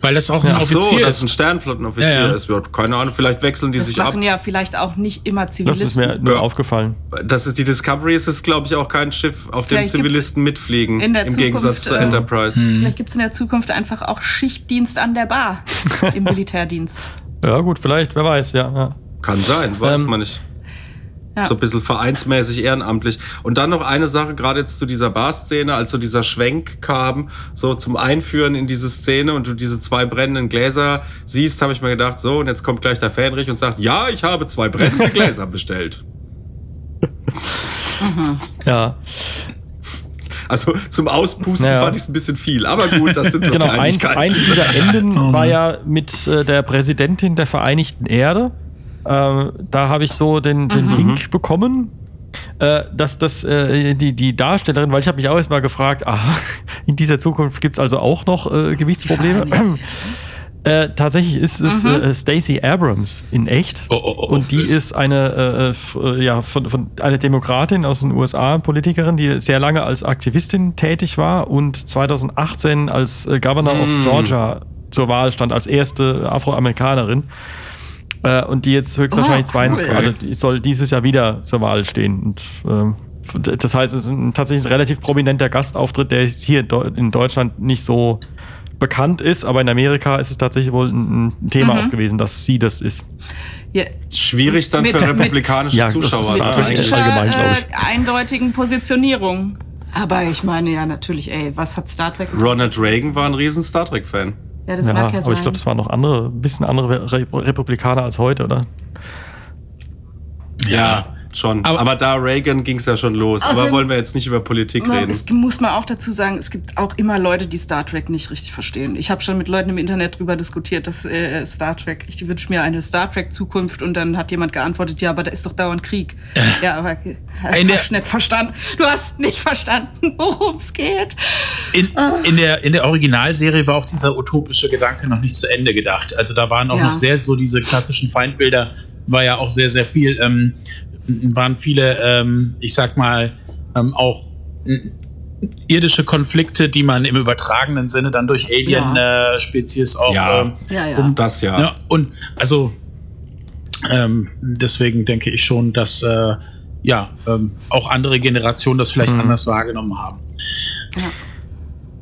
Weil das auch ein Ach so, Offizier dass ein ist. Sternflottenoffizier Ja, ja. ist. Ja, keine Ahnung, vielleicht wechseln die Das sich ab. machen ja vielleicht auch nicht immer Das Zivilisten. ist mir nur Ja. aufgefallen. Das ist die Discovery, ist es, glaube ich, auch kein Schiff, auf dem Vielleicht Zivilisten mitfliegen. in der Im Gegensatz Zukunft, zur äh, Enterprise. Vielleicht gibt es in der Zukunft einfach auch Schichtdienst an der Bar im Militärdienst. Ja, gut, vielleicht, wer weiß, ja. ja. Kann sein, weiß Ähm, man nicht. Ja. So ein bisschen vereinsmäßig ehrenamtlich. Und dann noch eine Sache, gerade jetzt zu dieser Bar-Szene, als so dieser Schwenk kam, so zum Einführen in diese Szene und du diese zwei brennenden Gläser siehst, habe ich mir gedacht, so, und jetzt kommt gleich der Fähnrich und sagt, ja, ich habe zwei brennende Gläser bestellt. Ja, Also zum Auspusten Ja. fand ich es ein bisschen viel. Aber gut, das sind so genau. Eins, eins dieser Enden war ja mit äh, der Präsidentin der Vereinigten Erde. Äh, da habe ich so den, den Link bekommen, äh, dass das äh, die, die Darstellerin, weil ich habe mich auch erstmal gefragt, aha, in dieser Zukunft gibt es also auch noch äh, Gewichtsprobleme. Äh, tatsächlich ist es Mhm. äh, Stacey Abrams in echt. Oh, oh, oh, und die ist- ist eine, äh, äh, ja, von, von, eine Demokratin aus den USA, Politikerin, die sehr lange als Aktivistin tätig war und 2018 als äh, Governor Mm. of Georgia zur Wahl stand, als erste Afroamerikanerin. Äh, und die jetzt höchstwahrscheinlich Oh, 22, cool. also die soll dieses Jahr wieder zur Wahl stehen. Und, ähm, das heißt, es ist ein tatsächlich ein relativ prominenter Gastauftritt, der jetzt hier in Deu- in Deutschland nicht so bekannt ist, aber in Amerika ist es tatsächlich wohl ein ein Thema Mhm. auch gewesen, dass sie das ist. Ja, Schwierig dann Mit- für mit- republikanische Ja, das Zuschauer. ist eigentlich. allgemein, glaub ich. Äh, eindeutigen Positionierung. Aber ich meine ja natürlich, ey, was hat Star Trek? Ronald Reagan war ein riesen Star Trek-Fan. Ja, das Ja, mag ja aber sein. ich glaube, das waren noch andere, ein bisschen andere Re Republikaner als heute, oder? Ja. Schon. Aber- Aber, da Reagan ging es ja schon los. Aber Außerdem- wollen wir jetzt nicht über Politik reden. Es muss man auch dazu sagen, es gibt auch immer Leute, die Star Trek nicht richtig verstehen. Ich habe schon mit Leuten im Internet drüber diskutiert, dass äh, Star Trek, ich wünsche mir eine Star Trek-Zukunft und dann hat jemand geantwortet, ja, aber da ist doch dauernd Krieg. Ja, aber äh, Eine- hast nicht verstanden. Du hast nicht verstanden, worum es geht. In, in, der, in der Originalserie war auch dieser utopische Gedanke noch nicht zu Ende gedacht. Also da waren auch Ja. noch sehr so diese klassischen Feindbilder, war ja auch sehr, sehr viel, ähm, waren viele, ähm, ich sag mal, ähm, auch irdische Konflikte, die man im übertragenen Sinne dann durch Alien-Spezies auch Ja. ähm, Ja, ja. um das ja. ja, und also ähm, deswegen denke ich schon, dass äh, ja ähm, auch andere Generationen das vielleicht Mhm. anders wahrgenommen haben. Ja.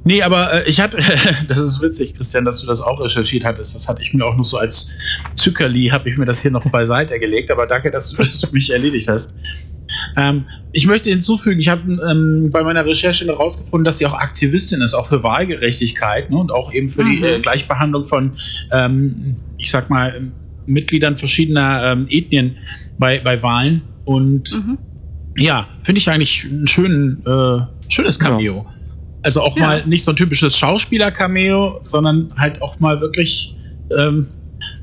Nee, aber äh, ich hatte, das ist witzig, Christian, dass du das auch recherchiert hattest. Das hatte ich mir auch nur so als Zückerli, habe ich mir das hier noch beiseite gelegt. Aber danke, dass du das für mich erledigt hast. Ähm, ich möchte hinzufügen, ich habe ähm, bei meiner Recherche noch herausgefunden, dass sie auch Aktivistin ist, auch für Wahlgerechtigkeit ne, und auch eben für die Mhm. äh, Gleichbehandlung von, ähm, ich sag mal, Mitgliedern verschiedener ähm, Ethnien bei, bei Wahlen. Und Mhm. ja, finde ich eigentlich ein schönen, äh, schönes Cameo. Also auch Ja. mal nicht so ein typisches Schauspieler-Cameo, sondern halt auch mal wirklich ähm,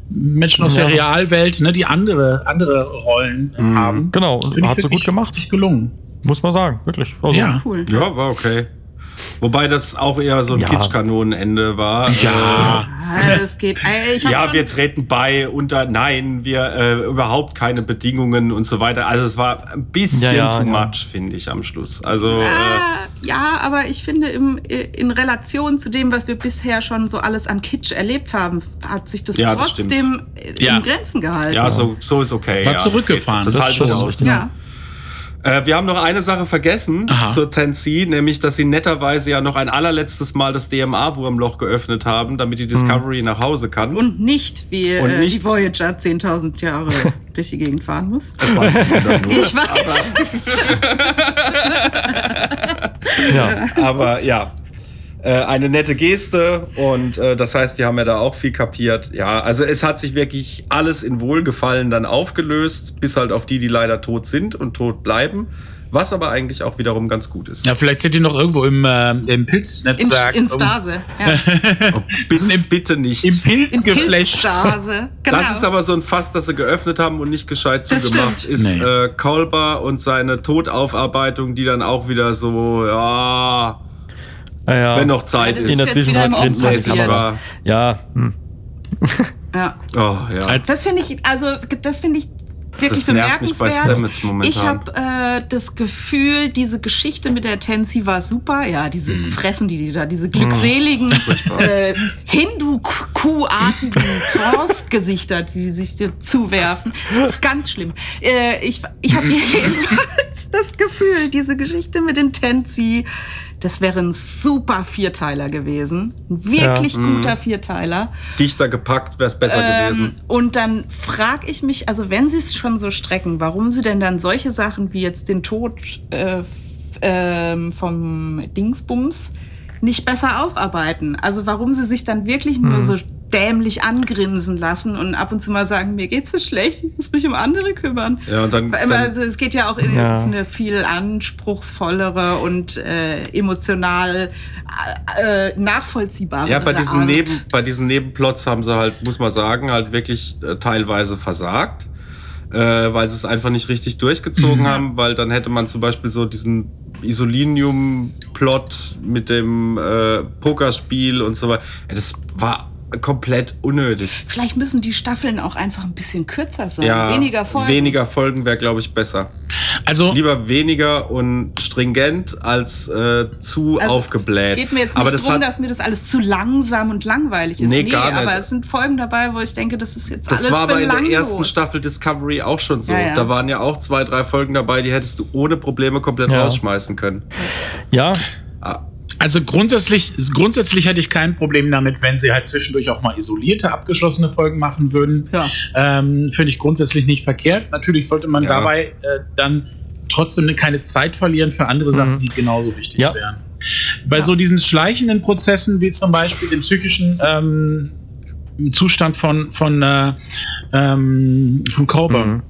Menschen aus Ja. der Realwelt, ne, die andere, andere Rollen Mhm. haben. Genau, ich hat sie gut gemacht. richtig gelungen. Muss man sagen, wirklich. Also, Ja. Cool. Ja, war okay. Wobei das auch eher so ein Ja. Kitschkanonenende war. Ja. Ah, das geht. Äh, ja, wir treten bei unter Nein, wir äh, überhaupt keine Bedingungen und so weiter. Also es war ein bisschen Ja, ja, too ja. much, finde ich, am Schluss. Also äh, ja, aber ich finde, im, in Relation zu dem, was wir bisher schon so alles an Kitsch erlebt haben, hat sich das Ja, das trotzdem in Ja. Grenzen gehalten. ja, so, so ist okay. War ja, zurückgefahren. Das, Das das halte ich richtig. ja. Äh, wir haben noch eine Sache vergessen Aha. zur Tennessee, nämlich, dass sie netterweise ja noch ein allerletztes Mal das DMA-Wurmloch geöffnet haben, damit die Discovery nach Hause kann. Und nicht, wie Und äh, nicht- die Voyager 10.000 Jahre durch die Gegend fahren muss. das weiß ich dann nur. Ich weiß. ja. Aber ja, äh, eine nette Geste und äh, das heißt, die haben ja da auch viel kapiert. Ja, also es hat sich wirklich alles in Wohlgefallen dann aufgelöst, bis halt auf die, die leider tot sind und tot bleiben. Was aber eigentlich auch wiederum ganz gut ist. Ja, vielleicht sind die noch irgendwo im, äh, im In, Pilznetzwerk. in Stase. Ja. Bitte, bitte nicht. Im Pilz In geflasht. Pilzstase. Genau. Das ist aber so ein Fass, das sie geöffnet haben und nicht gescheit zugemacht. Ist Nee. äh, Kolber und seine Todaufarbeitung, die dann auch wieder so, ja, Ja, wenn noch Zeit Ja, das in ist. der Zwischenzeit passiert. Kamera. Ja, hm. ja. Oh, ja. Das finde ich, also das finde ich wirklich Das nervt mich bei bemerkenswert. Stamets momentan. Ich habe äh, das Gefühl, diese Geschichte mit der Tensi war super. Ja, diese Mhm. Fressen, die die da, diese glückseligen äh, Hindu-Kuh-artigen Toast-Gesichter, die sich dir zuwerfen. Ganz schlimm. Äh, ich ich habe jedenfalls das Gefühl, diese Geschichte mit den Tensi, das wäre ein super Vierteiler gewesen. Ein wirklich Ja. guter Vierteiler. Dichter gepackt wäre es besser Ähm, gewesen. und dann frage ich mich, also wenn sie es schon so strecken, warum sie denn dann solche Sachen wie jetzt den Tod äh, ähm, vom Dingsbums nicht besser aufarbeiten? Also warum sie sich dann wirklich nur Hm. so dämlich angrinsen lassen und ab und zu mal sagen, mir geht's so schlecht, ich muss mich um andere kümmern. Ja, und dann, dann Also es geht ja auch in Ja. eine viel anspruchsvollere und äh, emotional äh, nachvollziehbare Ja, bei diesen, Art. Neben, bei diesen Nebenplots haben sie halt, muss man sagen, halt wirklich äh, teilweise versagt, äh, weil sie es einfach nicht richtig durchgezogen haben, weil dann hätte man zum Beispiel so diesen Isolinium-Plot mit dem äh, Pokerspiel und so weiter. Ja, das war komplett unnötig. Vielleicht müssen die Staffeln auch einfach ein bisschen kürzer sein. Ja, weniger Folgen. Weniger Folgen wäre, glaube ich, besser. Also, Lieber weniger und stringent als äh, zu Also, aufgebläht. Es geht mir jetzt nicht das darum, hat- dass mir das alles zu langsam und langweilig ist. Nee, gar nicht. aber es sind Folgen dabei, wo ich denke, das ist jetzt Das alles war aber in der ersten Staffel Discovery auch schon so. Ja, ja. Da waren ja auch zwei, drei Folgen dabei, die hättest du ohne Probleme komplett Ja. rausschmeißen können. Ja, Ah, also grundsätzlich, grundsätzlich hätte ich kein Problem damit, wenn sie halt zwischendurch auch mal isolierte, abgeschlossene Folgen machen würden. Ja. Ähm, Finde ich grundsätzlich nicht verkehrt. Natürlich sollte man Ja. dabei äh, dann trotzdem keine Zeit verlieren für andere Sachen, Mhm. die genauso wichtig Ja. wären. Bei Ja. so diesen schleichenden Prozessen, wie zum Beispiel dem psychischen ähm, Zustand von, von, äh, ähm, von Colburn, Mhm.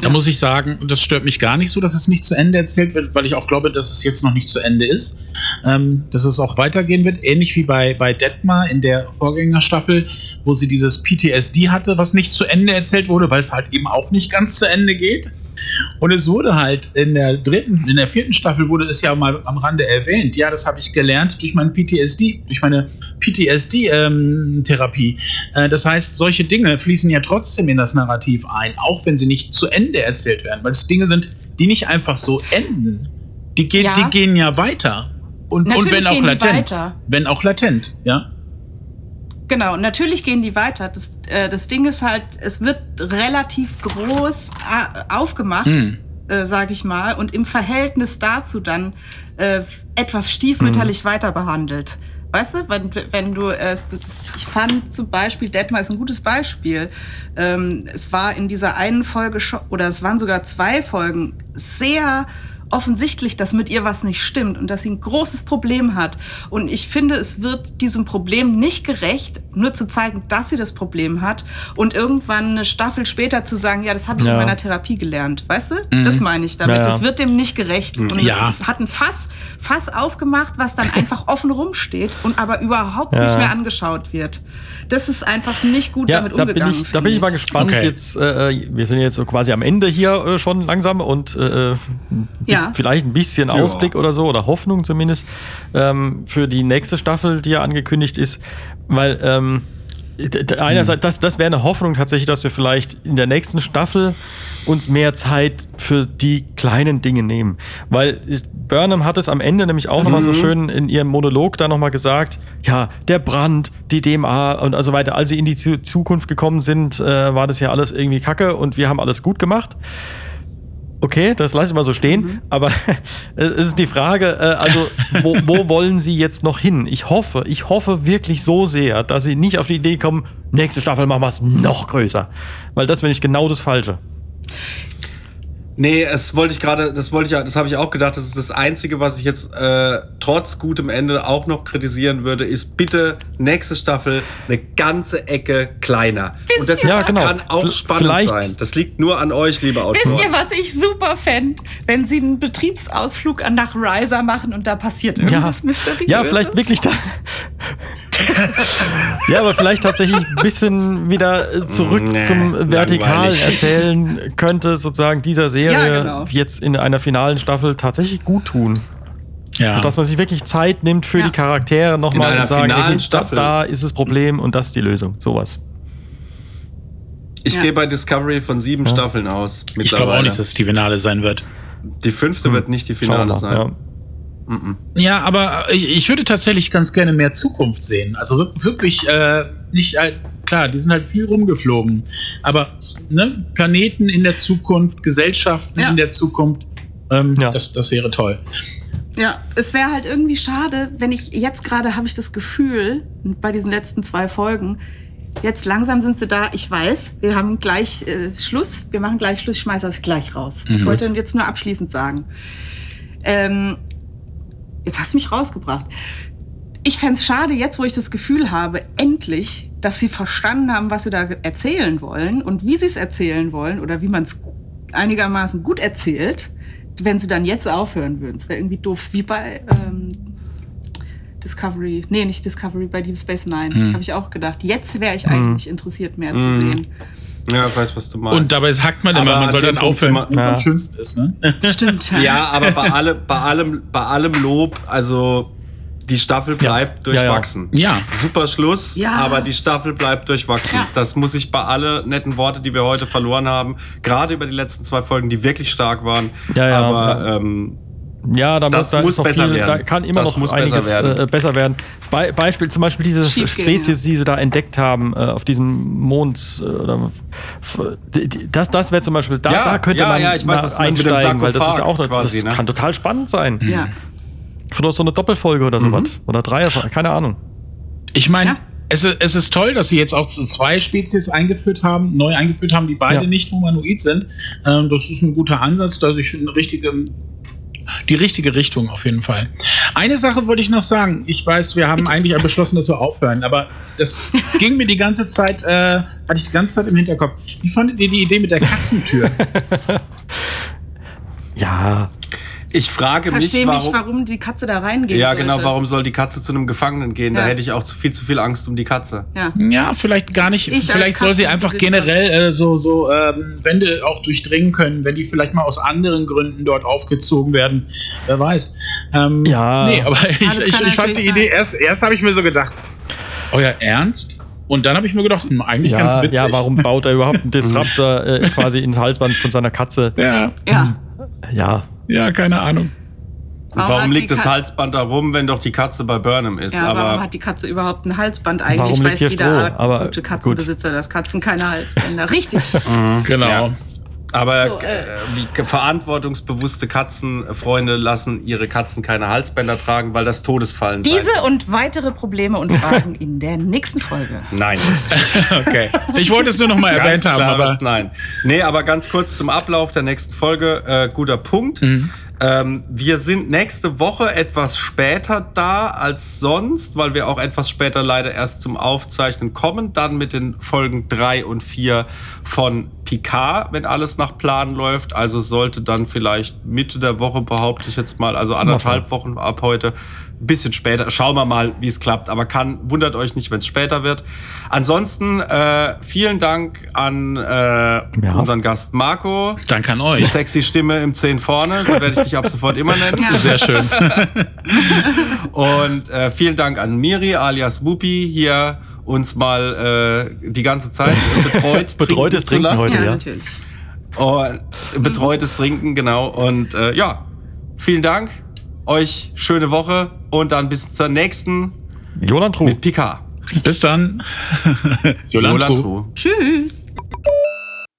Da muss ich sagen, das stört mich gar nicht so, dass es nicht zu Ende erzählt wird, weil ich auch glaube, dass es jetzt noch nicht zu Ende ist. Ähm, dass es auch weitergehen wird, ähnlich wie bei, bei Detmar in der Vorgängerstaffel, wo sie dieses PTSD hatte, was nicht zu Ende erzählt wurde, weil es halt eben auch nicht ganz zu Ende geht. Und es wurde halt in der dritten, in der vierten Staffel wurde es ja mal am Rande erwähnt. Ja, das habe ich gelernt durch mein PTSD, durch meine PTSD-Therapie. äh, das heißt, solche Dinge fließen ja trotzdem in das Narrativ ein, auch wenn sie nicht zu Ende erzählt werden, weil es Dinge sind, die nicht einfach so enden. Die, geht, Ja. die gehen ja weiter. Und, und wenn auch latent. weiter. Wenn auch latent, ja. Genau, natürlich gehen die weiter. Das, äh, das Ding ist halt, es wird relativ groß äh, aufgemacht, Hm. äh, sage ich mal, und im Verhältnis dazu dann äh, etwas stiefmütterlich weiter behandelt. Weißt du, wenn, wenn du, äh, ich fand zum Beispiel, Detmar ist ein gutes Beispiel. Ähm, es war in dieser einen Folge oder es waren sogar zwei Folgen, sehr offensichtlich, dass mit ihr was nicht stimmt und dass sie ein großes Problem hat. Und ich finde, es wird diesem Problem nicht gerecht, nur zu zeigen, dass sie das Problem hat und irgendwann eine Staffel später zu sagen, ja, das habe ich Ja. in meiner Therapie gelernt. Weißt du? Mhm. Das meine ich damit. Ja, ja. Das wird dem nicht gerecht. Und Ja. es, es hat ein Fass, Fass aufgemacht, was dann einfach offen rumsteht und aber überhaupt Ja. nicht mehr angeschaut wird. Das ist einfach nicht gut Ja, damit da bin umgegangen. ich, da bin ich mal gespannt. Okay. Jetzt, äh, wir sind jetzt so quasi am Ende hier äh, schon langsam und äh, bis, Ja. vielleicht ein bisschen Ja. Ausblick oder so oder Hoffnung zumindest ähm, für die nächste Staffel, die ja angekündigt ist, weil ähm, einerseits, das, das wäre eine Hoffnung tatsächlich, dass wir vielleicht in der nächsten Staffel uns mehr Zeit für die kleinen Dinge nehmen. Weil Burnham hat es am Ende nämlich auch nochmal so schön in ihrem Monolog da nochmal gesagt, ja, der Brand, die DMA und so weiter, als sie in die Zu- Zukunft gekommen sind, äh, war das ja alles irgendwie kacke und wir haben alles gut gemacht. Okay, das lasse ich mal so stehen. Aber es ist die Frage, äh, also wo, wo wollen Sie jetzt noch hin? Ich hoffe, ich hoffe wirklich so sehr, dass Sie nicht auf die Idee kommen, nächste Staffel machen wir es noch größer. Weil das wäre nicht genau das Falsche. Nee, es wollte ich gerade, das wollte ich ja, das habe ich auch gedacht, das ist das Einzige, was ich jetzt äh, trotz gutem Ende auch noch kritisieren würde, ist bitte nächste Staffel eine ganze Ecke kleiner. Und das ihr Ja, genau. kann auch spannend vielleicht- sein. Das liegt nur an euch, liebe Wisst Autoren. ihr, was ich super fände? Wenn sie einen Betriebsausflug an- nach Riser machen und da passiert Ja, irgendwas Mysteriöses. ja vielleicht wirklich da. ja, aber vielleicht tatsächlich ein bisschen wieder äh, zurück Nee, zum Vertikalen langweilig. erzählen könnte, sozusagen dieser Serie Ja, genau. jetzt in einer finalen Staffel tatsächlich gut tun. Ja. Dass man sich wirklich Zeit nimmt für Ja. die Charaktere nochmal und sagen, finalen okay, da, Staffel. da ist das Problem und das ist die Lösung. Sowas. Ich Ja. gehe bei Discovery von sieben Staffeln aus. Ich glaube auch nicht, dass es die Finale sein wird. Die fünfte wird nicht die Hm. Finale mal, sein. Ja. Mhm. Ja, aber ich, ich würde tatsächlich ganz gerne mehr Zukunft sehen. Also wir- wirklich äh, nicht, äh, klar, die sind halt viel rumgeflogen. Aber ne, Planeten in der Zukunft, Gesellschaften Ja. in der Zukunft, ähm, Ja. das, das wäre toll. Ja, es wäre halt irgendwie schade, wenn ich jetzt gerade habe ich das Gefühl, bei diesen letzten zwei Folgen, jetzt langsam sind sie da, ich weiß, wir haben gleich äh, Schluss, wir machen gleich Schluss, ich schmeiße euch gleich raus. Ich Mhm. wollte jetzt nur abschließend sagen. Ähm, jetzt hast du mich rausgebracht. Ich fänd's schade, jetzt wo ich das Gefühl habe, endlich, dass sie verstanden haben, was sie da erzählen wollen und wie sie es erzählen wollen oder wie man es einigermaßen gut erzählt, wenn sie dann jetzt aufhören würden. Es wäre irgendwie doof, wie bei ähm, Discovery, nee, nicht Discovery, bei Deep Space Nine, Hm. habe ich auch gedacht. Jetzt wäre ich eigentlich interessiert, mehr zu sehen. Ja, ich weiß, was du meinst. Und dabei sagt man immer, Aber man soll an dann aufhören, wenn am Ja. schönsten ist. Ne? Stimmt. ja, aber bei, alle, bei, allem, bei allem Lob, also die Staffel bleibt Ja, ja. durchwachsen. Ja. Super Schluss, Ja. aber die Staffel bleibt durchwachsen. Ja. Das muss ich bei alle netten Worte, die wir heute verloren haben, gerade über die letzten zwei Folgen, die wirklich stark waren. Ja, ja, aber ja. Ähm, Ja, da, Das da muss ist noch besser viel, werden. da kann immer Das noch muss einiges besser werden. Äh, besser werden. Be Beispiel zum Beispiel diese Spezies, die sie da entdeckt haben äh, auf diesem Mond. Äh, das das wäre zum Beispiel, da, Ja, da könnte ja, man ja, ich weiß, einsteigen, weil das ist ja auch Sarkophag das quasi, ne? kann total spannend sein. Ja. Vielleicht so eine Doppelfolge oder sowas. Oder drei, keine Ahnung. Ich meine, Ja. es, ist- es ist toll, dass sie jetzt auch so zwei Spezies eingeführt haben, neu eingeführt haben, die beide Ja. nicht humanoid sind. Ähm, das ist ein guter Ansatz, dass ich eine richtige, die richtige Richtung auf jeden Fall. Eine Sache wollte ich noch sagen. Ich weiß, wir haben eigentlich beschlossen, dass wir aufhören, aber das ging mir die ganze Zeit, äh, hatte ich die ganze Zeit im Hinterkopf. Wie fandet ihr die Idee mit der Katzentür? Ja, ich frage Ich mich, verstehe warum. nicht, warum die Katze da reingehen ja, sollte. genau, warum soll die Katze zu einem Gefangenen gehen? Da Ja. hätte ich auch zu viel zu viel Angst um die Katze. Ja. Ja, vielleicht gar nicht. Ich vielleicht soll sie einfach generell äh, so, so ähm, Wände auch durchdringen können, wenn die vielleicht mal aus anderen Gründen dort aufgezogen werden. Wer weiß. Ähm, Ja. Nee, aber ich, das ich, ich fand die natürlich Idee, sein. erst, erst habe ich mir so gedacht, euer Ernst? Und dann habe ich mir gedacht, hm, eigentlich ganz ja, witzig. ja, warum baut er überhaupt einen Disruptor äh, quasi ins Halsband von seiner Katze? Ja, Ja. Ja, ja, keine Ahnung. Warum warum liegt das Ka- Halsband da rum, wenn doch die Katze bei Burnham ist? Ja, warum aber hat die Katze überhaupt ein Halsband eigentlich? Warum liegt weiß hier jeder Stroh? Aber gute Katzenbesitzer, dass Katzen keine Halsbänder. Richtig. Genau. Ja. Aber So, äh. äh, wie verantwortungsbewusste Katzenfreunde lassen ihre Katzen keine Halsbänder tragen, weil das Todesfallen sein Diese und weitere Probleme und Fragen in der nächsten Folge. Nein. Okay. Ich wollte es nur noch mal erwähnt Ganz haben, aber Nein. Nee, aber ganz kurz zum Ablauf der nächsten Folge. Äh, guter Punkt. Mhm. Ähm, wir sind nächste Woche etwas später da als sonst, weil wir auch etwas später leider erst zum Aufzeichnen kommen. Dann mit den Folgen 3 und 4 von Picard, wenn alles nach Plan läuft. Also sollte dann vielleicht Mitte der Woche, behaupte ich jetzt mal, also anderthalb Wochen ab heute, bisschen später. Schauen wir mal, wie es klappt. Aber kann, wundert euch nicht, wenn es später wird. Ansonsten äh, vielen Dank an äh, unseren Gast Marco. danke an Die euch. sexy Stimme im 10 vorne, so werde ich dich ab sofort immer nennen. Ja. Sehr schön. Und äh, vielen Dank an Miri alias Wupi hier uns mal äh, die ganze Zeit betreut. Betreutes trinken zu Trinken lassen. heute, ja, ja. natürlich. Und betreutes Trinken, genau. Und äh, ja, vielen Dank. Euch schöne Woche und dann bis zur nächsten Jolan mit Picard. Bis dann. Jolantro. Tschüss.